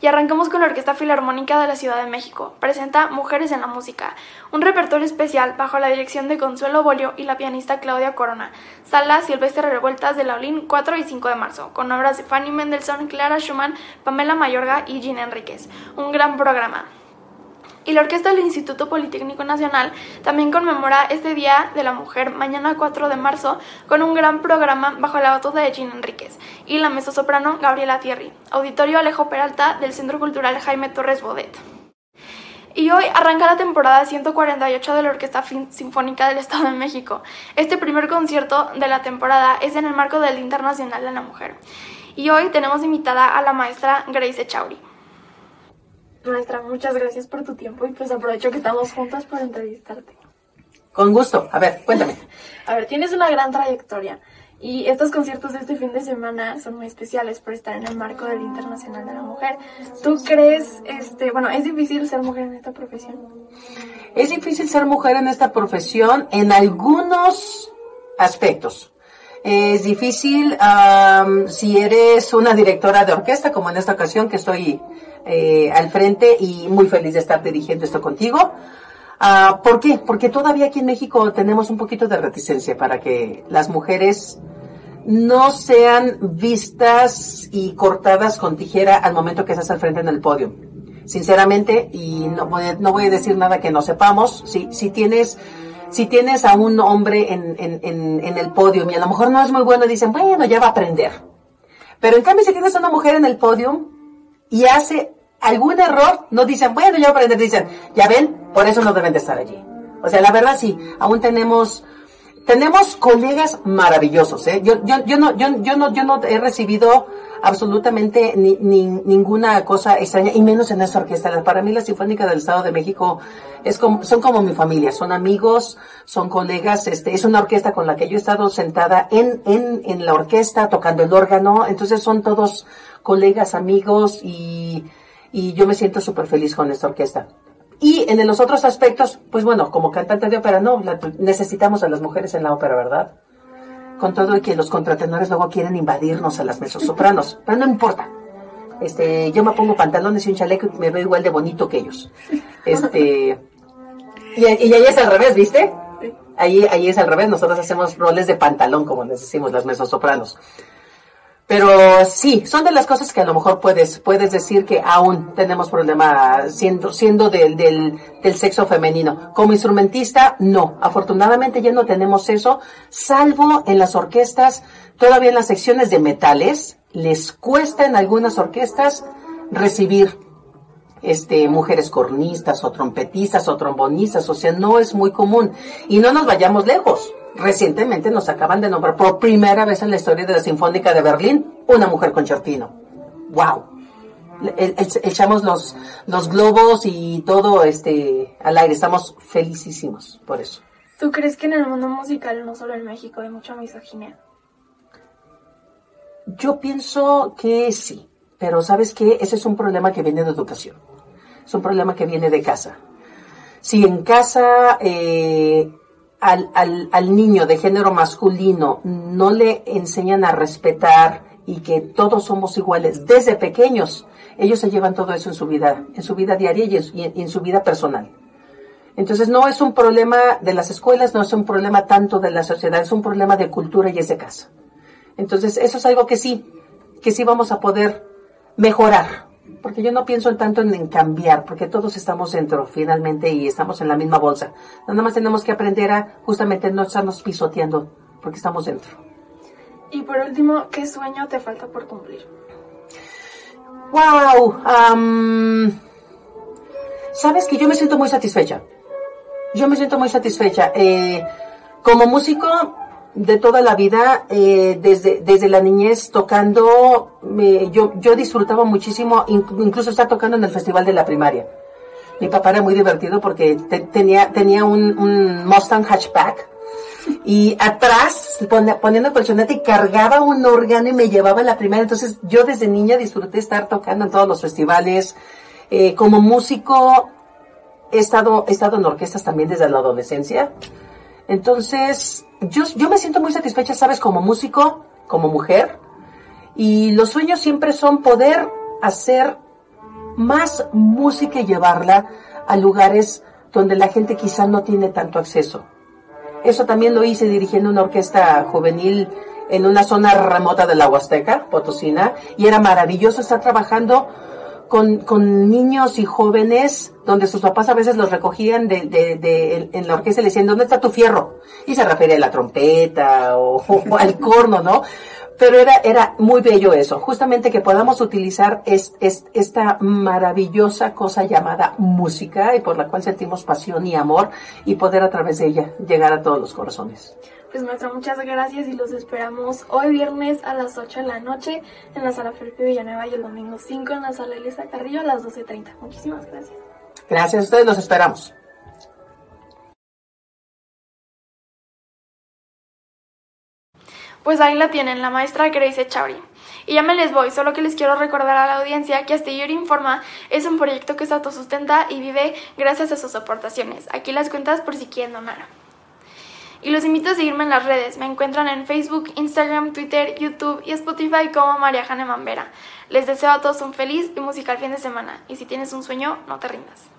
Y arrancamos con la Orquesta Filarmónica de la Ciudad de México. Presenta Mujeres en la Música, un repertorio especial bajo la dirección de Consuelo Bolio y la pianista Claudia Corona. Sala Silvestre Revueltas de Laulín 4 y 5 de marzo, con obras de Fanny Mendelssohn, Clara Schumann, Pamela Mayorga y Gina Enríquez. Un gran programa y la Orquesta del Instituto Politécnico Nacional también conmemora este Día de la Mujer mañana 4 de marzo con un gran programa bajo la batuta de Gina Enríquez y la mezzosoprano Gabriela Thierry, Auditorio Alejo Peralta del Centro Cultural Jaime Torres Bodet. Y hoy arranca la temporada 148 de la Orquesta Sinfónica del Estado de México. Este primer concierto de la temporada es en el marco del Día Internacional de la Mujer. Y hoy tenemos invitada a la maestra Grace Echauri. Maestra, muchas gracias por tu tiempo y pues aprovecho que estamos juntas para entrevistarte. Con gusto. A ver, cuéntame. <laughs> A ver, tienes una gran trayectoria y estos conciertos de este fin de semana son muy especiales por estar en el marco del Internacional de la Mujer. ¿Tú crees, este, bueno, es difícil ser mujer en esta profesión? Es difícil ser mujer en esta profesión en algunos aspectos. Es difícil am, si eres una directora de orquesta, como en esta ocasión que estoy eh, al frente y muy feliz de estar dirigiendo esto contigo. Ah, ¿Por qué? Porque todavía aquí en México tenemos un poquito de reticencia para que las mujeres no sean vistas y cortadas con tijera al momento que estás al frente en el podio. Sinceramente, y no voy, a- decir nada que no sepamos, si, tienes si tienes a un hombre en, en el podio y a lo mejor no es muy bueno, dicen, bueno, ya va a aprender. Pero en cambio, si tienes a una mujer en el podio y hace algún error, no dicen, bueno, ya aprender, dicen, ya ven, por eso no deben de estar allí. O sea, la verdad sí, aún tenemos, tenemos colegas maravillosos, ¿eh? Yo, yo, yo no, yo, yo no, yo no he recibido absolutamente ni, ni- ninguna cosa extraña, y menos en esta orquesta. Para mí la Sinfónica del Estado de México es como, son como mi familia, son amigos, son colegas, este, es una orquesta con la que yo he estado sentada en, en, en la orquesta tocando el órgano, entonces son todos colegas, amigos, y, y yo me siento súper feliz con esta orquesta. Y en los otros aspectos, pues bueno, como cantante de ópera, no, necesitamos a las mujeres en la ópera, ¿verdad? Con todo y que los contratenores luego quieren invadirnos a las mezzosopranos, pero no importa. Este, yo me pongo pantalones y un chaleco y me veo igual de bonito que ellos. Este, y, y ahí es al revés, ¿viste? Ahí, ahí es al revés, nosotros hacemos roles de pantalón, como les decimos las mezzosopranos. Pero sí, son de las cosas que a lo mejor puedes, puedes decir que aún tenemos problema siendo, siendo del, del, del sexo femenino. Como instrumentista, no. Afortunadamente ya no tenemos eso, salvo en las orquestas, todavía en las secciones de metales, les cuesta en algunas orquestas recibir este, mujeres cornistas o trompetistas o trombonistas, o sea, no es muy común. Y no nos vayamos lejos. Recientemente nos acaban de nombrar por primera vez en la historia de la Sinfónica de Berlín una mujer concertino. ¡Wow! Echamos los, los globos y todo este al aire. Estamos felicísimos por eso. ¿Tú crees que en el mundo musical, no solo en México, hay mucha misoginia? Yo pienso que sí, pero ¿sabes qué? Ese es un problema que viene de educación. Es un problema que viene de casa. Si en casa eh, al, al, al niño de género masculino no le enseñan a respetar y que todos somos iguales desde pequeños, ellos se llevan todo eso en su vida, en su vida diaria y en, su vida personal. Entonces no es un problema de las escuelas, no es un problema tanto de la sociedad, es un problema de cultura y es de casa. Entonces eso es algo que sí, que sí vamos a poder mejorar, porque yo no pienso tanto en, en cambiar, porque todos estamos dentro finalmente y estamos en la misma bolsa. Nada más tenemos que aprender a justamente no estarnos pisoteando, porque estamos dentro. Y por último, ¿qué sueño te falta por cumplir? Wow, am, sabes que yo me siento muy satisfecha. Yo me siento muy satisfecha. Eh, como músico de toda la vida, eh, desde, desde la niñez tocando, me- yo, yo disfrutaba muchísimo, inc- incluso estar tocando en el festival de la primaria. Mi papá era muy divertido porque te- tenía, tenía un, Mustang hatchback y atrás, poniendo colchoneta y cargaba un órgano y me llevaba a la primera. Entonces yo desde niña disfruté estar tocando en todos los festivales. Eh, como músico he estado, he estado en orquestas también desde la adolescencia. Entonces yo, yo me siento muy satisfecha, sabes, como músico, como mujer. Y los sueños siempre son poder hacer más música y llevarla a lugares donde la gente quizá no tiene tanto acceso. Eso también lo hice dirigiendo una orquesta juvenil en una zona remota de la Huasteca, Potosina, y era maravilloso estar trabajando con, con niños y jóvenes donde sus papás a veces los recogían de, de- de- en- la orquesta y le decían, ¿dónde está tu fierro? Y se refería a la trompeta o, <laughs> o al corno, ¿no? Pero era, era muy bello eso, justamente que podamos utilizar es- es- esta maravillosa cosa llamada música y por la cual sentimos pasión y amor y poder a través de ella llegar a todos los corazones. Pues maestra, muchas gracias y los esperamos hoy viernes a las 8 de la noche en la sala Felipe Villanueva y el domingo 5 en la sala Elisa Carrillo a las 12.30. Muchísimas gracias. Gracias a ustedes, los esperamos. Pues ahí la tienen, la maestra Grace Echauri. Y ya me les voy, solo que les quiero recordar a la audiencia que Astillero Informa es un proyecto que se autosustenta y vive gracias a sus aportaciones. Aquí las cuentas por si quieren donar. Y los invito a seguirme en las redes. Me encuentran en Facebook, Instagram, Twitter, YouTube y Spotify como María Jane Mambera. Les deseo a todos un feliz y musical fin de semana. Y si tienes un sueño, no te rindas.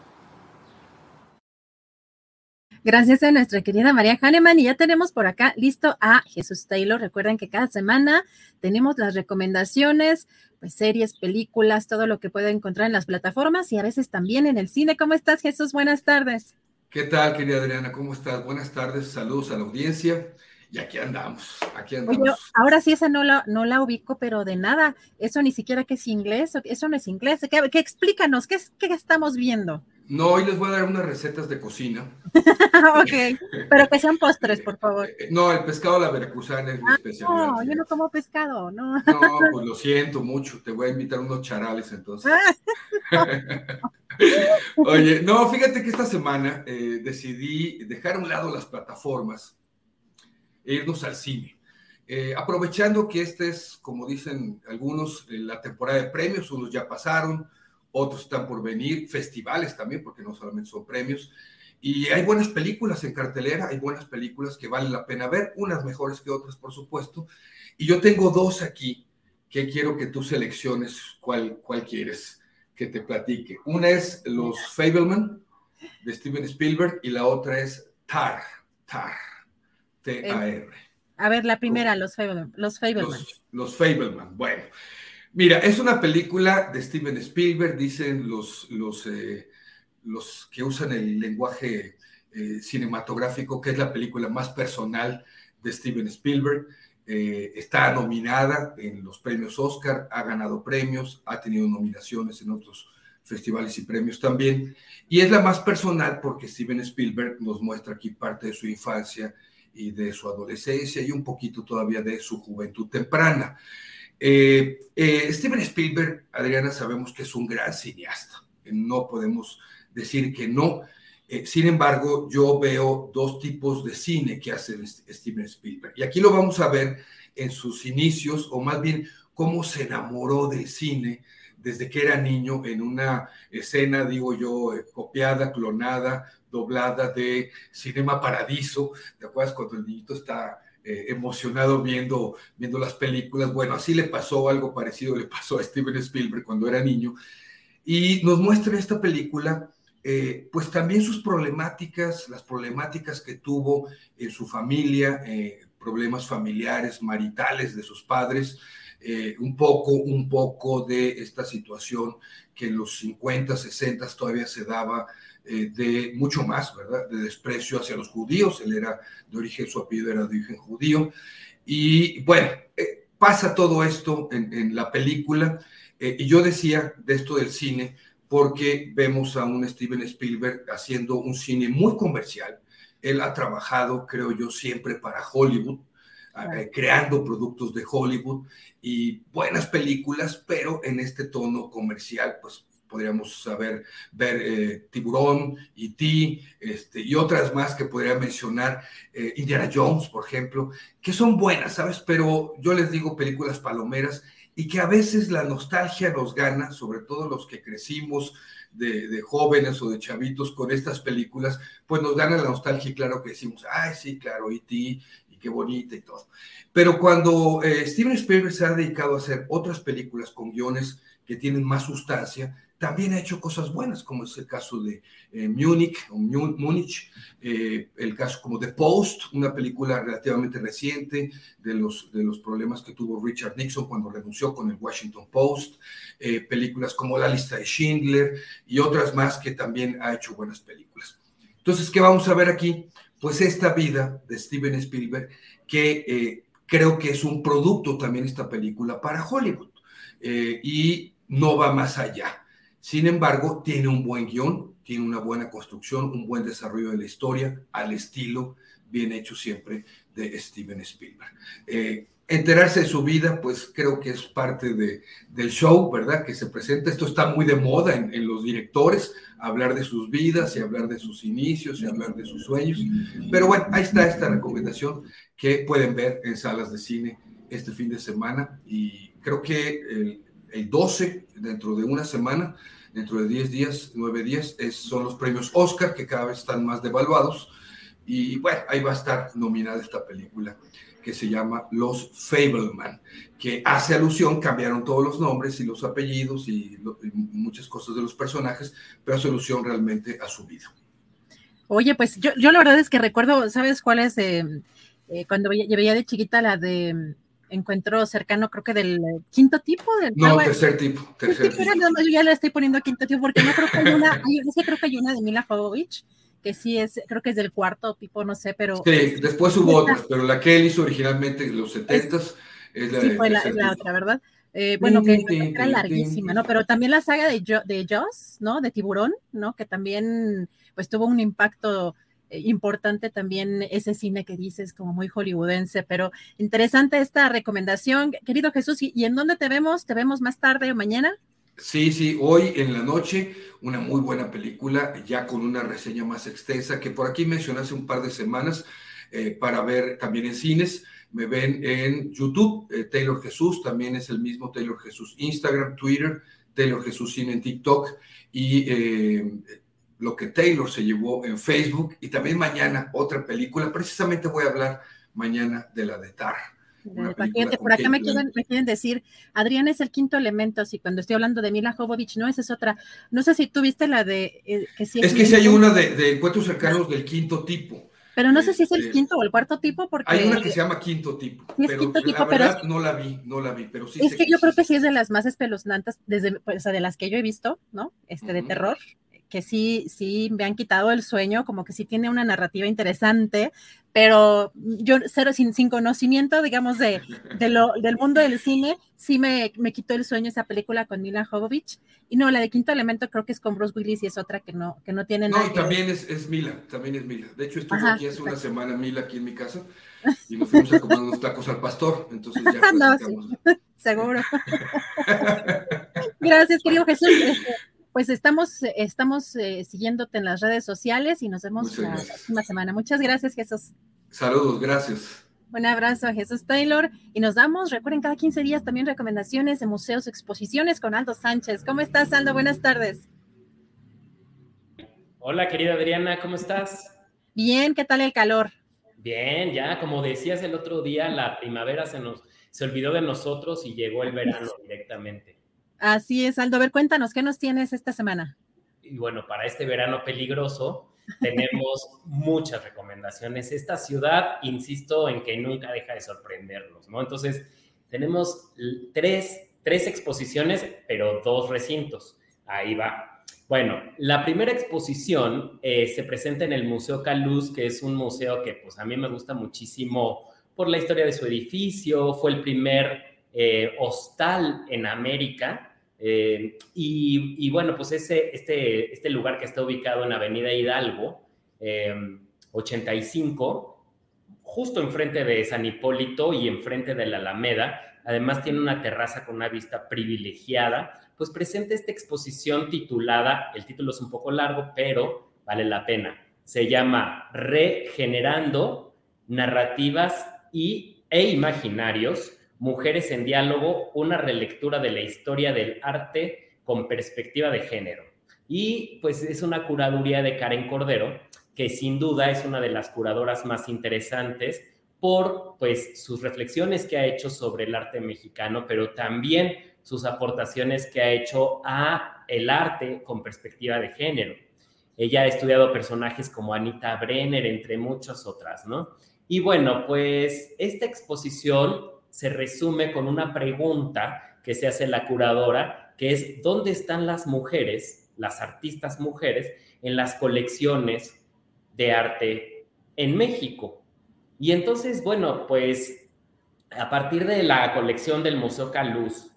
Gracias a nuestra querida María Hahnemann. Y ya tenemos por acá listo a Jesús Taylor. Recuerden que cada semana tenemos las recomendaciones, pues series, películas, todo lo que pueden encontrar en las plataformas y a veces también en el cine. ¿Cómo estás, Jesús? Buenas tardes. ¿Qué tal, querida Adriana? ¿Cómo estás? Buenas tardes, saludos a la audiencia. Y aquí andamos, aquí andamos. ahora sí esa no la, no la ubico, pero de nada. Eso ni siquiera que es inglés, eso no es inglés. ¿Qué, qué- explícanos? ¿Qué, es- ¿Qué estamos viendo? No, hoy les voy a dar unas recetas de cocina. <laughs> ok, pero que sean postres, por favor. Eh, No, el pescado la veracruzana es mi especialidad. No, yo no como pescado, no. No, <laughs> pues lo siento mucho, te voy a invitar unos charales entonces. <laughs> Oye, no, fíjate que esta semana eh, decidí dejar a un lado las plataformas e irnos al cine. Eh, aprovechando que esta es, como dicen algunos, eh, la temporada de premios, unos ya pasaron, otros están por venir, festivales también, porque no solamente son premios. Y hay buenas películas en cartelera, hay buenas películas que valen la pena ver, unas mejores que otras, por supuesto. Y yo tengo dos aquí que quiero que tú selecciones cuál, cuál quieres que te platique. Una es Los Fableman de Steven Spielberg y la otra es Tar, Tar, T-A-R. A ver, la primera, los Fableman. Los Fableman. Los, los Fableman. Bueno, mira, es una película de Steven Spielberg, dicen los, los, eh, los que usan el lenguaje eh, cinematográfico, que es la película más personal de Steven Spielberg. Eh, está nominada en los premios Oscar, ha ganado premios, ha tenido nominaciones en otros festivales y premios también. Y es la más personal porque Steven Spielberg nos muestra aquí parte de su infancia y de su adolescencia y un poquito todavía de su juventud temprana. Eh, eh, Steven Spielberg, Adriana, sabemos que es un gran cineasta. No podemos decir que no. Eh, sin embargo, yo veo dos tipos de cine que hace Steven Spielberg. Y aquí lo vamos a ver en sus inicios, o más bien cómo se enamoró del cine desde que era niño en una escena, digo yo, eh, copiada, clonada, doblada de Cinema Paradiso. ¿Te acuerdas cuando el niñito está eh, emocionado viendo, viendo las películas? Bueno, así le pasó algo parecido, le pasó a Steven Spielberg cuando era niño. Y nos muestra esta película, eh, pues también sus problemáticas, las problemáticas que tuvo en su familia, problemas familiares, maritales de sus padres, eh, un poco, un poco de esta situación que en los 50, 60 todavía se daba eh, de mucho más, ¿verdad? De desprecio hacia los judíos. Él era de origen, su apellido era de origen judío. Y bueno, eh, pasa todo esto en, en la película. y yo decía de esto del cine porque vemos a un Steven Spielberg haciendo un cine muy comercial. Él ha trabajado, creo yo, siempre para Hollywood eh, creando productos de Hollywood y buenas películas, pero en este tono comercial, pues podríamos saber ver eh, Tiburón, E.T. Este, y otras más que podría mencionar, eh, Indiana Jones, por ejemplo, que son buenas, ¿sabes? Pero yo les digo películas palomeras y que a veces la nostalgia nos gana, sobre todo los que crecimos de, de, jóvenes o de chavitos con estas películas, pues nos gana la nostalgia y claro que decimos, ay, sí, claro, E.T qué bonita y todo. Pero cuando eh, Steven Spielberg se ha dedicado a hacer otras películas con guiones que tienen más sustancia, también ha hecho cosas buenas, como es el caso de eh, Munich, o Múnich, eh, el caso como The Post, una película relativamente reciente de los, de los problemas que tuvo Richard Nixon cuando renunció con el Washington Post, películas como La lista de Schindler y otras más que también ha hecho buenas películas. Entonces, ¿qué vamos a ver aquí? pues esta vida de Steven Spielberg, que eh, creo que es un producto también esta película para Hollywood eh, y no va más allá. Sin embargo, tiene un buen guion, tiene una buena construcción, un buen desarrollo de la historia, al estilo bien hecho siempre de Steven Spielberg. Eh, enterarse de su vida, pues creo que es parte de, del show, ¿verdad? Que se presenta. Esto está muy de moda en, en, los directores, hablar de sus vidas y hablar de sus inicios y hablar de sus sueños. Pero bueno, ahí está esta recomendación que pueden ver en salas de cine este fin de semana. Y creo que el, el 12, dentro de una semana, dentro de 10 días, 9 días, es, son los premios Oscar, que cada vez están más devaluados. Y bueno, ahí va a estar nominada esta película que se llama Los Fableman, que hace alusión, cambiaron todos los nombres y los apellidos y, muchas cosas de los personajes, pero hace alusión realmente a su vida. Oye, pues yo, yo la verdad es que recuerdo, ¿sabes cuál es? Eh, eh, cuando veía, veía, de chiquita la de encuentro cercano, creo que del quinto tipo. Del, no, tercer tipo. Tercer tipo. Yo ya le estoy poniendo quinto tipo porque no creo que hay una, <laughs> hay, creo que hay una de Mila Jovovich que sí es, creo que es del cuarto tipo, no sé, pero... Sí, después hubo otras, pero la que él hizo originalmente en los 70 es, es la, sí, fue la, la otra, ¿verdad? Eh, bueno, que era larguísima, ¿no? Pero también la saga de, jo de Joss, ¿no? De Tiburón, ¿no? Que también, pues tuvo un impacto eh, importante también ese cine que dices, como muy hollywoodense, pero interesante esta recomendación. Querido Jesús, ¿y, en dónde te vemos? ¿Te vemos más tarde o mañana? Sí, sí, hoy en la noche una muy buena película, ya con una reseña más extensa que por aquí mencioné hace un par de semanas eh, para ver también en cines. Me ven en YouTube, eh, Taylor Jesús, también es el mismo Taylor Jesús, Instagram, Twitter, Taylor Jesús Cine en TikTok y eh, lo que Taylor se llevó en Facebook. Y también mañana otra película, precisamente voy a hablar mañana de la de Tar por acá me quieren, me quieren, decir, Adrián es el quinto elemento, así cuando estoy hablando de Mila Jovovich, no, esa es otra. No sé si tú viste la de... Eh, que es, que si hay una de, encuentros cercanos del quinto tipo. Pero no sé si es el este, quinto o el cuarto tipo, porque... Hay una que se llama quinto tipo, pero quinto tipo, la verdad no la vi, no la vi, pero sí Es que, yo creo que sí es de las más espeluznantes, desde, pues, o sea, de las que yo he visto, ¿no? Este, de terror, que sí, sí me han quitado el sueño, como que sí tiene una narrativa interesante, pero yo cero sin, sin conocimiento, digamos, de, de lo, del mundo del cine, sí me, me, quitó el sueño esa película con Mila Jovovich. Y no, la de Quinto Elemento creo que es con Bruce Willis y es otra que no, que no tiene nada. No, y también es, es, Mila, también es Mila. De hecho, estuvo aquí hace una semana Mila aquí en mi casa y nos fuimos a <laughs> comer unos tacos al pastor, entonces ya <laughs> no, sí, <laughs> seguro. Gracias, querido Jesús. Este, pues estamos, estamos eh, siguiéndote en las redes sociales y nos vemos la próxima semana. Muchas gracias, Jesús. Saludos, gracias. Un abrazo a Jesús Taylor y nos damos, recuerden, cada 15 días también recomendaciones de museos, exposiciones con Aldo Sánchez. ¿Cómo estás, Aldo? Buenas tardes. Hola, querida Adriana, ¿cómo estás? Bien, ¿qué tal el calor? Bien, ya, como decías el otro día, la primavera se nos se olvidó de nosotros y llegó el verano <laughs> directamente. Así es, Aldo. A ver, cuéntanos, ¿qué nos tienes esta semana? Y bueno, para este verano peligroso tenemos <laughs> muchas recomendaciones. Esta ciudad, insisto en que nunca deja de sorprendernos, ¿no? Entonces, tenemos tres, tres exposiciones, pero dos recintos. Ahí va. Bueno, la primera exposición eh, se presenta en el Museo Caluz, que es un museo que pues a mí me gusta muchísimo por la historia de su edificio, fue el primer eh, hostal en América. Eh, y, bueno, pues este, este lugar que está ubicado en Avenida Hidalgo, 85, eh, justo enfrente de San Hipólito y enfrente de la Alameda, además tiene una terraza con una vista privilegiada, pues presenta esta exposición titulada, el título es un poco largo, pero vale la pena. Se llama Regenerando Narrativas y, e imaginarios, Mujeres en Diálogo, una relectura de la historia del arte con perspectiva de género. Y pues es una curaduría de Karen Cordero, que sin duda es una de las curadoras más interesantes por pues sus reflexiones que ha hecho sobre el arte mexicano, pero también sus aportaciones que ha hecho a el arte con perspectiva de género. Ella ha estudiado personajes como Anita Brenner, entre muchas otras, ¿no? Y bueno, pues esta exposición se resume con una pregunta que se hace la curadora, que es ¿dónde están las mujeres, las artistas mujeres, en las colecciones de arte en México? Y entonces, bueno, pues a partir de la colección del Museo Caluz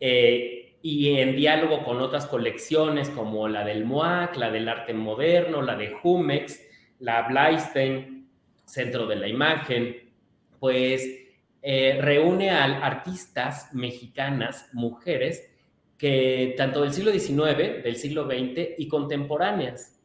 eh, y en diálogo con otras colecciones como la del MOAC, la del arte moderno, la de Jumex, la Blystein, centro de la imagen, pues eh, reúne a artistas mexicanas, mujeres, que tanto del siglo XIX, del siglo XX y contemporáneas.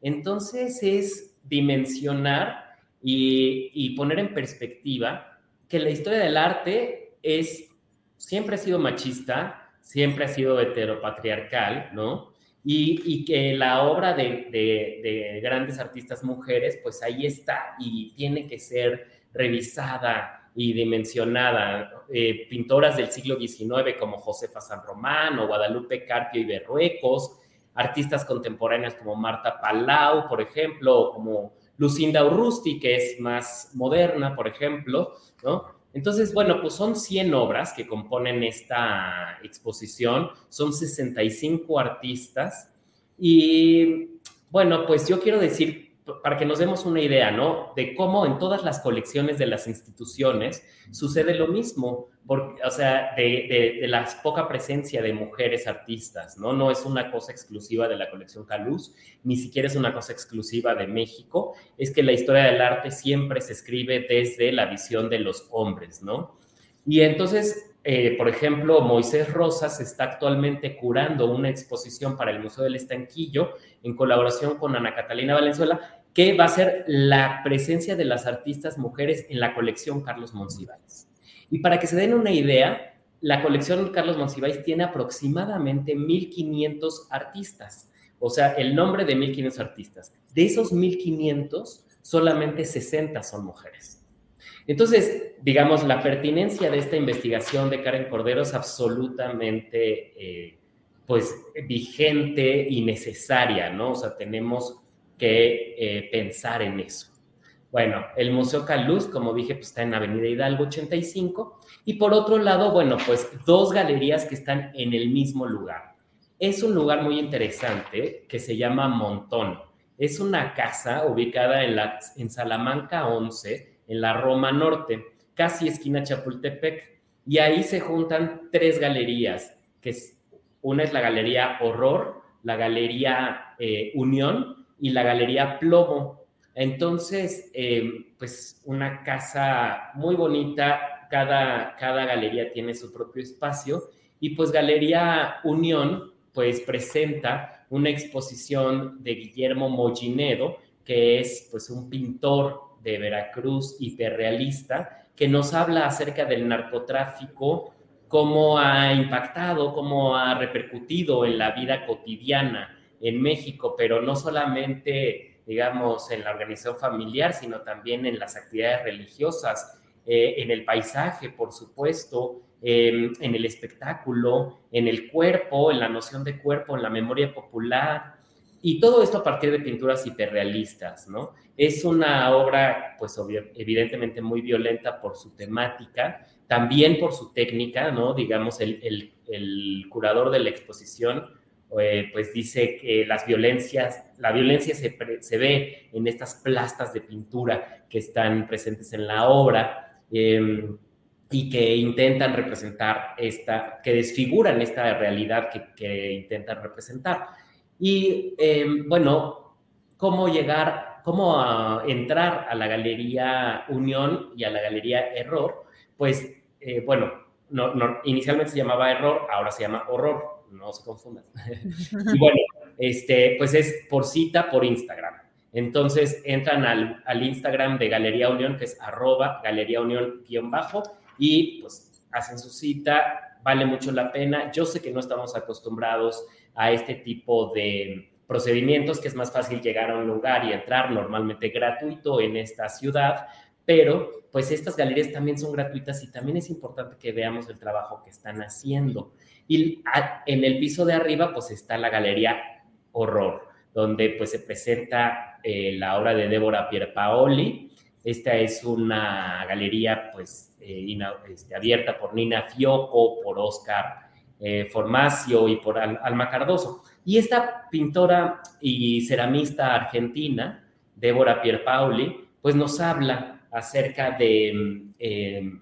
Entonces es dimensionar y, poner en perspectiva que la historia del arte es, siempre ha sido machista, siempre ha sido heteropatriarcal, ¿no? Y, que la obra de, grandes artistas mujeres, pues ahí está y tiene que ser revisada y dimensionada. Eh, pintoras del siglo XIX como Josefa San Román o Guadalupe Carpio y Berruecos, artistas contemporáneas como Marta Palau, por ejemplo, o como Lucinda Urrusti, que es más moderna, por ejemplo, ¿no? Entonces, bueno, pues son 100 obras que componen esta exposición, son 65 artistas y bueno, pues yo quiero decir para que nos demos una idea, ¿no? De cómo en todas las colecciones de las instituciones sucede lo mismo, porque, o sea, de, la poca presencia de mujeres artistas, ¿no? No es una cosa exclusiva de la colección Caluz, ni siquiera es una cosa exclusiva de México, es que la historia del arte siempre se escribe desde la visión de los hombres, ¿no? Y entonces eh, por ejemplo, Moisés Rosas está actualmente curando una exposición para el Museo del Estanquillo en colaboración con Ana Catalina Valenzuela, que va a ser la presencia de las artistas mujeres en la colección Carlos Monsiváis. Y para que se den una idea, la colección Carlos Monsiváis tiene aproximadamente 1.500 artistas, o sea, el nombre de 1.500 artistas. De esos 1.500, solamente 60 son mujeres. Entonces, digamos, la pertinencia de esta investigación de Karen Cordero es absolutamente, eh, pues, vigente y necesaria, ¿no? O sea, tenemos que eh, pensar en eso. Bueno, el Museo Caluz, como dije, pues está en Avenida Hidalgo 85. Y por otro lado, bueno, pues dos galerías que están en el mismo lugar. Es un lugar muy interesante que se llama Montón. Es una casa ubicada en, la, en Salamanca 11, en la Roma Norte, casi esquina Chapultepec. Y ahí se juntan tres galerías, que es, una es la Galería Horror, la Galería eh, Unión y la Galería Plomo. Entonces, eh, pues una casa muy bonita, cada, cada galería tiene su propio espacio y pues Galería Unión pues presenta una exposición de Guillermo Mollinedo, que es pues un pintor de Veracruz hiperrealista, que nos habla acerca del narcotráfico, cómo ha impactado, cómo ha repercutido en la vida cotidiana en México, pero no solamente, digamos, en la organización familiar, sino también en las actividades religiosas, eh, en el paisaje, por supuesto, em, en el espectáculo, en el cuerpo, en la noción de cuerpo, en la memoria popular, y todo esto a partir de pinturas hiperrealistas, ¿no? Es una obra, pues evidentemente muy violenta por su temática, también por su técnica, ¿no? Digamos, el, el, curador de la exposición, eh, pues dice que las violencias, la violencia se, se, ve en estas plastas de pintura que están presentes en la obra. Em, y que intentan representar esta, que desfiguran esta realidad que, que intentan representar. Y em, bueno, cómo llegar, cómo ah, entrar a la Galería Unión y a la Galería Error, pues eh, bueno, no, inicialmente se llamaba Error, ahora se llama Horror, no se confundan. <laughs> y bueno, este, pues es por cita por Instagram. Entonces entran al, al Instagram de Galería Unión, que es arroba Galería Unión guion bajo, y pues hacen su cita, vale mucho la pena. Yo sé que no estamos acostumbrados a este tipo de procedimientos, que es más fácil llegar a un lugar y entrar normalmente gratuito en esta ciudad, pero pues estas galerías también son gratuitas y también es importante que veamos el trabajo que están haciendo. Y en el piso de arriba pues está la galería Horror, donde pues se presenta eh, la obra de Débora Pierpaoli. Esta es una galería pues eh, este, abierta por Nina Fioco, por Oscar eh, Formacio y por Alma Cardoso. Y esta pintora y ceramista argentina, Débora Pierpaoli, pues nos habla acerca de eh,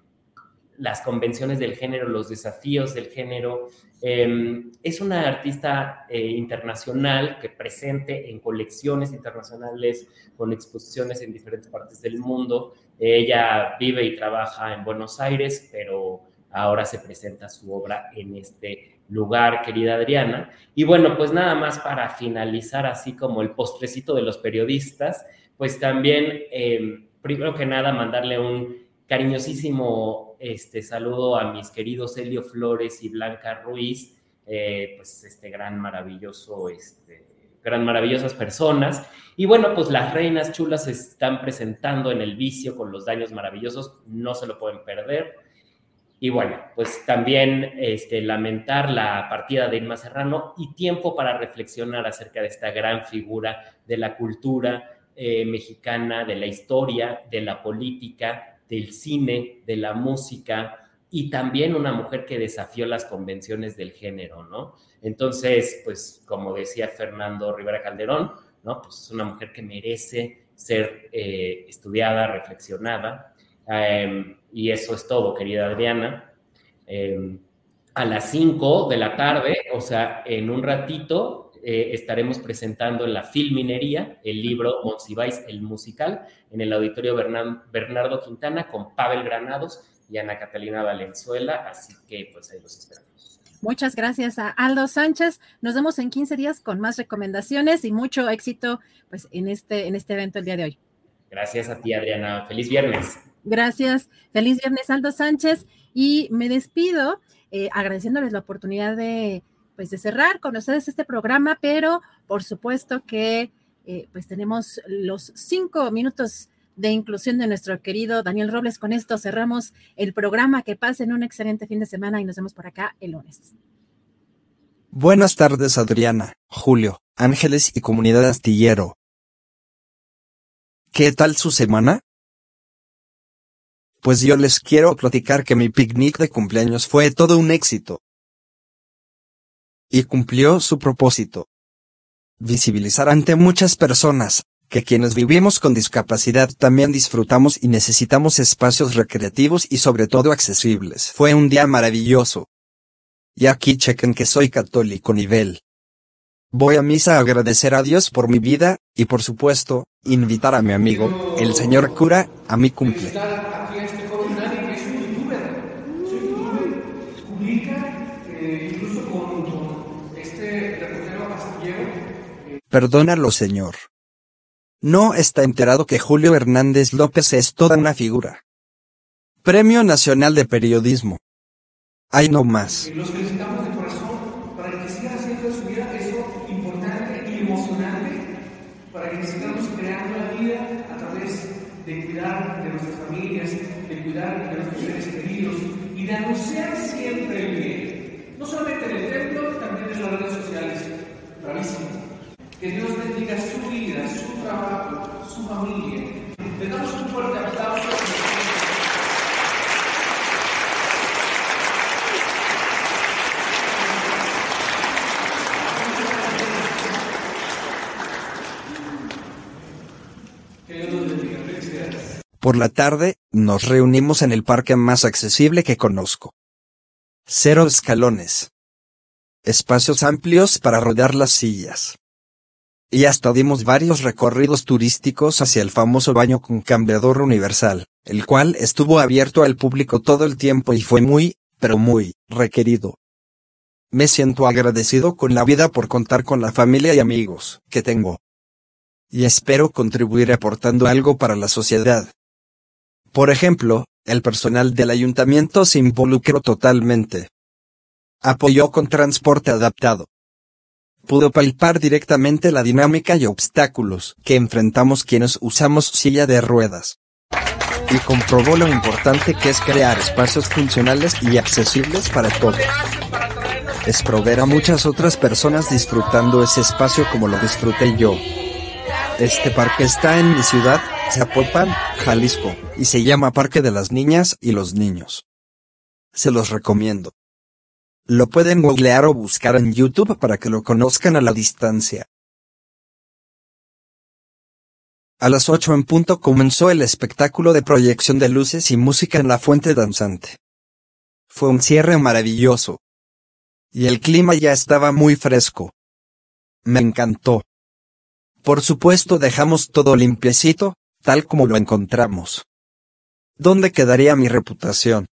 las convenciones del género, los desafíos del género. Em, es una artista eh, internacional que presente en colecciones internacionales, con exposiciones en diferentes partes del mundo. Ella vive y trabaja en Buenos Aires, pero ahora se presenta su obra en este lugar, querida Adriana. Y bueno, pues nada más para finalizar, así como el postrecito de los periodistas, pues también, em, primero que nada, mandarle un cariñosísimo este, saludo a mis queridos Helio Flores y Blanca Ruiz, eh, pues este gran maravilloso, este, gran maravillosas personas. Y bueno, pues las reinas chulas se están presentando en el vicio con los daños maravillosos, no se lo pueden perder. Y bueno, pues también este, lamentar la partida de Irma Serrano y tiempo para reflexionar acerca de esta gran figura de la cultura eh, mexicana, de la historia, de la política, del cine, de la música y también una mujer que desafió las convenciones del género, ¿no? Entonces, pues como decía Fernando Rivera Calderón, ¿no? Pues es una mujer que merece ser eh, estudiada, reflexionada Em, y eso es todo, querida Adriana. Em, a las 5 de la tarde, o sea, en un ratito, eh, estaremos presentando en la Filminería el libro Monsiváis, el musical, en el auditorio Bernardo Quintana con Pavel Granados y Ana Catalina Valenzuela, así que pues ahí los esperamos. Muchas gracias a Aldo Sánchez. Nos vemos en 15 días con más recomendaciones y mucho éxito pues en este, en este evento el día de hoy. Gracias a ti, Adriana. Feliz viernes. Gracias. Feliz viernes, Aldo Sánchez. Y me despido eh, agradeciéndoles la oportunidad de, pues, de cerrar con ustedes este programa, pero por supuesto que eh, pues tenemos los cinco minutos de inclusión de nuestro querido Daniel Robles. Con esto cerramos el programa. Que pasen un excelente fin de semana y nos vemos por acá el lunes. Buenas tardes, Adriana, Julio, Ángeles y comunidad astillero. ¿Qué tal su semana? Pues yo les quiero platicar que mi picnic de cumpleaños fue todo un éxito. Y cumplió su propósito. Visibilizar ante muchas personas, que quienes vivimos con discapacidad también disfrutamos y necesitamos espacios recreativos y sobre todo accesibles. Fue un día maravilloso. Y aquí chequen que soy católico nivel. Voy a misa a agradecer a Dios por mi vida, y por supuesto, invitar a mi amigo, el señor cura, a mi cumple. publica, eh, incluso con, este Perdónalo, señor. No está enterado que Julio Hernández López es toda una figura. Premio Nacional de Periodismo. Hay no más. Los felicitamos de corazón para que sigan haciendo de su vida eso importante y emocionante, para que sigamos creando la vida a través de cuidar de nuestras familias, de cuidar de nuestros seres queridos y de anunciar siempre el bien. No solamente en el templo, también en las redes sociales. Bravísimo. Que Dios bendiga su vida, su trabajo, su familia. Le damos un fuerte aplauso. Por la tarde, nos reunimos en el parque más accesible que conozco. Cero escalones. Espacios amplios para rodar las sillas. Y hasta dimos varios recorridos turísticos hacia el famoso baño con cambiador universal, el cual estuvo abierto al público todo el tiempo y fue muy, pero muy, requerido. Me siento agradecido con la vida por contar con la familia y amigos que tengo. Y espero contribuir aportando algo para la sociedad. Por ejemplo, el personal del ayuntamiento se involucró totalmente. Apoyó con transporte adaptado. Pudo palpar directamente la dinámica y obstáculos que enfrentamos quienes usamos silla de ruedas. Y comprobó lo importante que es crear espacios funcionales y accesibles para todos. Es proveer a muchas otras personas disfrutando ese espacio como lo disfruté yo. Este parque está en mi ciudad, Zapopan, Jalisco, y se llama Parque de las Niñas y los Niños. Se los recomiendo. Lo pueden googlear o buscar en YouTube para que lo conozcan a la distancia. A las 8 en punto comenzó el espectáculo de proyección de luces y música en la fuente danzante. Fue un cierre maravilloso. Y el clima ya estaba muy fresco. Me encantó. Por supuesto dejamos todo limpiecito, tal como lo encontramos. ¿Dónde quedaría mi reputación?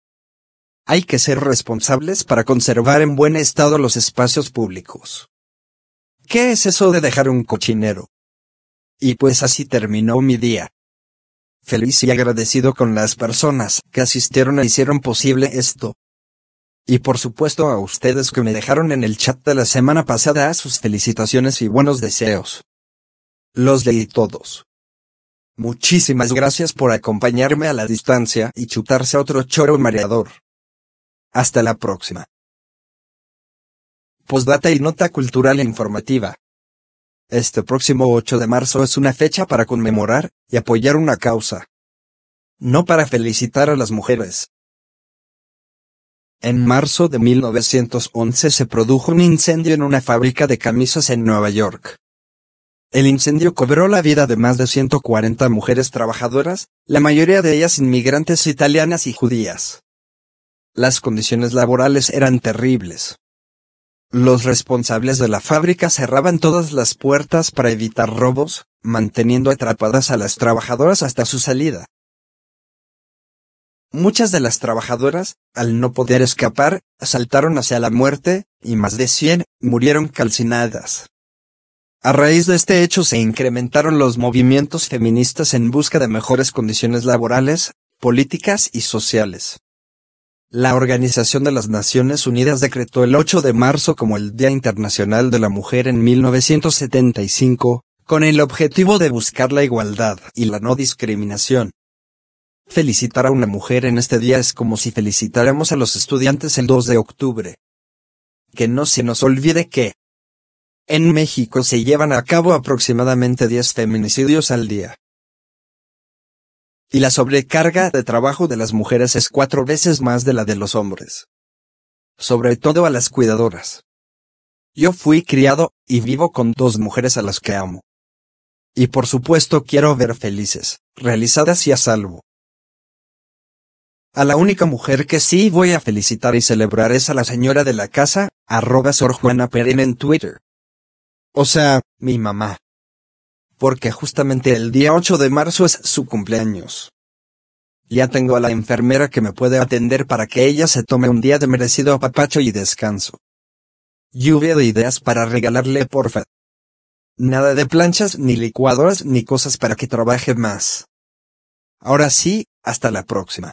Hay que ser responsables para conservar en buen estado los espacios públicos. ¿Qué es eso de dejar un cochinero? Y pues así terminó mi día. Feliz y agradecido con las personas que asistieron e hicieron posible esto. Y por supuesto a ustedes que me dejaron en el chat de la semana pasada sus felicitaciones y buenos deseos. Los leí todos. Muchísimas gracias por acompañarme a la distancia y chutarse otro choro mareador. Hasta la próxima. Postdata y nota cultural e informativa. Este próximo 8 de marzo es una fecha para conmemorar y apoyar una causa. No para felicitar a las mujeres. En marzo de 1911 se produjo un incendio en una fábrica de camisas en Nueva York. El incendio cobró la vida de más de 140 mujeres trabajadoras, la mayoría de ellas inmigrantes italianas y judías. Las condiciones laborales eran terribles. Los responsables de la fábrica cerraban todas las puertas para evitar robos, manteniendo atrapadas a las trabajadoras hasta su salida. Muchas de las trabajadoras, al no poder escapar, saltaron hacia la muerte, y más de 100 murieron calcinadas. A raíz de este hecho se incrementaron los movimientos feministas en busca de mejores condiciones laborales, políticas y sociales. La Organización de las Naciones Unidas decretó el 8 de marzo como el Día Internacional de la Mujer en 1975, con el objetivo de buscar la igualdad y la no discriminación. Felicitar a una mujer en este día es como si felicitáramos a los estudiantes el 2 de octubre. Que no se nos olvide que, en México se llevan a cabo aproximadamente 10 feminicidios al día. Y la sobrecarga de trabajo de las mujeres es cuatro veces más de la de los hombres. Sobre todo a las cuidadoras. Yo fui criado, y vivo con dos mujeres a las que amo. Y por supuesto quiero ver felices, realizadas y a salvo. A la única mujer que sí voy a felicitar y celebrar es a la señora de la casa, arroba Sor Juana en Twitter. O sea, mi mamá. Porque justamente el día 8 de marzo es su cumpleaños. Ya tengo a la enfermera que me puede atender para que ella se tome un día de merecido apapacho y descanso. Lluvia de ideas para regalarle porfa. Nada de planchas, ni licuadoras, ni cosas para que trabaje más. Ahora sí, hasta la próxima.